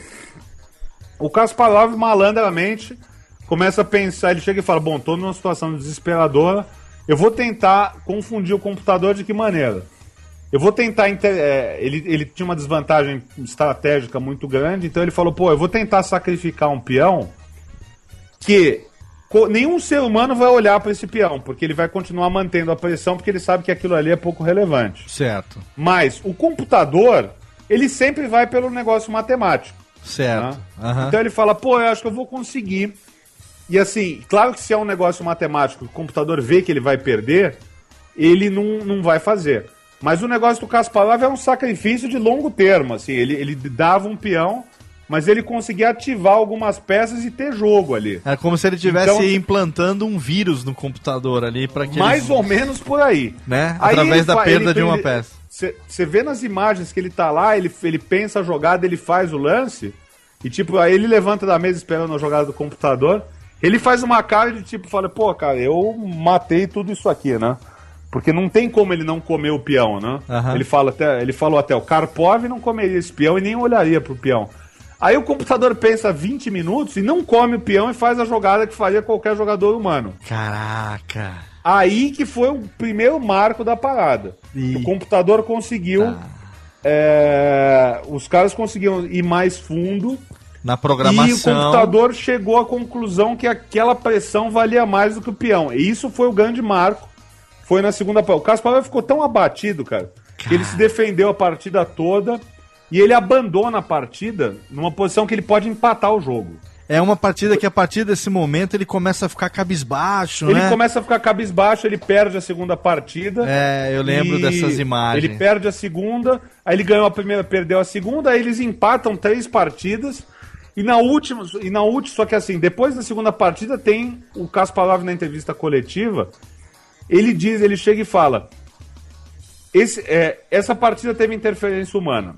O Kasparov, malandramente, começa a pensar, ele chega e fala, bom, tô numa situação desesperadora, eu vou tentar confundir o computador de que maneira? Eu vou tentar. é, ele, ele tinha uma desvantagem estratégica muito grande, então ele falou: pô, eu vou tentar sacrificar um peão que nenhum ser humano vai olhar para esse peão, porque ele vai continuar mantendo a pressão, porque ele sabe que aquilo ali é pouco relevante. Certo. Mas o computador, ele sempre vai pelo negócio matemático. Certo. né? Aham. Então ele fala, pô, eu acho que eu vou conseguir. E assim, claro que se é um negócio matemático, o computador vê que ele vai perder, ele não, não vai fazer. Mas o negócio do Kasparov é um sacrifício de longo termo, assim, ele, ele dava um peão, mas ele conseguia ativar algumas peças e ter jogo ali. Era como se ele estivesse Então, implantando um vírus no computador ali para que Mais ele, ou menos por aí. né, Aí através ele da perda ele- de uma ele- peça. Você vê nas imagens que ele tá lá, ele, ele pensa a jogada, ele faz o lance, e tipo, aí ele levanta da mesa esperando a jogada do computador. Ele faz uma cara de tipo, fala, pô, cara, eu matei tudo isso aqui, né? Porque não tem como ele não comer o peão, né? Aham. Ele, fala até, ele falou até, o Karpov não comeria esse peão e nem olharia pro peão. Aí o computador pensa 20 minutos e não come o peão e faz a jogada que faria qualquer jogador humano. Caraca. Aí que foi o primeiro marco da parada. O computador conseguiu. É, os caras conseguiam ir mais fundo. Na E o programação. computador chegou à conclusão que aquela pressão valia mais do que o peão. E isso foi o grande marco. Foi na segunda. O Kasparov ficou tão abatido, cara, que ele se defendeu a partida toda. E ele abandona a partida numa posição que ele pode empatar o jogo. É uma partida que a partir desse momento ele começa a ficar cabisbaixo, Ele né? começa a ficar cabisbaixo, ele perde a segunda partida. É, eu lembro dessas imagens. Ele perde a segunda, aí ele ganhou a primeira, perdeu a segunda, aí eles empatam três partidas. E na última, e na última, só que assim, depois da segunda partida tem o Kasparov na entrevista coletiva, ele diz, ele chega e fala: é, essa partida teve interferência humana.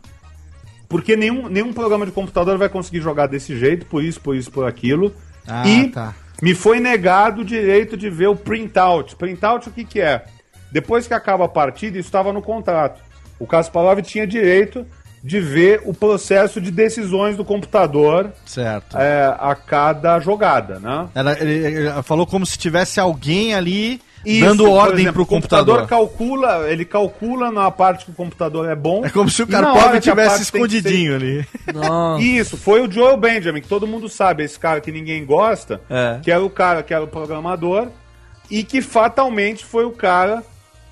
Porque nenhum, nenhum programa de computador vai conseguir jogar desse jeito, por isso, por isso, por aquilo. Ah, e tá. me foi negado o direito de ver o printout. Printout o que, que é? Depois que acaba a partida, isso estava no contrato. O Kasparov tinha direito de ver o processo de decisões do computador Certo. é, a cada jogada, né? Ela, ele, ele falou como se tivesse alguém ali Isso, dando ordem exemplo, pro o computador. computador. calcula, ele calcula na parte que o computador é bom. É como se o Karpov tivesse que ser- escondidinho ali. Nossa. Isso, foi o Joel Benjamin, que todo mundo sabe, esse cara que ninguém gosta, É. que era o cara que era o programador, e que fatalmente foi o cara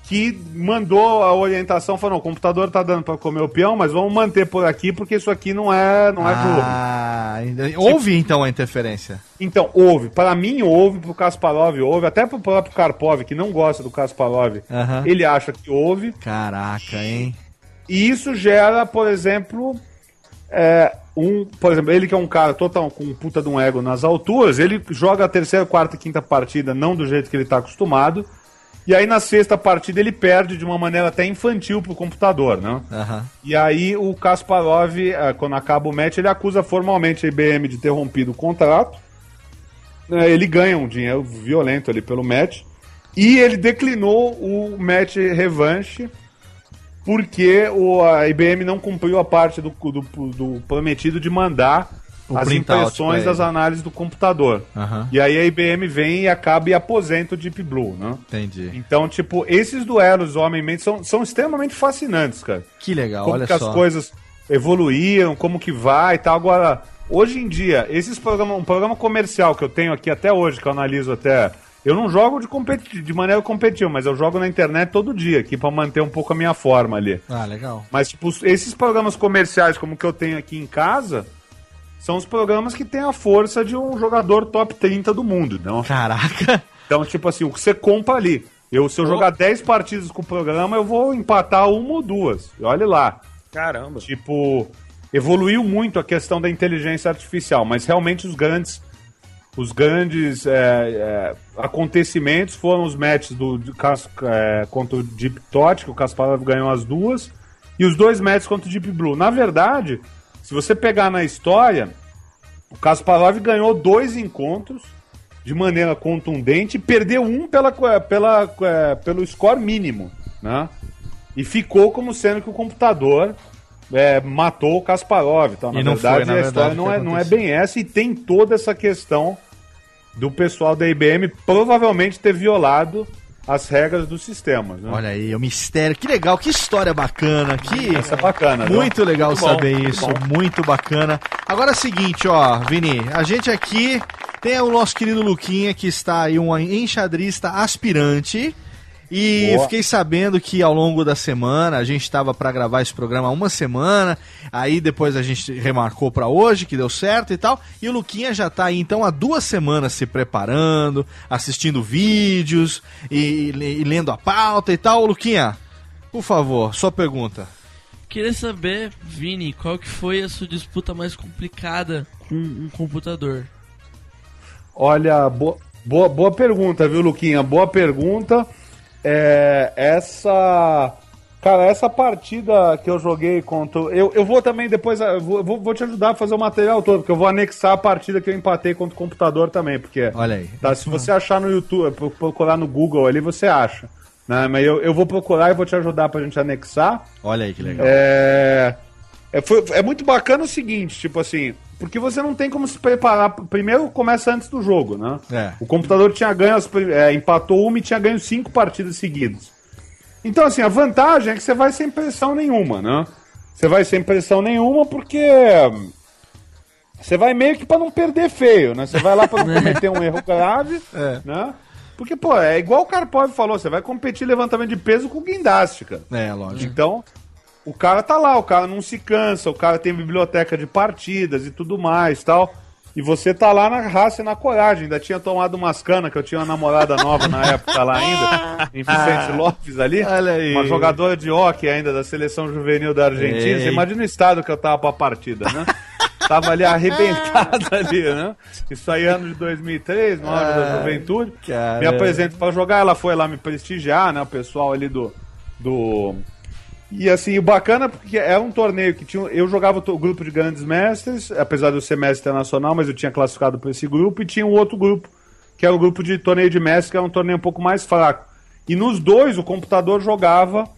que mandou a orientação, falou, o computador tá dando pra comer o peão, mas vamos manter por aqui, porque isso aqui não é, não é. Ah, ainda- houve então a interferência. Então, houve. Para mim, houve. Pro Kasparov, houve. Até pro próprio Karpov, que não gosta do Kasparov, Aham. ele acha que houve. Caraca, hein? E isso gera, por exemplo, é, um, por exemplo, ele que é um cara total com um puta de um ego nas alturas, ele joga a terceira, quarta e quinta partida não do jeito que ele tá acostumado. E aí na sexta partida ele perde de uma maneira até infantil pro computador, né? Aham. E aí o Kasparov, eh, quando acaba o match, ele acusa formalmente a IBM de ter rompido o contrato. Eh, Ele ganha um dinheiro violento ali pelo match. E ele declinou o match revanche porque o, a IBM não cumpriu a parte do, do, do prometido de mandar O as printout impressões pra das análises do computador. Aham. E aí a IBM vem e acaba e aposenta o Deep Blue, né? Entendi. Então, tipo, esses duelos homem-mente são, são extremamente fascinantes, cara Que legal, como olha que só. as coisas evoluíram, como que vai e tal. Agora, hoje em dia, esses programas, um programa comercial que eu tenho aqui até hoje, que eu analiso até. Eu não jogo de, competi de maneira competitiva, mas eu jogo na internet todo dia aqui pra manter um pouco a minha forma ali. Ah, legal. Mas, tipo, esses programas comerciais, como que eu tenho aqui em casa, são os programas que têm a força de um jogador top 30 do mundo, não? Caraca. Então, tipo assim, o que você compra ali. Eu, se eu jogar 10 partidas com o programa, eu vou empatar uma ou duas. Olha lá. Caramba. Tipo, evoluiu muito a questão da inteligência artificial, mas realmente os grandes os grandes é, é, acontecimentos foram os matches do, do Cas- é, contra o Deep Tot, que o Kasparov ganhou as duas, e os dois matches contra o Deep Blue. Na verdade, se você pegar na história, o Kasparov ganhou dois encontros de maneira contundente e perdeu um pela, pela, é, pelo score mínimo, né? E ficou como sendo que o computador é, matou o Kasparov. Então, na não verdade, foi, na a história verdade, não é, não é bem essa e tem toda essa questão do pessoal da IBM provavelmente ter violado as regras dos sistemas. Né? Olha aí, o mistério. Que legal, que história bacana. Que Essa é bacana. Muito legal Muito bom, saber muito isso, bom. muito bacana. Agora é o seguinte, ó, Vini, a gente aqui tem o nosso querido Luquinha, que está aí um enxadrista aspirante. E Boa. fiquei sabendo que ao longo da semana, a gente estava para gravar esse programa uma semana, aí depois a gente remarcou para hoje, que deu certo e tal, e o Luquinha já tá aí então há duas semanas se preparando, assistindo vídeos e, e lendo a pauta e tal. Luquinha, por favor, sua pergunta. Queria saber, Vini, qual que foi a sua disputa mais complicada com um computador? Olha, bo- boa, boa pergunta, viu, Luquinha? Boa pergunta. É, essa. Cara, essa partida que eu joguei contra. Eu, eu vou também depois. eu Vou, vou, te ajudar a fazer o material todo, porque eu vou anexar a partida que eu empatei contra o computador também, porque. Olha aí. Tá, se você achar no YouTube, pro- procurar no Google ali, você acha. Né? Mas eu, eu vou procurar e vou te ajudar pra gente anexar. Olha aí que legal. É, é, foi- é muito bacana o seguinte, tipo assim, porque você não tem como se preparar. Primeiro começa antes do jogo, né? É. O computador tinha ganho, as é, empatou uma e tinha ganho cinco partidas seguidas. Então, assim, a vantagem é que você vai sem pressão nenhuma, né? Você vai sem pressão nenhuma porque. hum, Você vai meio que pra não perder feio, né? Você vai lá pra não cometer um erro grave, É. né? Porque, pô, é igual o Karpov falou, você vai competir levantamento de peso com guindaste, cara. É, lógico. Então, o cara tá lá, o cara não se cansa, o cara tem biblioteca de partidas e tudo mais tal. E você tá lá na raça e na coragem. Ainda tinha tomado umas canas, que eu tinha uma namorada nova na época lá ainda, em Vicente Lopes ali. Olha aí. Uma jogadora de hockey ainda da seleção juvenil da Argentina. Ei. Você imagina o estado que eu tava pra partida, né? Tava ali arrebentado ali, né? Isso aí ano de 2003, no ano da juventude. cara. Me apresento pra jogar, ela foi lá me prestigiar, né? O pessoal ali do. do... E assim, o bacana porque é um torneio que tinha. Eu jogava o grupo de grandes mestres, apesar de eu ser mestre internacional, mas eu tinha classificado para esse grupo, e tinha um outro grupo, que era o grupo de torneio de mestres, que era um torneio um pouco mais fraco. E nos dois, o computador jogava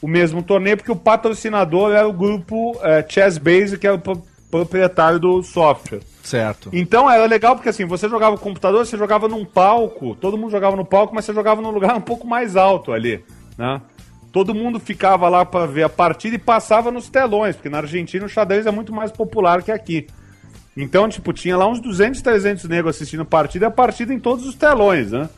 o mesmo torneio, porque o patrocinador era o grupo é, Chess Base, que era o pro- proprietário do software. Certo. Então era legal porque assim, você jogava o computador, você jogava num palco, todo mundo jogava no palco, mas você jogava num lugar um pouco mais alto ali, né? Todo mundo ficava lá para ver a partida e passava nos telões, porque na Argentina o xadrez é muito mais popular que aqui. Então, tipo, tinha lá uns 200, 300 negros assistindo a partida a partida em todos os telões, né?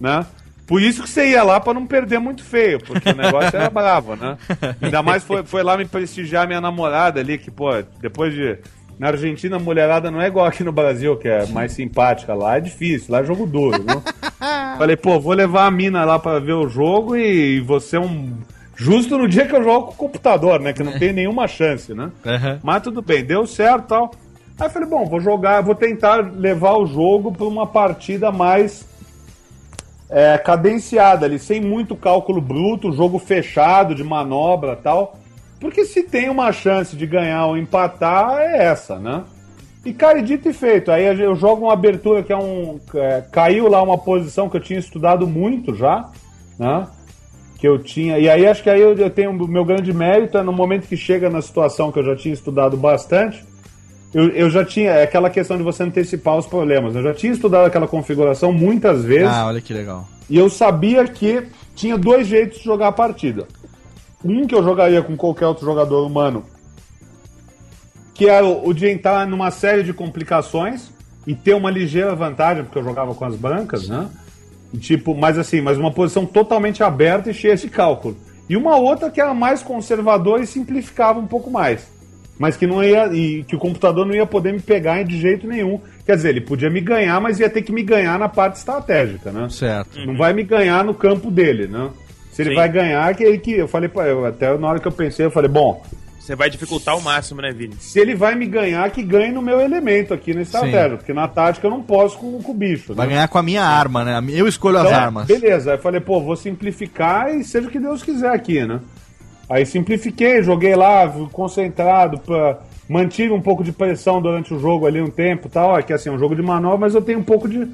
né? Por isso que você ia lá para não perder muito feio, porque o negócio era bravo, né? Ainda mais foi, foi lá me prestigiar minha namorada ali, que, pô, depois de Na Argentina, a mulherada não é igual aqui no Brasil, que é mais simpática. Lá é difícil, lá é jogo duro, viu? Falei, pô, vou levar a mina lá pra ver o jogo e você é um. Justo no dia que eu jogo com o computador, né? Que não tem nenhuma chance, né? Aham. Mas tudo bem, deu certo e tal. Aí eu falei, bom, vou jogar, vou tentar levar o jogo pra uma partida mais é, cadenciada ali, sem muito cálculo bruto, jogo fechado, de manobra e tal. Porque se tem uma chance de ganhar ou empatar, é essa, né? E, cara, e dito e feito, aí eu jogo uma abertura que é um. é, caiu lá uma posição que eu tinha estudado muito já, né? Que eu tinha. E aí acho que aí eu, eu tenho o meu grande mérito é no momento que chega na situação que eu já tinha estudado bastante. Eu, eu já tinha. É aquela questão de você antecipar os problemas. Eu já tinha estudado aquela configuração muitas vezes. Ah, olha que legal. E eu sabia que tinha dois jeitos de jogar a partida. Um que eu jogaria com qualquer outro jogador humano, que era o o de entrar numa série de complicações e ter uma ligeira vantagem, porque eu jogava com as brancas, né? E, tipo, mas assim, mas uma posição totalmente aberta e cheia de cálculo. E uma outra que era mais conservadora e simplificava um pouco mais. Mas que não ia. E que o computador não ia poder me pegar de jeito nenhum. Quer dizer, ele podia me ganhar, mas ia ter que me ganhar na parte estratégica, né? Certo. Não vai me ganhar no campo dele, né? Se ele Sim. vai ganhar, que ele que. Eu falei, pra- eu, até na hora que eu pensei, eu falei, bom, Você vai dificultar ao máximo, né, Vini? se ele vai me ganhar, que ganhe no meu elemento aqui na estratégia. Porque na tática eu não posso com, com o bicho. Vai né? ganhar com a minha arma, né? Eu escolho as Então, armas. Beleza, aí eu falei, pô, vou simplificar e seja o que Deus quiser aqui, né? Aí simplifiquei, joguei lá, concentrado, pra... mantive um pouco de pressão durante o jogo ali um tempo e tal. É que assim, é um jogo de manobra, mas eu tenho um pouco de,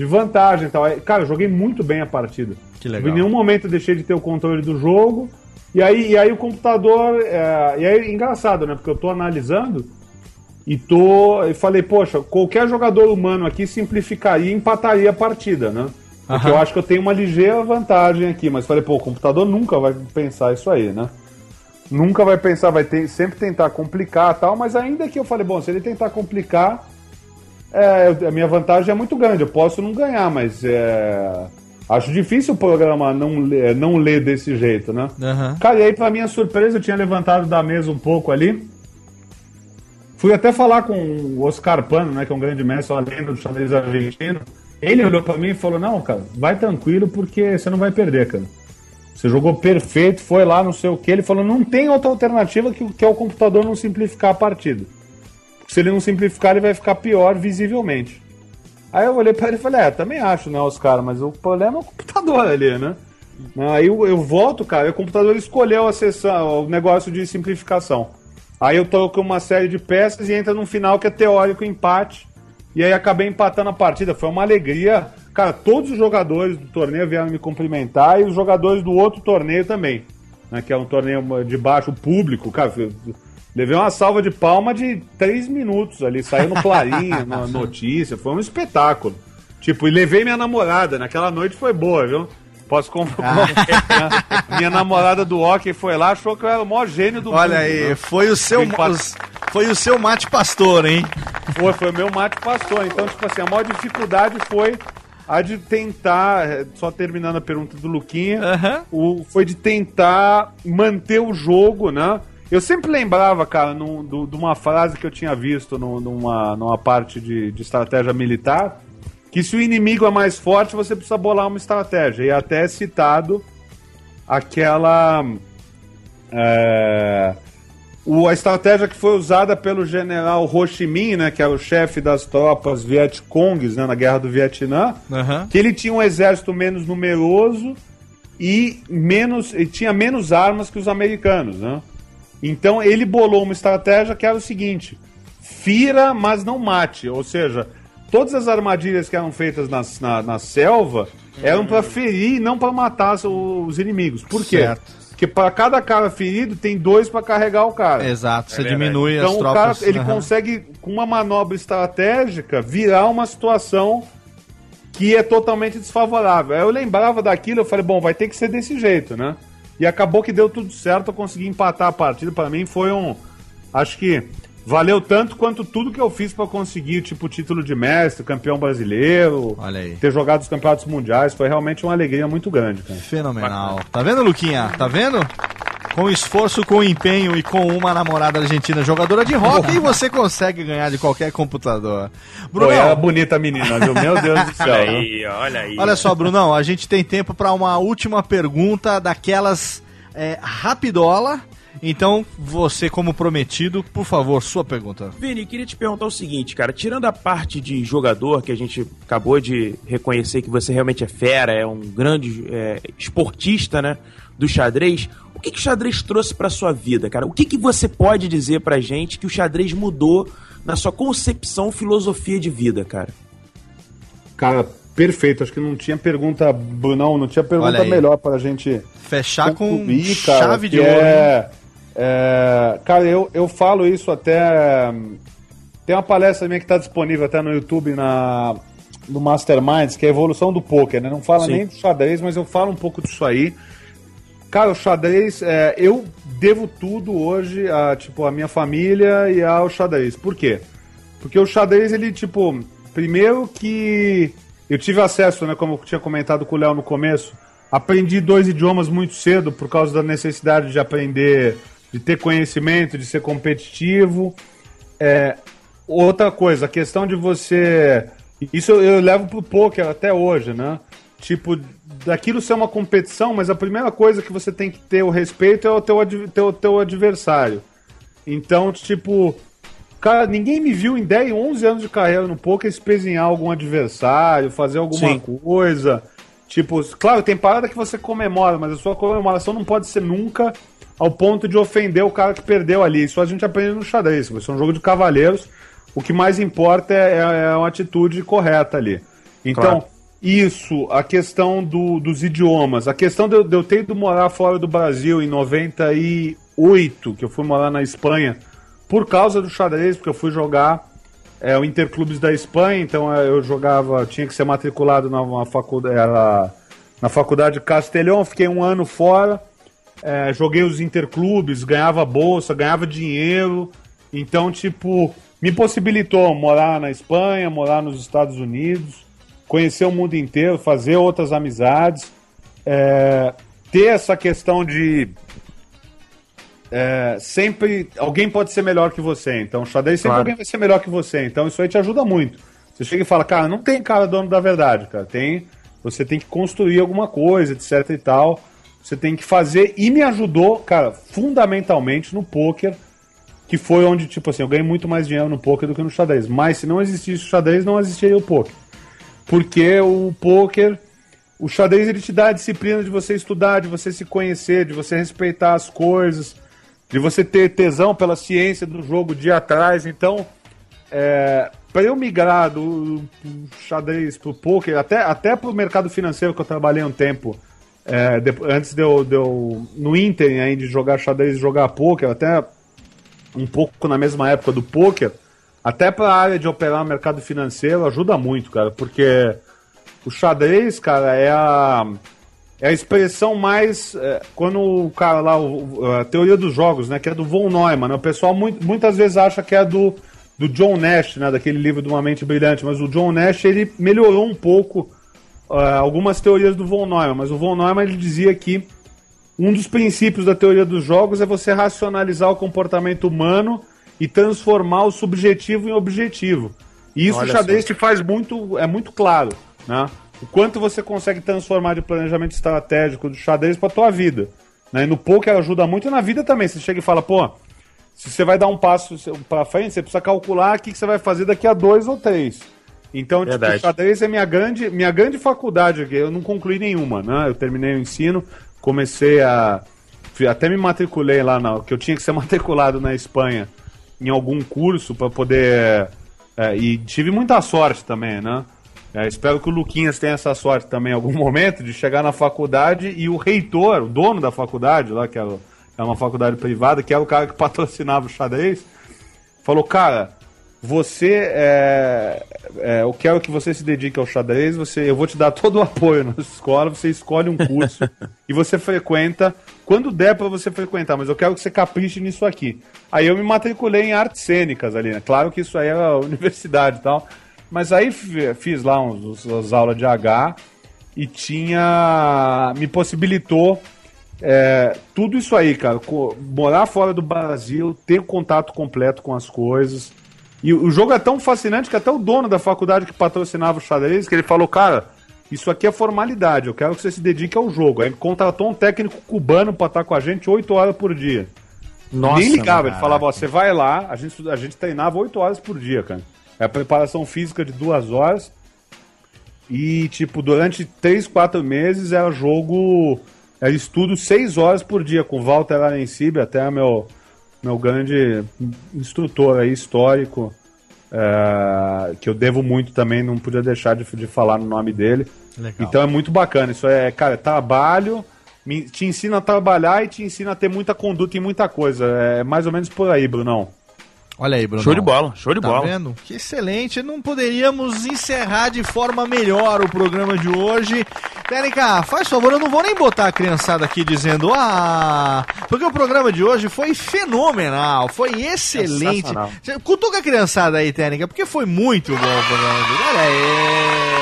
de vantagem e tal. Cara, eu joguei muito bem a partida. Que legal. Em nenhum momento eu deixei de ter o controle do jogo. E aí, e aí o computador. É, e aí é engraçado, né? Porque eu tô analisando e tô. E falei, poxa, qualquer jogador humano aqui simplificaria e empataria a partida, né? Porque Aham. eu acho que eu tenho uma ligeira vantagem aqui, mas falei, pô, o computador nunca vai pensar isso aí, né? Nunca vai pensar, vai ter, sempre tentar complicar e tal, mas ainda que eu falei, bom, se ele tentar complicar, é, a minha vantagem é muito grande, eu posso não ganhar, mas é, acho difícil o programa não ler, não ler desse jeito, né? Aham. Cara, e aí, pra minha surpresa, eu tinha levantado da mesa um pouco ali. Fui até falar com o Oscar Pano, né, que é um grande mestre, uma lenda do xadrez argentino. Ele olhou pra mim e falou: Não, cara, vai tranquilo porque você não vai perder, cara. Você jogou perfeito, foi lá, não sei o que. Ele falou: Não tem outra alternativa que, que é o computador não simplificar a partida. Se ele não simplificar, ele vai ficar pior visivelmente. Aí eu olhei pra ele e falei: É, também acho, né, Oscar, mas o problema é o computador ali, né? Aí eu, eu volto, cara, e o computador escolheu a sessão, o negócio de simplificação. Aí eu tô com uma série de peças e entra num final que é teórico empate. E aí acabei empatando a partida. Foi uma alegria. Cara, todos os jogadores do torneio vieram me cumprimentar e os jogadores do outro torneio também. Né, que é um torneio de baixo público. Cara, levei uma salva de palma de três minutos ali. Saiu no Clarim, na notícia. Foi um espetáculo. Tipo, e levei minha namorada. Naquela noite foi boa, viu? Posso comprar. minha namorada do hockey foi lá, achou que eu era o maior gênio do Olha mundo. aí, né? foi o seu os- foi o seu mate pastor, hein? Foi, foi o meu mate pastor. Então, tipo assim, a maior dificuldade foi a de tentar, eh, só terminando a pergunta do Luquinha, o, foi de tentar manter o jogo, né? Eu sempre lembrava, cara, num- do- de uma frase que eu tinha visto num- numa, numa parte de, de estratégia militar, que se o inimigo é mais forte, você precisa bolar uma estratégia. E até é citado aquela. é, o, a estratégia que foi usada pelo general Ho Chi Minh, né, que era o chefe das tropas Vietcongues né, na Guerra do Vietnã, Aham. que ele tinha um exército menos numeroso e menos e tinha menos armas que os americanos, né? Então ele bolou uma estratégia que era o seguinte: fira, mas não mate. Ou seja, todas as armadilhas que eram feitas na, na, na selva eram para ferir e não para matar os, os inimigos. Por quê? Certo. Porque para cada cara ferido tem dois para carregar o cara. Exato, você verdade. diminui as Então o cara tropas. ele Aham. consegue com uma manobra estratégica virar uma situação que é totalmente desfavorável. Aí eu lembrava daquilo, eu falei, bom, vai ter que ser desse jeito, né? E acabou que deu tudo certo, eu consegui empatar a partida. Para mim foi um, acho que valeu tanto quanto tudo que eu fiz para conseguir, tipo, o título de mestre, campeão brasileiro, Olha aí. ter jogado os campeonatos mundiais, foi realmente uma alegria muito grande, cara. Fenomenal. Tá vendo, Luquinha? Tá vendo? Com esforço, com empenho e com uma namorada argentina jogadora de rock, você consegue ganhar de qualquer computador. Pô, é a bonita menina, viu? Meu Deus do céu. Olha aí, olha aí. olha só, Brunão, a gente tem tempo para uma última pergunta daquelas é, rapidola. Então, você, como prometido, por favor, sua pergunta. Vini, queria te perguntar o seguinte, cara. Tirando a parte de jogador, que a gente acabou de reconhecer que você realmente é fera, é um grande é, esportista, né? Do xadrez. O que, que o xadrez trouxe pra sua vida, cara? O que, que você pode dizer pra gente que o xadrez mudou na sua concepção, filosofia de vida, cara? Cara, perfeito. Acho que não tinha pergunta, Brunão, não tinha pergunta melhor pra gente Fechar com concluir, cara, chave de ouro. É, é, cara, eu, eu falo isso até. Tem uma palestra minha que está disponível até no YouTube na, no Masterminds, que é a evolução do poker, né? Não fala Sim. nem do xadrez, mas eu falo um pouco disso aí. Cara, o xadrez, é, eu devo tudo hoje a, tipo, a minha família e ao xadrez. Por quê? Porque o xadrez, ele, tipo, primeiro que eu tive acesso, né, como eu tinha comentado com o Léo no começo, aprendi dois idiomas muito cedo por causa da necessidade de aprender, de ter conhecimento, de ser competitivo. É, outra coisa, a questão de você. Isso eu, eu levo pro poker até hoje, né? Tipo, daquilo ser uma competição, mas a primeira coisa que você tem que ter o respeito é o teu, teu, teu adversário. Então, tipo, cara, ninguém me viu em 10, 11 anos de carreira no poker espezinhar algum adversário, fazer alguma Sim. coisa. Tipo, claro, tem parada que você comemora, mas a sua comemoração não pode ser nunca ao ponto de ofender o cara que perdeu ali. Isso a gente aprende no xadrez. Isso é um jogo de cavaleiros. O que mais importa é, é, é uma atitude correta ali. Então, Claro. Isso, a questão do- dos idiomas, a questão de, de eu ter ido morar fora do Brasil em 98, que eu fui morar na Espanha, por causa do xadrez, porque eu fui jogar é, o Interclubes da Espanha, então é, eu jogava, tinha que ser matriculado na, faculdade, era, na faculdade de Castelhão, fiquei um ano fora, é, joguei os interclubes, ganhava bolsa, ganhava dinheiro, então, tipo, me possibilitou morar na Espanha, morar nos Estados Unidos, conhecer o mundo inteiro, fazer outras amizades, é, ter essa questão de é, sempre alguém pode ser melhor que você. Então, xadrez sempre Claro. alguém vai ser melhor que você. Então, isso aí te ajuda muito. Você chega e fala, cara, não tem cara dono da verdade, cara. Tem, você tem que construir alguma coisa, etc e tal. Você tem que fazer e me ajudou, cara, fundamentalmente no poker, que foi onde tipo assim, eu ganhei muito mais dinheiro no poker do que no xadrez. Mas se não existisse o xadrez, não existiria o poker. Porque o poker, o xadrez ele te dá a disciplina de você estudar, de você se conhecer, de você respeitar as coisas, de você ter tesão pela ciência do jogo dia atrás. Então, é, para eu migrar do, do xadrez pro poker, até, até pro mercado financeiro que eu trabalhei um tempo, é, depo- antes de eu, de eu- no Inter aí de jogar xadrez e jogar poker, até um pouco na mesma época do poker, até para a área de operar no mercado financeiro ajuda muito, cara, porque o xadrez, cara, é a é a expressão mais é, quando o cara lá o- o- a teoria dos jogos, né, que é do von Neumann, né, o pessoal muito- muitas vezes acha que é do do John Nash, né, daquele livro de Uma Mente Brilhante, mas o John Nash ele melhorou um pouco ah, algumas teorias do von Neumann, mas o von Neumann ele dizia que um dos princípios da teoria dos jogos é você racionalizar o comportamento humano e transformar o subjetivo em objetivo. E isso o xadrez te faz muito, é muito claro, né? O quanto você consegue transformar de planejamento estratégico do xadrez para tua vida. Né? E no poker ajuda muito e na vida também. Você chega e fala, pô, se você vai dar um passo para frente, você precisa calcular o que você vai fazer daqui a dois ou três. Então, tipo, Verdade. o xadrez é minha grande, minha grande faculdade aqui. Eu não concluí nenhuma, né? Eu terminei o ensino, comecei a. Até me matriculei lá, na, que eu tinha que ser matriculado na Espanha em algum curso para poder. é, e tive muita sorte também, né? É, espero que o Luquinhas tenha essa sorte também em algum momento de chegar na faculdade e o reitor, o dono da faculdade, lá, que era, era uma faculdade privada, que era o cara que patrocinava o xadrez, falou, cara, você é, é, eu quero que você se dedique ao xadrez, você, eu vou te dar todo o apoio na escola, você escolhe um curso e você frequenta quando der pra você frequentar, mas eu quero que você capriche nisso aqui. Aí eu me matriculei em artes cênicas ali, né? Claro que isso aí era universidade e tal, mas aí fi- fiz lá uns, uns- as aulas de H e tinha me possibilitou É, tudo isso aí, cara. morar fora do Brasil, ter contato completo com as coisas. E o jogo é tão fascinante que até o dono da faculdade que patrocinava o xadrez, que ele falou, cara, isso aqui é formalidade, eu quero que você se dedique ao jogo. Aí contratou um técnico cubano pra estar com a gente 8 horas por dia. Nossa, Nem ligava, ele falava, ó, você vai lá, a gente, a gente treinava 8 horas por dia, cara. É a preparação física de duas horas. E, tipo, durante 3, 4 meses era jogo. Era estudo 6 horas por dia, com o Walter Arencib, até meu, meu grande instrutor aí, histórico. é, que eu devo muito também, não podia deixar de, de falar no nome dele. Legal. Então é muito bacana. Isso é, cara, é trabalho, me- te ensina a trabalhar e te ensina a ter muita conduta em muita coisa. É mais ou menos por aí, Brunão. Olha aí, Bruno. Show de bola, show de Tá bola. vendo? Que excelente. Não poderíamos encerrar de forma melhor o programa de hoje. Tênica, faz favor, eu não vou nem botar a criançada aqui dizendo ah, porque o programa de hoje foi fenomenal, foi excelente. Cutuca a criançada aí, Tênica, porque foi muito bom o programa de hoje. Olha aí.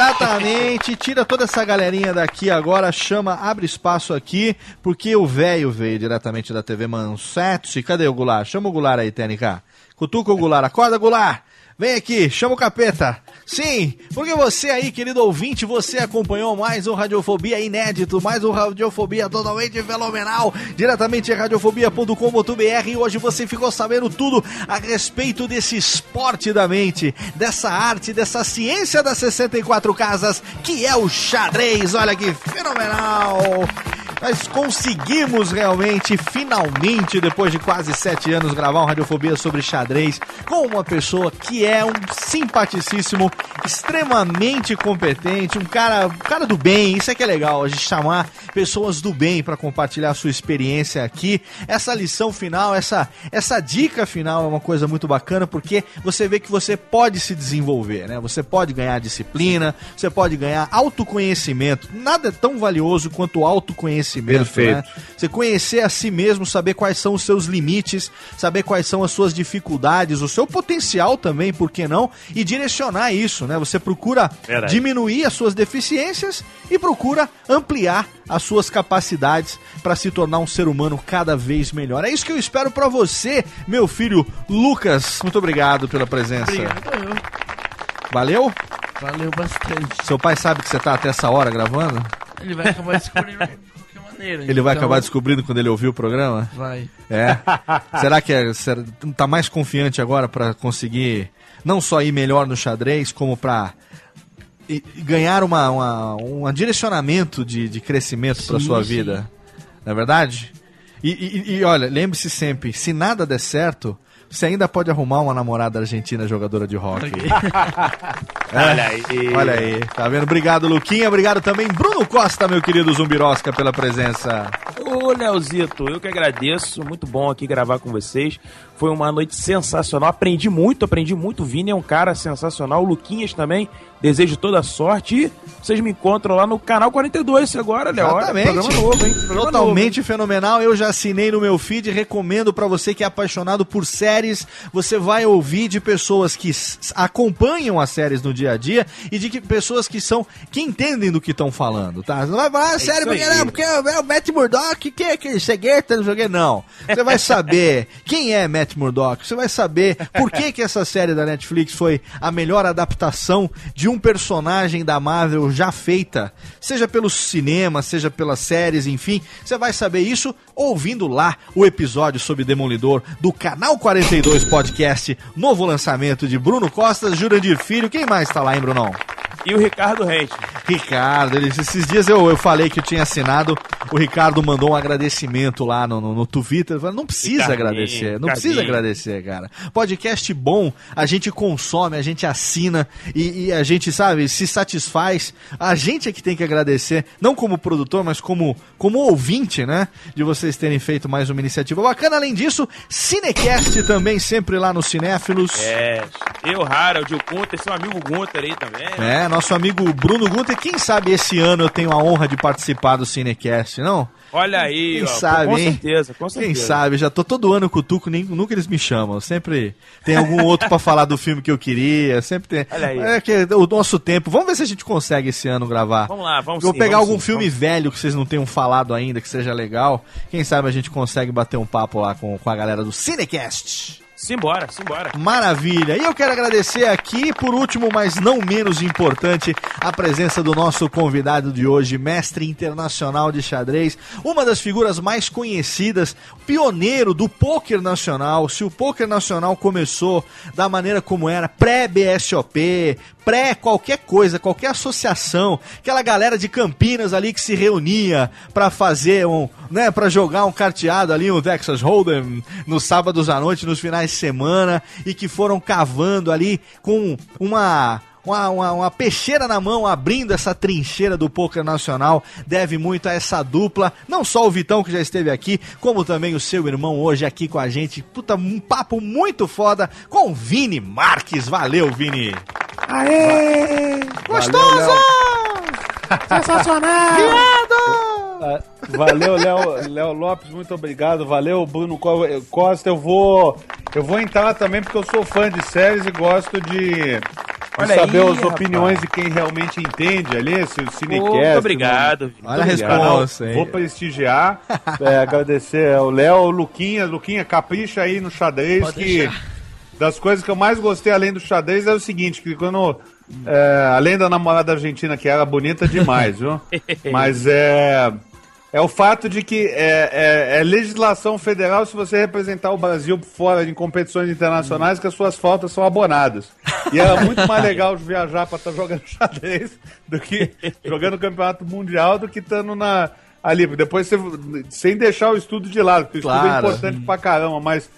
Exatamente, tira toda essa galerinha daqui agora, chama, abre espaço aqui, porque o velho veio diretamente da TV Manchete. Cadê o Goulart? Chama o Goulart aí, TNK. Cutuca o Goulart, acorda Goulart! Vem aqui, chama o capeta. Sim, porque você aí, querido ouvinte, você acompanhou mais um Radiofobia inédito, mais um Radiofobia totalmente fenomenal, diretamente radiofobia.com.br e hoje você ficou sabendo tudo a respeito desse esporte da mente, dessa arte, dessa ciência das 64 casas, que é o xadrez. Olha que fenomenal! Nós conseguimos realmente, finalmente, depois de quase sete anos, gravar um Radiofobia sobre xadrez com uma pessoa que é um simpaticíssimo, extremamente competente, um cara, um cara do bem. Isso é que é legal, a gente chamar pessoas do bem para compartilhar a sua experiência aqui. Essa lição final, essa, essa dica final é uma coisa muito bacana porque você vê que você pode se desenvolver, né? Você pode ganhar disciplina, você pode ganhar autoconhecimento. Nada é tão valioso quanto o autoconhecimento. Perfeito. Né? Você conhecer a si mesmo, saber quais são os seus limites, saber quais são as suas dificuldades, o seu potencial também, por que não? E direcionar isso, né? Você procura Verdade. diminuir as suas deficiências e procura ampliar as suas capacidades para se tornar um ser humano cada vez melhor. É isso que eu espero para você, meu filho Lucas. Muito obrigado pela presença. Obrigado, eu. Valeu? Valeu bastante. Seu pai sabe que você tá até essa hora gravando? Ele vai acabar descobrindo Ele vai então acabar descobrindo quando ele ouvir o programa? Vai. É. Será que é, será- tá mais confiante agora pra conseguir não só ir melhor no xadrez, como e ganhar uma, uma- um direcionamento de, de crescimento Sim, sua sim. vida? Não é verdade? E, e- e, olha, lembre-se sempre, se nada der certo, você ainda pode arrumar uma namorada argentina jogadora de hockey. Olha aí. Olha aí, tá vendo? Obrigado, Luquinha. Obrigado também, Bruno Costa, meu querido Zumbirosca, pela presença. Ô, Leozito, eu que agradeço. Muito bom aqui gravar com vocês. Foi uma noite sensacional. Aprendi muito, aprendi muito. O Vini é um cara sensacional. O Luquinhas também. Desejo toda sorte. E vocês me encontram lá no canal 42 agora, Léo. Olha, Exatamente. Programa novo, hein? Programa Totalmente fenomenal. Eu já assinei no meu feed. Recomendo pra você que é apaixonado por séries. Você vai ouvir de pessoas que acompanham as séries no dia a dia e de que, pessoas que são que entendem do que estão falando, tá? Você não vai falar, ah, sério, isso porque, não, porque é o Matt Murdock, que é aquele cegueta, não sei o que, não. Você vai saber quem é Matt Murdock, você vai saber por que, que essa série da Netflix foi a melhor adaptação de um personagem da Marvel já feita, seja pelos cinemas, seja pelas séries, enfim. Você vai saber isso ouvindo lá o episódio sobre Demolidor do Canal 42 Podcast, novo lançamento de Bruno Costas, Jurandir Filho. Quem mais tá lá, hein, Brunão? E o Ricardo Rente. Ricardo, ele- esses dias eu, eu falei que eu tinha assinado, o Ricardo mandou um agradecimento lá no, no, no Twitter. Falei, não precisa Ricardinho, agradecer, não Ricardinho. precisa agradecer, cara. Podcast bom, a gente consome, a gente assina e, e a gente, sabe, se satisfaz. A gente é que tem que agradecer, não como produtor, mas como, como ouvinte, né? De vocês terem feito mais uma iniciativa bacana. Além disso, Cinecast também sempre lá no Cinéfilos. É. Eu, Harold, o Gunter, seu amigo Gunter aí também. É, Nosso amigo Bruno Gunter. Quem sabe esse ano eu tenho a honra de participar do Cinecast, não? Olha aí, Quem ó, sabe, com hein? certeza, com certeza. Quem sabe? Já tô todo ano com o Tuco, nem, nunca eles me chamam. Sempre tem algum outro pra falar do filme que eu queria. Sempre tem. Olha aí. É que o nosso tempo. Vamos ver se a gente consegue esse ano gravar. Vamos lá, vamos vou sim, pegar vamos algum sim, filme vamos. velho que vocês não tenham falado ainda, que seja legal. Quem sabe a gente consegue bater um papo lá com, com a galera do Cinecast. Simbora, simbora. Maravilha! E eu quero agradecer aqui, por último, mas não menos importante, a presença do nosso convidado de hoje, mestre internacional de xadrez, uma das figuras mais conhecidas, pioneiro do pôquer nacional. Se o pôquer nacional começou da maneira como era, pré-BSOP, pré qualquer coisa, qualquer associação, aquela galera de Campinas ali que se reunia pra fazer um, né, para jogar um carteado ali, um Texas Hold'em, nos sábados à noite, nos finais de semana, e que foram cavando ali com uma uma, uma, uma peixeira na mão, abrindo essa trincheira do poker nacional, deve muito a essa dupla, não só o Vitão que já esteve aqui, como também o seu irmão hoje aqui com a gente. Puta, um papo muito foda com o Vini Marques. Valeu, Vini! Aê! Gostoso! Sensacional! Valeu, Léo, Léo Lopes, muito obrigado. Valeu, Bruno Co- Costa. Eu vou, eu vou entrar também porque eu sou fã de séries e gosto de, de Olha saber aí, as opiniões rapaz. de quem realmente entende ali, se o Cinecast. Muito obrigado. Vini. Olha a no resposta. Vou prestigiar, é, agradecer ao Léo, o Luquinha. Luquinha, capricha aí no xadrez Pode que deixar. das coisas que eu mais gostei além do xadrez é o seguinte, que quando é, além da namorada argentina que era bonita demais, viu? Mas é é o fato de que é, é- é legislação federal se você representar o Brasil fora em competições internacionais que as suas faltas são abonadas. E era muito mais legal viajar para estar jogando xadrez do que jogando campeonato mundial do que estando na ali. Depois você, sem deixar o estudo de lado, porque o estudo é Claro. importante pra caramba, mas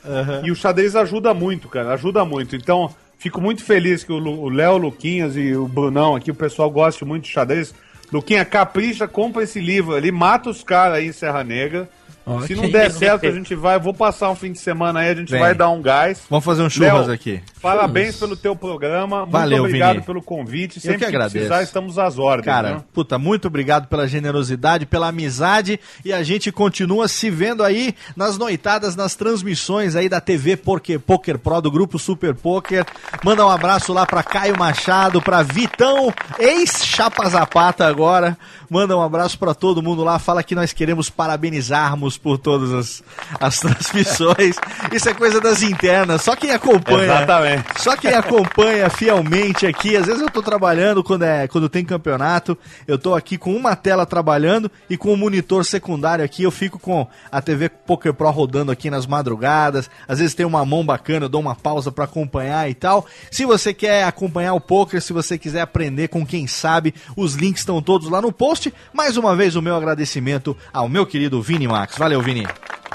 e o xadrez ajuda muito, cara, ajuda muito. Então, fico muito feliz que o Léo, Luquinhas e o Brunão aqui, o pessoal goste muito de xadrez. Luquinha, capricha, compra esse livro ali, mata os caras aí em Serra Negra. Ok. Se não der certo, a gente vai. Vou passar um fim de semana aí, a gente Vem. vai dar um gás. Vamos fazer um churras Léo, aqui. Parabéns pelo teu programa. Valeu, muito obrigado Vini. pelo convite. Eu Sempre que que, agradeço. precisar, estamos às ordens. Cara, né? puta, muito obrigado pela generosidade, pela amizade e a gente continua se vendo aí nas noitadas, nas transmissões aí da TV Poker, Poker Pro do grupo Super Poker. Manda um abraço lá pra Caio Machado, pra Vitão, ex-Chapa Zapata agora. Manda um abraço pra todo mundo lá. Fala que nós queremos parabenizarmos por todas as, as transmissões. Isso é coisa das internas. Só quem acompanha. Exatamente. Só quem acompanha fielmente aqui, às vezes eu tô trabalhando quando, é, quando tem campeonato, eu tô aqui com uma tela trabalhando e com o monitor secundário aqui, eu fico com a TV Poker Pro rodando aqui nas madrugadas, às vezes tem uma mão bacana, eu dou uma pausa pra acompanhar e tal. Se você quer acompanhar o poker, se você quiser aprender com quem sabe, os links estão todos lá no post. Mais uma vez o meu agradecimento ao meu querido Vini Max. Valeu, Vini.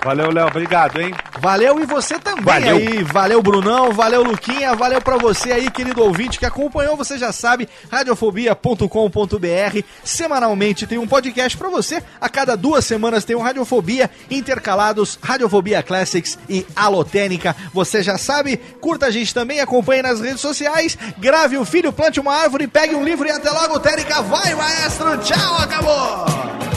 Valeu, Léo. Obrigado, hein? Valeu e você também Valeu. aí. Valeu, Brunão. Valeu, Luquinha. Valeu pra você aí, querido ouvinte que acompanhou. Você já sabe, radiofobia.com.br. Semanalmente tem um podcast pra você. A cada duas semanas tem um Radiofobia intercalados, Radiofobia Classics e Alotênica. Você já sabe. Curta a gente também, acompanhe nas redes sociais. Grave o filho, plante uma árvore, pegue um livro e até logo, Tênica. Vai, maestro. Tchau, acabou.